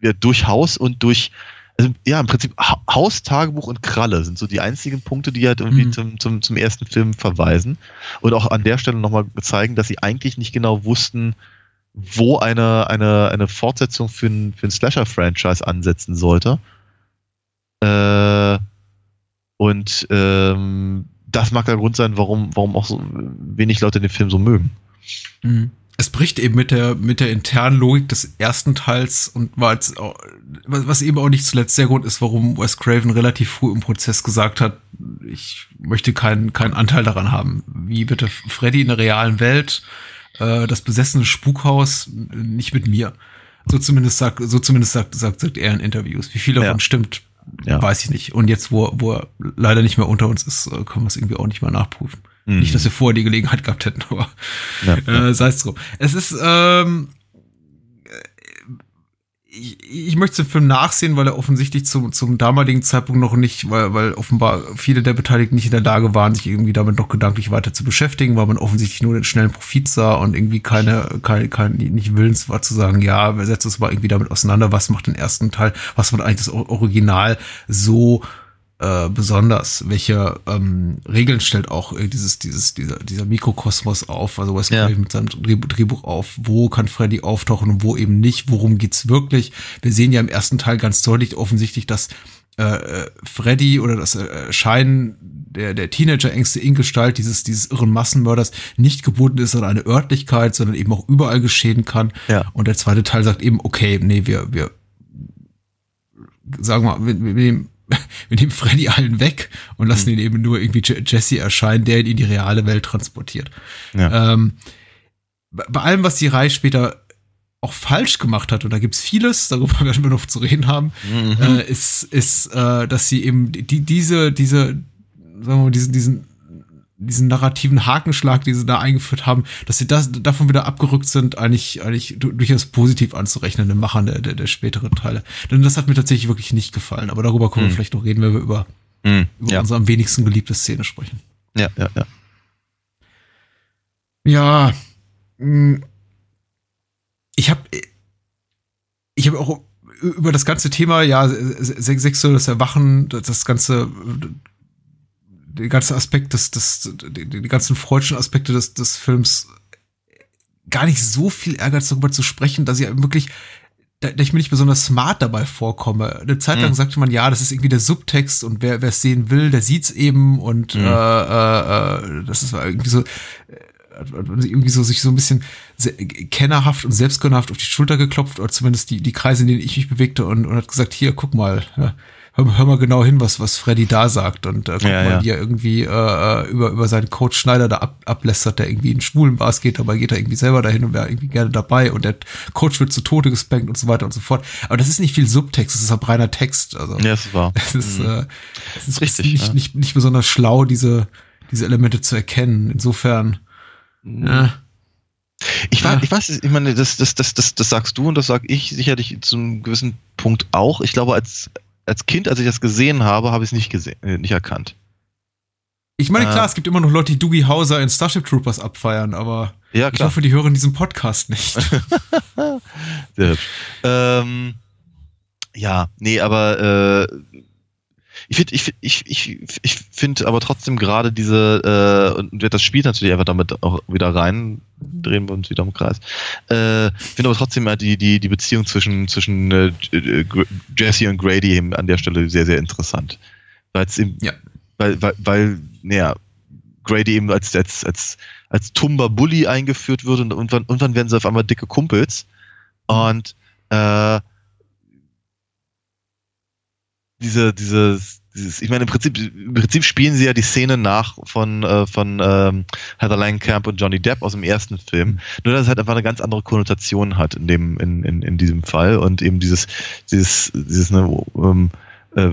ja, durch Haus und durch, also ja, im Prinzip Ha- Haus, Tagebuch und Kralle sind so die einzigen Punkte, die halt irgendwie Mhm. zum, zum, zum ersten Film verweisen. Und auch an der Stelle nochmal zeigen, dass sie eigentlich nicht genau wussten, wo eine, eine, eine Fortsetzung für ein, für ein Slasher-Franchise ansetzen sollte. Äh, und ähm, das mag der Grund sein, warum, warum auch so wenig Leute den Film so mögen. Mhm. Es bricht eben mit der, mit der internen Logik des ersten Teils und war jetzt auch, was eben auch nicht zuletzt der Grund ist, warum Wes Craven relativ früh im Prozess gesagt hat, ich möchte keinen, keinen Anteil daran haben. Wie bitte Freddy in der realen Welt, äh, das besessene Spukhaus, nicht mit mir. So zumindest sagt, so zumindest sagt, sagt, sagt er in Interviews. Wie viel davon Ja. stimmt, Ja. weiß ich nicht. Und jetzt, wo, wo er leider nicht mehr unter uns ist, äh, können wir es irgendwie auch nicht mal nachprüfen. Mhm. Nicht, dass wir vorher die Gelegenheit gehabt hätten, aber Ja, äh, sei es drum. Es ist, ähm, ich, ich möchte den Film nachsehen, weil er offensichtlich zum, zum damaligen Zeitpunkt noch nicht, weil, weil offenbar viele der Beteiligten nicht in der Lage waren, sich irgendwie damit noch gedanklich weiter zu beschäftigen, weil man offensichtlich nur den schnellen Profit sah und irgendwie keine, keine, kein, nicht willens war zu sagen, ja, wir setzen uns mal irgendwie damit auseinander, was macht den ersten Teil, was macht eigentlich das Original so äh, besonders, welche ähm, Regeln stellt auch äh, dieses, dieses, dieser, dieser Mikrokosmos auf, also Wes Ja. Mit seinem Drehbuch, auf, wo kann Freddy auftauchen und wo eben nicht, worum geht's wirklich. Wir sehen ja im ersten Teil ganz deutlich offensichtlich, dass äh, äh, Freddy oder das äh, Erscheinen der, der Teenager-Ängste in Gestalt dieses, dieses irren Massenmörders nicht gebunden ist an eine Örtlichkeit, sondern eben auch überall geschehen kann. Ja. Und der zweite Teil sagt eben, okay, nee, wir, wir sagen wir mal, wir, wir, nehmen, [LAUGHS] wir nehmen Freddy allen weg und lassen ihn eben nur irgendwie Je- Jesse erscheinen, der ihn in die reale Welt transportiert. Ja. Ähm, bei bei allem, was die Reihe später auch falsch gemacht hat, und da gibt's vieles, darüber [LAUGHS] werden wir noch zu reden haben, Mhm. äh, ist, ist äh, dass sie eben die, diese, diese, sagen wir mal, diesen, diesen, diesen narrativen Hakenschlag, den sie da eingeführt haben, dass sie das, davon wieder abgerückt sind, eigentlich, eigentlich du- durchaus positiv anzurechnen im Machen der, der, der späteren Teile. Denn das hat mir tatsächlich wirklich nicht gefallen. Aber darüber können wir Hm. vielleicht noch reden, wenn wir über, Mhm. über Ja. unsere am wenigsten geliebte Szene sprechen. ja, ja, ja. Ja, mh, ich habe ich habe auch über das ganze Thema, ja, se- sexuelles Erwachen, das ganze, der ganze Aspekt des, des die, die ganzen freudschen Aspekte des, des Films gar nicht so viel Ehrgeiz darüber zu sprechen, dass ich wirklich da, dass ich mir nicht besonders smart dabei vorkomme. Eine Zeit lang Mhm. sagte man, ja, das ist irgendwie der Subtext und wer wer es sehen will, der sieht's eben und Mhm. äh, äh, äh, das ist irgendwie so sich irgendwie so sich so ein bisschen kennerhaft und selbstgönnerhaft auf die Schulter geklopft oder zumindest die die Kreise, in denen ich mich bewegte und, und hat gesagt, hier guck mal, ja, hör, hör mal genau hin, was was Freddy da sagt und äh, guck Ja, mal, ja. wie er irgendwie äh, äh, über über seinen Coach Schneider da ab, ablästert, der irgendwie in schwulen Bars geht, dabei geht er irgendwie selber dahin und wäre irgendwie gerne dabei und der Coach wird zu Tode gespankt und so weiter und so fort. Aber das ist nicht viel Subtext, das ist halt reiner Text. Also Ja, das war. es ist, äh, es ist Richtig, nicht, ja. nicht, nicht besonders schlau, diese, diese Elemente zu erkennen. Insofern, ja. Ich weiß, Ja. ich weiß, ich meine, das, das, das, das, das sagst du und das sag ich sicherlich zu einem gewissen Punkt auch. Ich glaube, als, als Kind, als ich das gesehen habe, habe ich es nicht gesehen, äh, nicht erkannt. Ich meine, Äh. klar, es gibt immer noch Leute, die Doogie Hauser in Starship Troopers abfeiern, aber Ja, ich hoffe, die hören diesen Podcast nicht. [LAUGHS] Sehr hübsch. Ähm, ja, nee, aber äh, ich finde, ich, find- ich, ich, ich finde aber trotzdem gerade diese, äh, und wird das Spiel natürlich einfach damit auch wieder rein, drehen wir uns wieder im Kreis. Äh, finde aber trotzdem halt die, die, die Beziehung zwischen, zwischen äh, äh, Jesse und Grady eben an der Stelle sehr, sehr interessant. Eben, Ja. weil, weil, weil, naja, Grady eben als, als, als, als tumber Bully eingeführt wird und irgendwann, irgendwann werden sie auf einmal dicke Kumpels. Und äh, diese, diese, dieses, ich meine, im Prinzip, im Prinzip spielen sie ja die Szene nach von, äh, von ähm, Heather Langenkamp und Johnny Depp aus dem ersten Film. Mhm. Nur, dass es halt einfach eine ganz andere Konnotation hat in dem, in, in, in diesem Fall und eben dieses, dieses, dieses, ne, ähm, äh,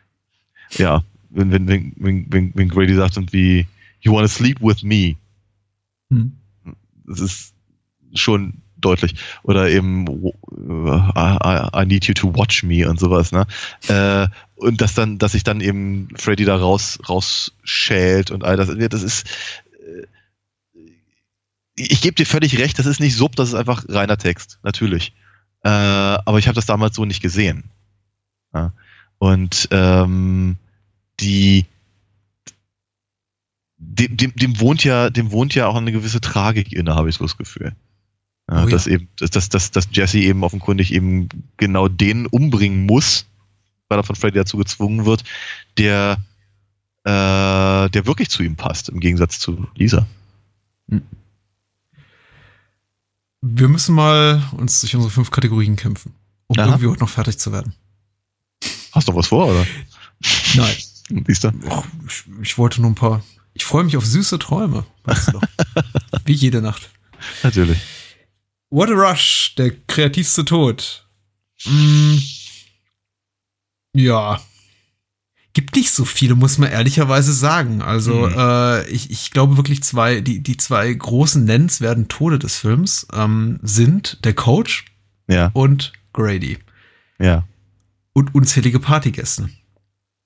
[LAUGHS] ja, wenn, wenn, wenn, wenn, wenn Grady sagt und wie, you wanna sleep with me, Hm. das ist schon deutlich. Oder eben äh, I, I need you to watch me und sowas, ne? Äh, und dass dann, dass sich dann eben Freddy da raus, rausschält und all das. Das ist. äh, Ich gebe dir völlig recht, das ist nicht Sub, das ist einfach reiner Text, natürlich. Äh, aber ich habe das damals so nicht gesehen. Ja? Und ähm, die dem, dem, dem wohnt ja, dem wohnt ja auch eine gewisse Tragik inne, habe ich so das Gefühl. Ja, Oh ja. dass eben, dass, dass, dass, dass Jesse eben offenkundig eben genau den umbringen muss, weil er von Freddy dazu gezwungen wird, der, äh, der wirklich zu ihm passt, im Gegensatz zu Lisa. Wir müssen mal uns durch unsere fünf Kategorien kämpfen, um Aha. irgendwie heute noch fertig zu werden. Hast du was vor, oder? Nein. [LAUGHS] Siehst du? Och, ich, ich wollte nur ein paar. Ich freue mich auf süße Träume. Weißt du. [LAUGHS] Wie jede Nacht. Natürlich. What a Rush, der kreativste Tod. Mm, ja. Gibt nicht so viele, muss man ehrlicherweise sagen. Also, Mhm. äh, ich, ich glaube wirklich zwei, die, die zwei großen nennenswerten Tode des Films ähm, sind der Coach Ja, und Grady. ja, Und unzählige Partygäste.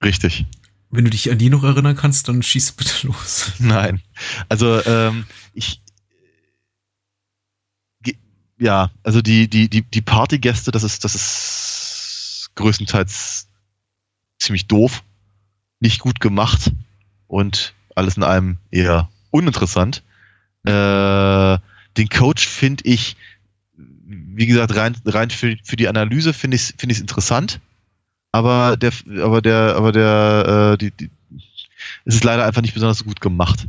richtig. Wenn du dich an die noch erinnern kannst, dann schieß [LAUGHS] bitte los. Nein. Also, ähm, ich. Ja, also die, die, die, die Partygäste, das ist, das ist größtenteils ziemlich doof, nicht gut gemacht und alles in allem eher uninteressant. Äh, den Coach finde ich, wie gesagt, rein, rein für, für die Analyse finde ich es find ich's interessant, aber der, aber der, aber der, äh, die, die, es ist leider einfach nicht besonders gut gemacht.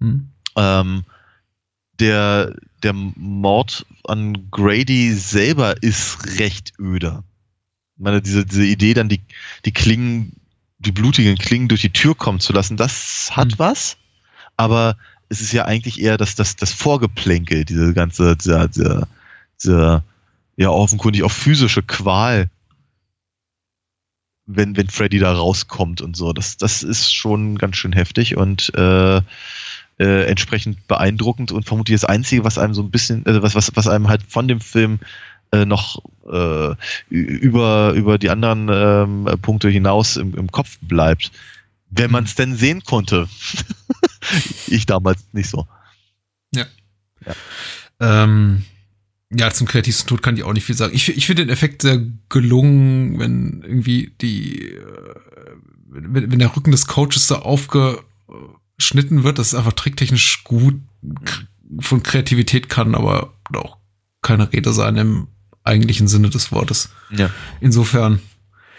Hm? Ähm, der, der Mord an Grady selber ist recht öde. Ich meine, diese, diese Idee, dann die, die Klingen, die blutigen Klingen durch die Tür kommen zu lassen, das hat Hm. was, aber es ist ja eigentlich eher das, das, das Vorgeplänkel, diese ganze, dieser, dieser, dieser ja offenkundig auch physische Qual, wenn, wenn Freddy da rauskommt und so. Das, das ist schon ganz schön heftig und äh, äh, entsprechend beeindruckend und vermutlich das Einzige, was einem so ein bisschen, also was, was, was einem halt von dem Film äh, noch äh, über, über die anderen ähm, Punkte hinaus im, im Kopf bleibt. Wenn man es denn sehen konnte. [LAUGHS] ich damals nicht so. Ähm, ja, zum kreativsten Tod kann ich auch nicht viel sagen. Ich, ich finde den Effekt sehr gelungen, wenn irgendwie die, äh, wenn, wenn der Rücken des Coaches so aufgeschnitten wird, das ist einfach tricktechnisch gut von Kreativität kann, aber auch keine Rede sein im eigentlichen Sinne des Wortes. Ja. Insofern,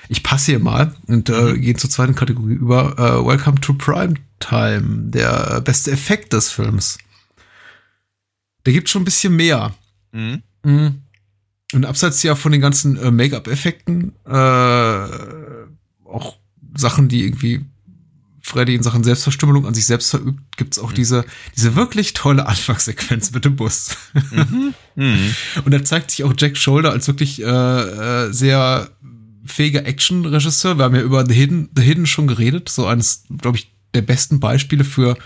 ich passe hier mal und äh, Mhm. gehe zur zweiten Kategorie über. Äh, Welcome to Prime Time, der beste Effekt des Films. Der gibt schon ein bisschen mehr. Mhm. Mhm. Und abseits ja von den ganzen äh, Make-up-Effekten, äh, auch Sachen, die irgendwie Freddy in Sachen Selbstverstümmelung an sich selbst verübt, gibt's auch diese, diese wirklich tolle Anfangssequenz mit dem Bus. Mhm. Mhm. [LAUGHS] Und da zeigt sich auch Jack Shoulder als wirklich äh, äh, sehr fähiger Action-Regisseur. Wir haben ja über The Hidden, The Hidden schon geredet, so eines, glaube ich, der besten Beispiele für,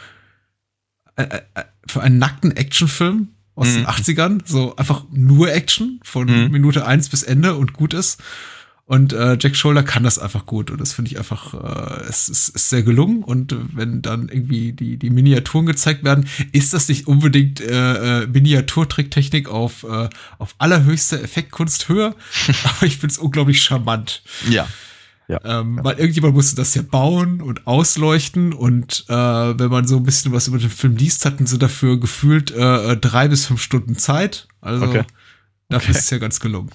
äh, äh, für einen nackten Actionfilm aus Mhm. den 80ern. So einfach nur Action von Mhm. Minute eins bis Ende und gut ist. Und äh, Jack Shoulder kann das einfach gut und das finde ich einfach, äh, es ist, ist sehr gelungen und wenn dann irgendwie die, die Miniaturen gezeigt werden, ist das nicht unbedingt äh, äh, Miniaturtricktechnik auf, äh, auf allerhöchster Effektkunsthöhe, [LAUGHS] aber ich finde es unglaublich charmant. Ja. Ähm, Weil irgendjemand musste das ja bauen und ausleuchten und äh, wenn man so ein bisschen was über den Film liest, hatten sie dafür gefühlt äh, drei bis fünf Stunden Zeit. Also Okay. dafür Okay. ist es ja ganz gelungen.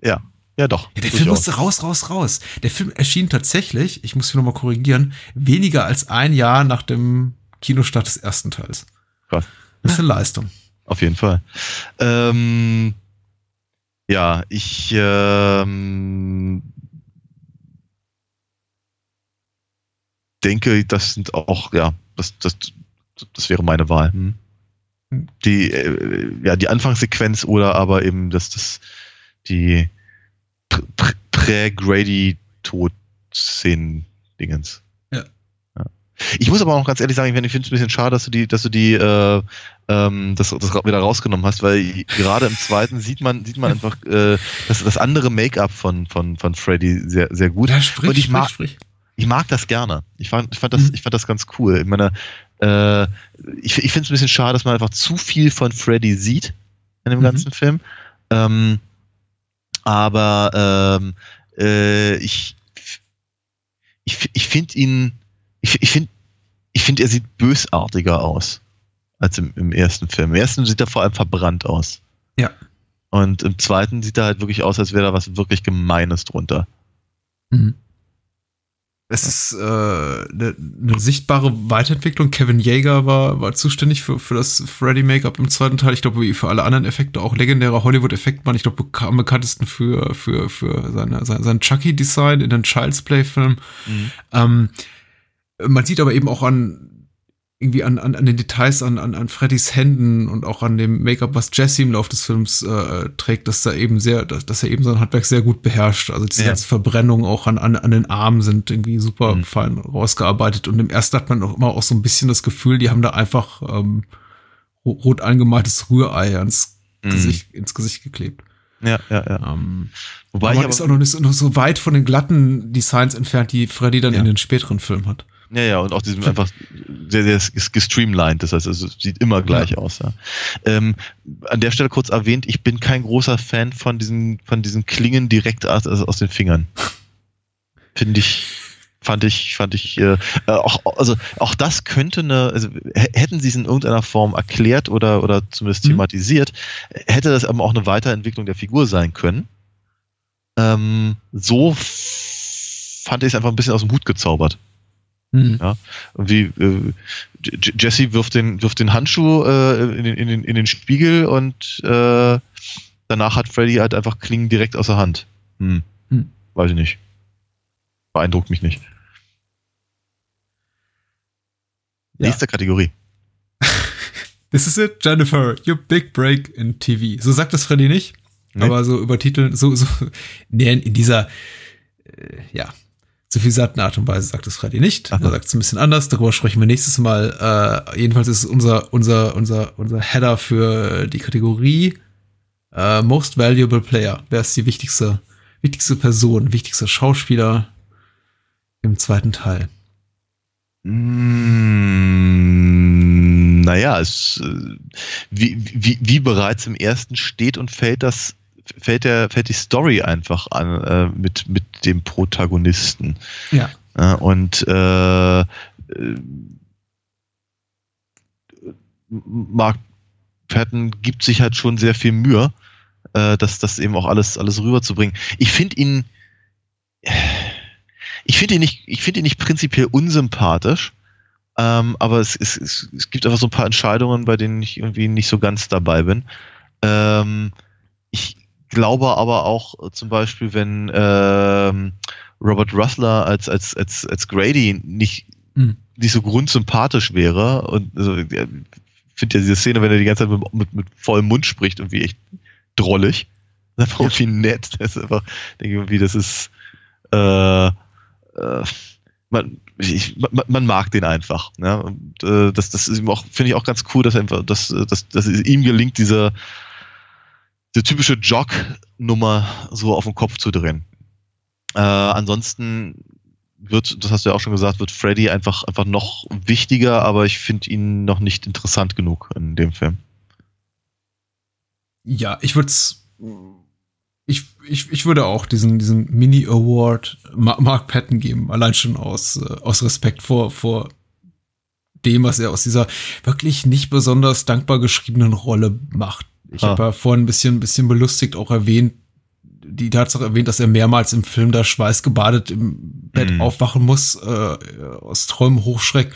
Ja. Ja, doch. Ja, der Film musste raus, raus, raus. Der Film erschien tatsächlich, ich muss hier nochmal korrigieren, weniger als ein Jahr nach dem Kinostart des ersten Teils. Krass. Das ist eine Leistung. Auf jeden Fall. Ähm, ja, ich ähm, denke, das sind auch, ja, das, das, das wäre meine Wahl. Hm. Die, äh, ja, die Anfangssequenz oder aber eben das, das, die Prä-Grady-Tod-Szenen-Dingens. Ja. ja. Ich muss aber auch noch ganz ehrlich sagen, ich finde es ein bisschen schade, dass du die, dass du die, äh, ähm, das, das wieder rausgenommen hast, weil gerade im zweiten sieht man, sieht man [LAUGHS] einfach äh, das, das andere Make-up von, von, von Freddy sehr, sehr gut. Ja, sprich, Und ich sprich, mag, sprich. ich mag das gerne. Ich fand, ich fand, das, Mhm. ich fand das ganz cool. Ich meine, äh, ich, ich finde es ein bisschen schade, dass man einfach zu viel von Freddy sieht in dem Mhm. ganzen Film. Ähm, aber ähm, äh, ich, ich, ich finde ihn, ich, ich finde, ich finde, er sieht bösartiger aus als im, im ersten Film. Im ersten sieht er vor allem verbrannt aus. Ja. Und im zweiten sieht er halt wirklich aus, als wäre da was wirklich Gemeines drunter. Mhm. Es ist äh, eine, eine sichtbare Weiterentwicklung. Kevin Yeager war, war zuständig für, für das Freddy-Make-up im zweiten Teil. Ich glaube, wie für alle anderen Effekte auch legendärer Hollywood-Effektmann. Ich glaube, am bekanntesten für, für, für seine, sein, sein Chucky-Design in den Child's Play-Film. Ähm, man sieht aber eben auch an irgendwie an, an, an den Details an, an, an Freddys Händen und auch an dem Make-up, was Jesse im Laufe des Films äh, trägt, dass da eben sehr, dass, dass er eben sein Handwerk sehr gut beherrscht. Also diese Ja. ganzen Verbrennungen auch an, an, an den Armen sind irgendwie super Mhm. fein rausgearbeitet. Und im ersten hat man auch immer auch so ein bisschen das Gefühl, die haben da einfach ähm, ro- rot angemaltes Rührei ans Mhm. Gesicht, ins Gesicht geklebt. Ja, ja, ja. Ähm, Wobei man ist auch noch nicht so, noch so weit von den glatten Designs entfernt, die Freddy dann Ja. in den späteren Filmen hat. Ja, ja, und auch diesem [LAUGHS] einfach sehr, sehr ges- gestreamlined. Das heißt, es sieht immer gleich aus. Ja. Ähm, an der Stelle kurz erwähnt, ich bin kein großer Fan von diesen, von diesen Klingen direkt aus, also aus den Fingern. Finde ich, fand ich, fand ich, äh, äh, auch, also auch das könnte eine, also hätten sie es in irgendeiner Form erklärt oder, oder zumindest Mhm. thematisiert, hätte das aber auch eine Weiterentwicklung der Figur sein können. Ähm, so fand ich es einfach ein bisschen aus dem Hut gezaubert. Mhm. Ja. Und wie äh, Jesse wirft den, wirft den Handschuh äh, in, den, in, den, in den Spiegel und äh, danach hat Freddy halt einfach Klingen direkt aus der Hand. Hm. Hm. Weiß ich nicht. Beeindruckt mich nicht. Ja. Nächste Kategorie. [LAUGHS] This is it, Jennifer, your big break in TV. So sagt das Freddy nicht, Nee. aber so übertiteln, so, so, [LAUGHS] in dieser, äh, ja, suffisanten Art und Weise sagt das Freddy nicht. Aha. Er sagt es ein bisschen anders, darüber sprechen wir nächstes Mal. Äh, jedenfalls ist es unser, unser, unser, unser Header für die Kategorie äh, Most Valuable Player. Wer ist die wichtigste, wichtigste Person, wichtigster Schauspieler im zweiten Teil? Mm, naja, es, äh, wie, wie, wie bereits im ersten steht und fällt das, fällt der, fällt die Story einfach an äh, mit, mit dem Protagonisten. Ja. Ja, und äh, äh, Mark Patton gibt sich halt schon sehr viel Mühe, äh, das, das eben auch alles, alles rüberzubringen. Ich finde ihn, ich finde ihn nicht, ich finde ihn nicht prinzipiell unsympathisch, ähm, aber es, es, es, es gibt einfach so ein paar Entscheidungen, bei denen ich irgendwie nicht so ganz dabei bin. Ähm, ich glaube aber auch äh, zum Beispiel, wenn ähm, Robert Russler als, als, als, als Grady nicht, Hm. nicht so grundsympathisch wäre und also, ich finde ja diese Szene, wenn er die ganze Zeit mit, mit, mit vollem Mund spricht, irgendwie echt drollig. Das ist einfach irgendwie nett. Das ist einfach, denke ich irgendwie, das ist äh, äh, man, ich, man, man mag den einfach. Ne? Und äh, das, das ist ihm auch, finde ich auch ganz cool, dass einfach, dass, dass, dass es ihm gelingt, diese, diese typische Jog-Nummer so auf den Kopf zu drehen. Äh, ansonsten wird, das hast du ja auch schon gesagt, wird Freddy einfach, einfach noch wichtiger, aber ich finde ihn noch nicht interessant genug in dem Film. Ja, ich würde ich, ich, ich würde auch diesen, diesen Mini-Award Ma- Mark Patton geben, allein schon aus, äh, aus Respekt vor, vor dem, was er aus dieser wirklich nicht besonders dankbar geschriebenen Rolle macht. Ich Ah. habe ja vorhin ein bisschen, ein bisschen belustigt auch erwähnt, die Tatsache erwähnt, dass er mehrmals im Film da schweißgebadet im Bett Mhm. aufwachen muss, äh, aus Träumen hochschreckt.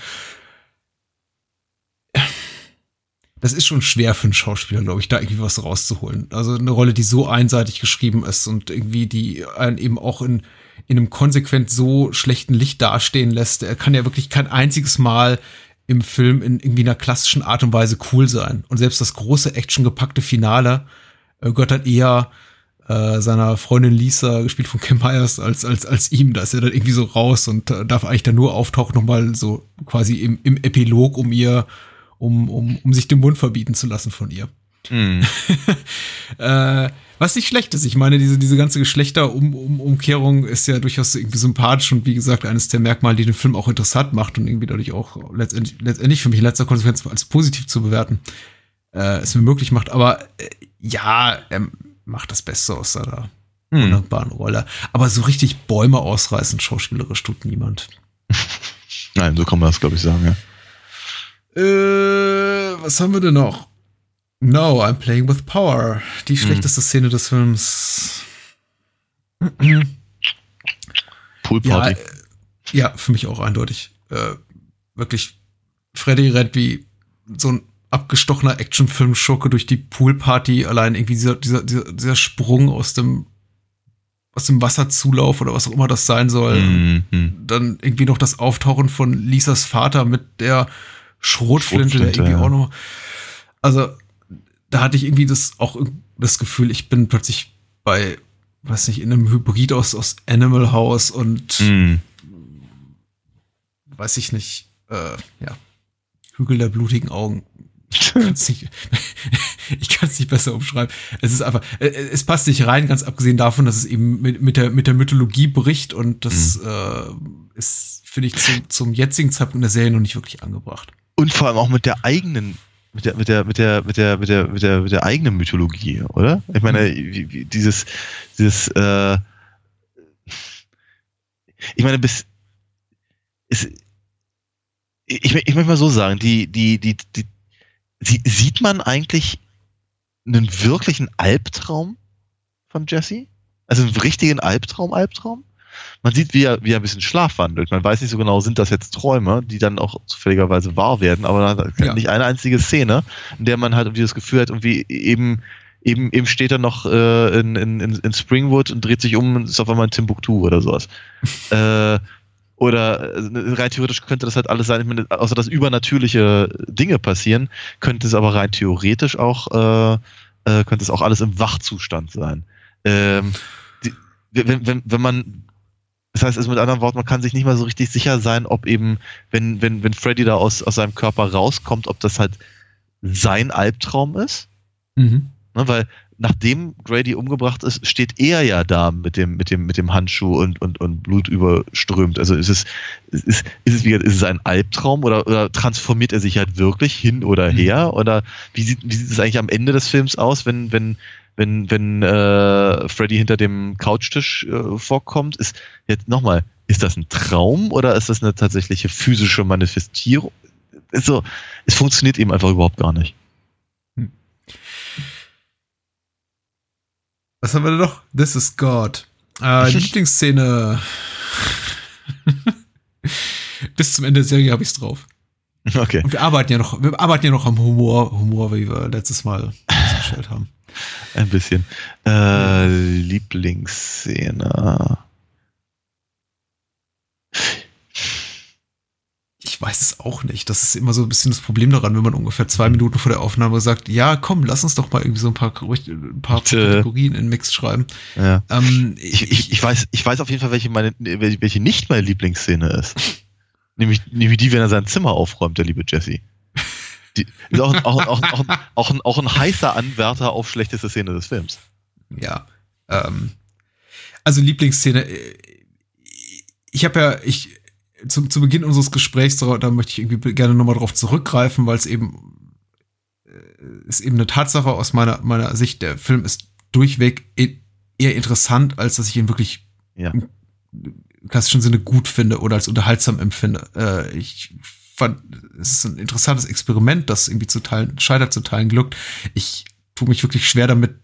Das ist schon schwer für einen Schauspieler, glaube ich, da irgendwie was rauszuholen. Also eine Rolle, die so einseitig geschrieben ist und irgendwie die einen eben auch in, in einem konsequent so schlechten Licht dastehen lässt. Er kann ja wirklich kein einziges Mal im Film in irgendwie einer klassischen Art und Weise cool sein. Und selbst das große, actiongepackte Finale äh, gehört dann eher äh, seiner Freundin Lisa, gespielt von Kim Myers, als, als, als ihm. Da ist er dann irgendwie so raus und äh, darf eigentlich dann nur auftauchen, nochmal so quasi im, im Epilog, um ihr, um, um, um sich den Mund verbieten zu lassen von ihr. Hm. [LAUGHS] äh, was nicht schlecht ist. Ich meine, diese, diese ganze Geschlechterumkehrung ist ja durchaus irgendwie sympathisch und wie gesagt, eines der Merkmale, die den Film auch interessant macht und irgendwie dadurch auch letztendlich, letztendlich für mich in letzter Konsequenz als positiv zu bewerten, äh, es mir möglich macht. Aber äh, ja, er macht das Beste aus seiner Hm. wunderbaren Rolle. Aber so richtig Bäume ausreißen, schauspielerisch tut niemand. Nein, so kann man das, glaube ich, sagen, ja. Äh, was haben wir denn noch? No, I'm playing with power. Die Hm. schlechteste Szene des Films. Poolparty. Ja, äh, ja, für mich auch eindeutig. Äh, wirklich, Freddy rennt wie so ein abgestochener Actionfilm-Schurke durch die Poolparty. Allein irgendwie dieser, dieser, dieser, dieser Sprung aus dem, aus dem Wasserzulauf oder was auch immer das sein soll. Hm, hm. Dann irgendwie noch das Auftauchen von Lisas Vater mit der Schrotflinte, der Schrotflinte, irgendwie ja. auch noch. Also, da hatte ich irgendwie das auch das Gefühl, ich bin plötzlich bei, weiß nicht, in einem Hybrid aus, aus Animal House und Hm. weiß ich nicht, äh, ja, Hügel der blutigen Augen. Ich kann es nicht, [LAUGHS] nicht besser umschreiben. Es ist einfach, äh, es passt nicht rein, ganz abgesehen davon, dass es eben mit, mit, der, mit der Mythologie bricht und das äh, ist, finde ich, zum, zum jetzigen Zeitpunkt der Serie noch nicht wirklich angebracht. Und vor allem auch mit der eigenen, mit der, mit der, mit der, mit der, mit der, mit der, mit der eigenen Mythologie, oder? Ich meine, wie, wie, dieses, dieses, äh, ich meine, bis, ist, ich, ich möchte mal so sagen, die, die, die, die, sie, sieht man eigentlich einen wirklichen Albtraum von Jesse? Also einen richtigen Albtraum, Albtraum? Man sieht, wie er, wie er ein bisschen schlafwandelt. Man weiß nicht so genau, sind das jetzt Träume, die dann auch zufälligerweise wahr werden, aber da Ja. nicht eine einzige Szene, in der man halt irgendwie das Gefühl hat, irgendwie eben, eben, eben steht er noch äh, in, in, in in Springwood und dreht sich um und ist auf einmal in Timbuktu oder sowas. [LAUGHS] äh, oder äh, rein theoretisch könnte das halt alles sein, ich meine, außer dass übernatürliche Dinge passieren, könnte es aber rein theoretisch auch, äh, äh, könnte es auch alles im Wachzustand sein. Ähm, die, wenn, wenn, wenn man, das heißt, also mit anderen Worten, man kann sich nicht mal so richtig sicher sein, ob eben, wenn, wenn, wenn Freddy da aus, aus seinem Körper rauskommt, ob das halt sein Albtraum ist. Mhm. Ne, weil nachdem Grady umgebracht ist, steht er ja da mit dem, mit dem, mit dem Handschuh und, und, und Blut überströmt. Also ist es, ist, ist es, wie, ist es ein Albtraum oder, oder transformiert er sich halt wirklich hin oder Mhm. her? Oder wie sieht, wie sieht es eigentlich am Ende des Films aus, wenn, wenn, wenn, wenn äh, Freddy hinter dem Couchtisch äh, vorkommt? Ist jetzt nochmal, ist das ein Traum oder ist das eine tatsächliche physische Manifestierung? Ist so, es funktioniert eben einfach überhaupt gar nicht. Was haben wir denn noch? This is God. Äh, [LAUGHS] Lieblingsszene. [LAUGHS] Bis zum Ende der Serie habe ich's drauf. Okay. Und wir arbeiten ja noch, wir arbeiten ja noch am Humor, Humor, wie wir letztes Mal festgestellt haben. [LAUGHS] Ein bisschen. Äh, Lieblingsszene. Ich weiß es auch nicht. Das ist immer so ein bisschen das Problem daran, wenn man ungefähr zwei Minuten vor der Aufnahme sagt, ja, komm, lass uns doch mal irgendwie so ein paar, ein paar. Kategorien in Mix schreiben. Ja. Ähm, Ich, ich, ich, weiß, ich weiß auf jeden Fall, welche, meine, welche nicht meine Lieblingsszene ist. [LAUGHS] nämlich, nämlich die, wenn er sein Zimmer aufräumt, der liebe Jesse. Die, ist auch, ein- auch, auch, auch, auch, ein, auch ein heißer Anwärter auf schlechteste Szene des Films. ja. Ähm, also Lieblingsszene. äh, Ich habe ja, ich zu, zu Beginn unseres Gesprächs, da möchte ich irgendwie gerne nochmal drauf zurückgreifen, weil es eben äh, ist eben eine Tatsache aus meiner meiner Sicht. Der Film ist durchweg e- eher interessant, als dass ich ihn wirklich Ja. im klassischen Sinne gut finde oder als unterhaltsam empfinde. Äh, ich ist ein interessantes Experiment, das irgendwie zu teilen, scheitert zu teilen glückt. Ich tue mich wirklich schwer damit,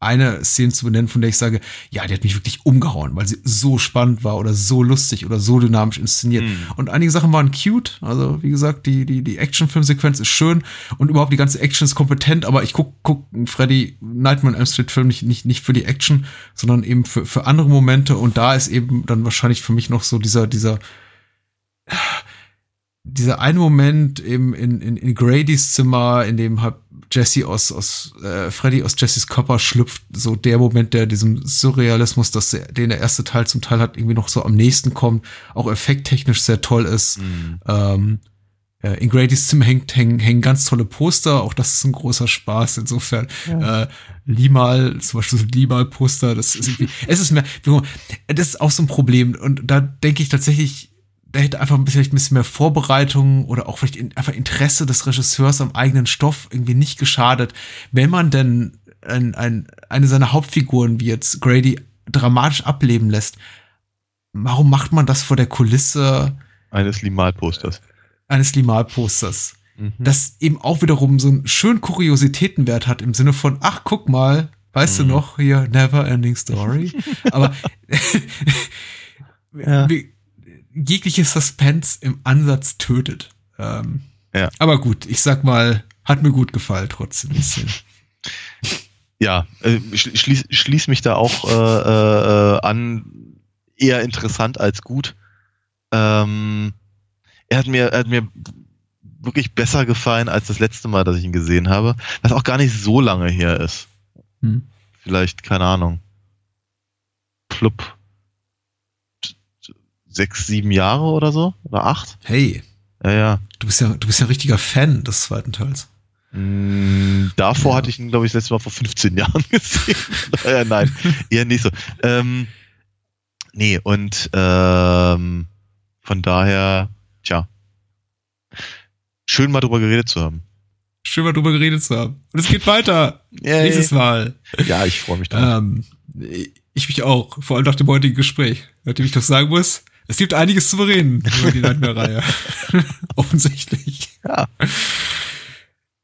eine Szene zu benennen, von der ich sage, ja, die hat mich wirklich umgehauen, weil sie so spannend war oder so lustig oder so dynamisch inszeniert. Mhm. Und einige Sachen waren cute. Also, wie gesagt, die, die, die Action-Filmsequenz ist schön und überhaupt die ganze Action ist kompetent, aber ich guck, guck Freddy Nightmare on Elm Street Film nicht, nicht, nicht für die Action, sondern eben für, für andere Momente. Und da ist eben dann wahrscheinlich für mich noch so dieser, dieser, dieser eine Moment eben in, in, in Gradys Zimmer, in dem halt Jesse aus, aus äh, Freddy aus Jessys Körper schlüpft, so der Moment, der diesem Surrealismus, dass der, den der erste Teil zum Teil hat, irgendwie noch so am nächsten kommt, auch effekttechnisch sehr toll ist. Mhm. Ähm, äh, in Gradys Zimmer hängt, hängen, hängen ganz tolle Poster, auch das ist ein großer Spaß. Insofern, äh, Limal, zum Beispiel so ein Limal-Poster, das ist irgendwie, es ist mehr, das ist auch so ein Problem. Und da denke ich tatsächlich, da hätte einfach ein bisschen, vielleicht ein bisschen mehr Vorbereitung oder auch vielleicht in, einfach Interesse des Regisseurs am eigenen Stoff irgendwie nicht geschadet, wenn man denn ein, ein, eine seiner Hauptfiguren wie jetzt Grady dramatisch ableben lässt. Warum macht man das vor der Kulisse Eines Limal-Posters. eines Limal-Posters? Mhm. Das eben auch wiederum so einen schönen Kuriositätenwert hat im Sinne von, ach, guck mal, weißt Mhm. du noch, hier, Never Ending Story. [LAUGHS] Aber Ja. [LAUGHS] wie- jegliche Suspense im Ansatz tötet. Ähm, Ja. Aber gut, ich sag mal, hat mir gut gefallen trotzdem. [LAUGHS] ja, äh, schl- schließ, schließ mich da auch äh, äh, an. Eher interessant als gut. Ähm, er hat mir, er hat mir wirklich besser gefallen als das letzte Mal, dass ich ihn gesehen habe, was auch gar nicht so lange her ist. Hm. Vielleicht, keine Ahnung. Plupp. Sechs, sieben Jahre oder so? Oder acht? Hey, Ja, ja. du bist ja, du bist ja ein richtiger Fan des zweiten Teils. Mm, davor Ja. hatte ich ihn, glaube ich, das letzte Mal vor 15 Jahren [LAUGHS] gesehen. Daher nein, eher nicht so. Ähm, nee, und ähm, von daher, tja, schön mal drüber geredet zu haben. Schön mal drüber geredet zu haben. Und es geht weiter. Yay. Nächstes Mal. Ja, ich freue mich drauf. Ähm, ich mich auch, vor allem nach dem heutigen Gespräch. Nachdem ich doch sagen muss, es gibt einiges zu bereden über die Nightmare-Reihe. [LAUGHS] Offensichtlich. Ja.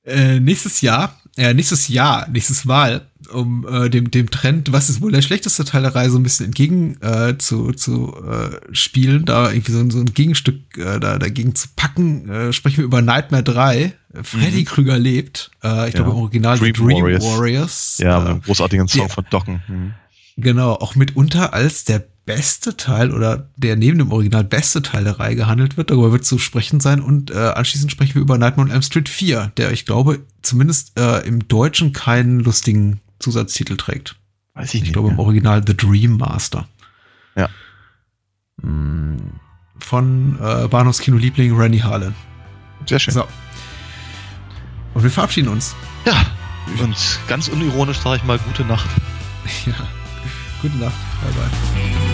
Äh, nächstes Jahr, äh, nächstes Jahr, nächstes Mal, um äh, dem, dem Trend, was ist wohl der schlechteste Teil der Reihe, so ein bisschen entgegen äh, zu, zu äh, spielen, da irgendwie so, ein- so ein Gegenstück äh, da, dagegen zu packen, äh, sprechen wir über Nightmare 3. Freddy Mhm. Krüger lebt. Äh, ich Ja. glaube im Original Dream Dream Warriors. Warriors. Ja, äh, mit einem großartigen Song der- von Docken. Mhm. Genau, auch mitunter als der beste Teil oder der neben dem Original beste Teil der Reihe gehandelt wird. Darüber wird zu sprechen sein und äh, anschließend sprechen wir über Nightmare on Elm Street 4, der ich glaube zumindest äh, im Deutschen keinen lustigen Zusatztitel trägt. Weiß ich Ich nicht. glaube im mehr. Original The Dream Master. Ja. Mm, Von äh, Bahnhofskino-Liebling Randy Harlan. Sehr schön. So. Und wir verabschieden uns. Ja, und ganz unironisch sage ich mal gute Nacht. [LAUGHS] Ja. Gute Nacht. Bye bye.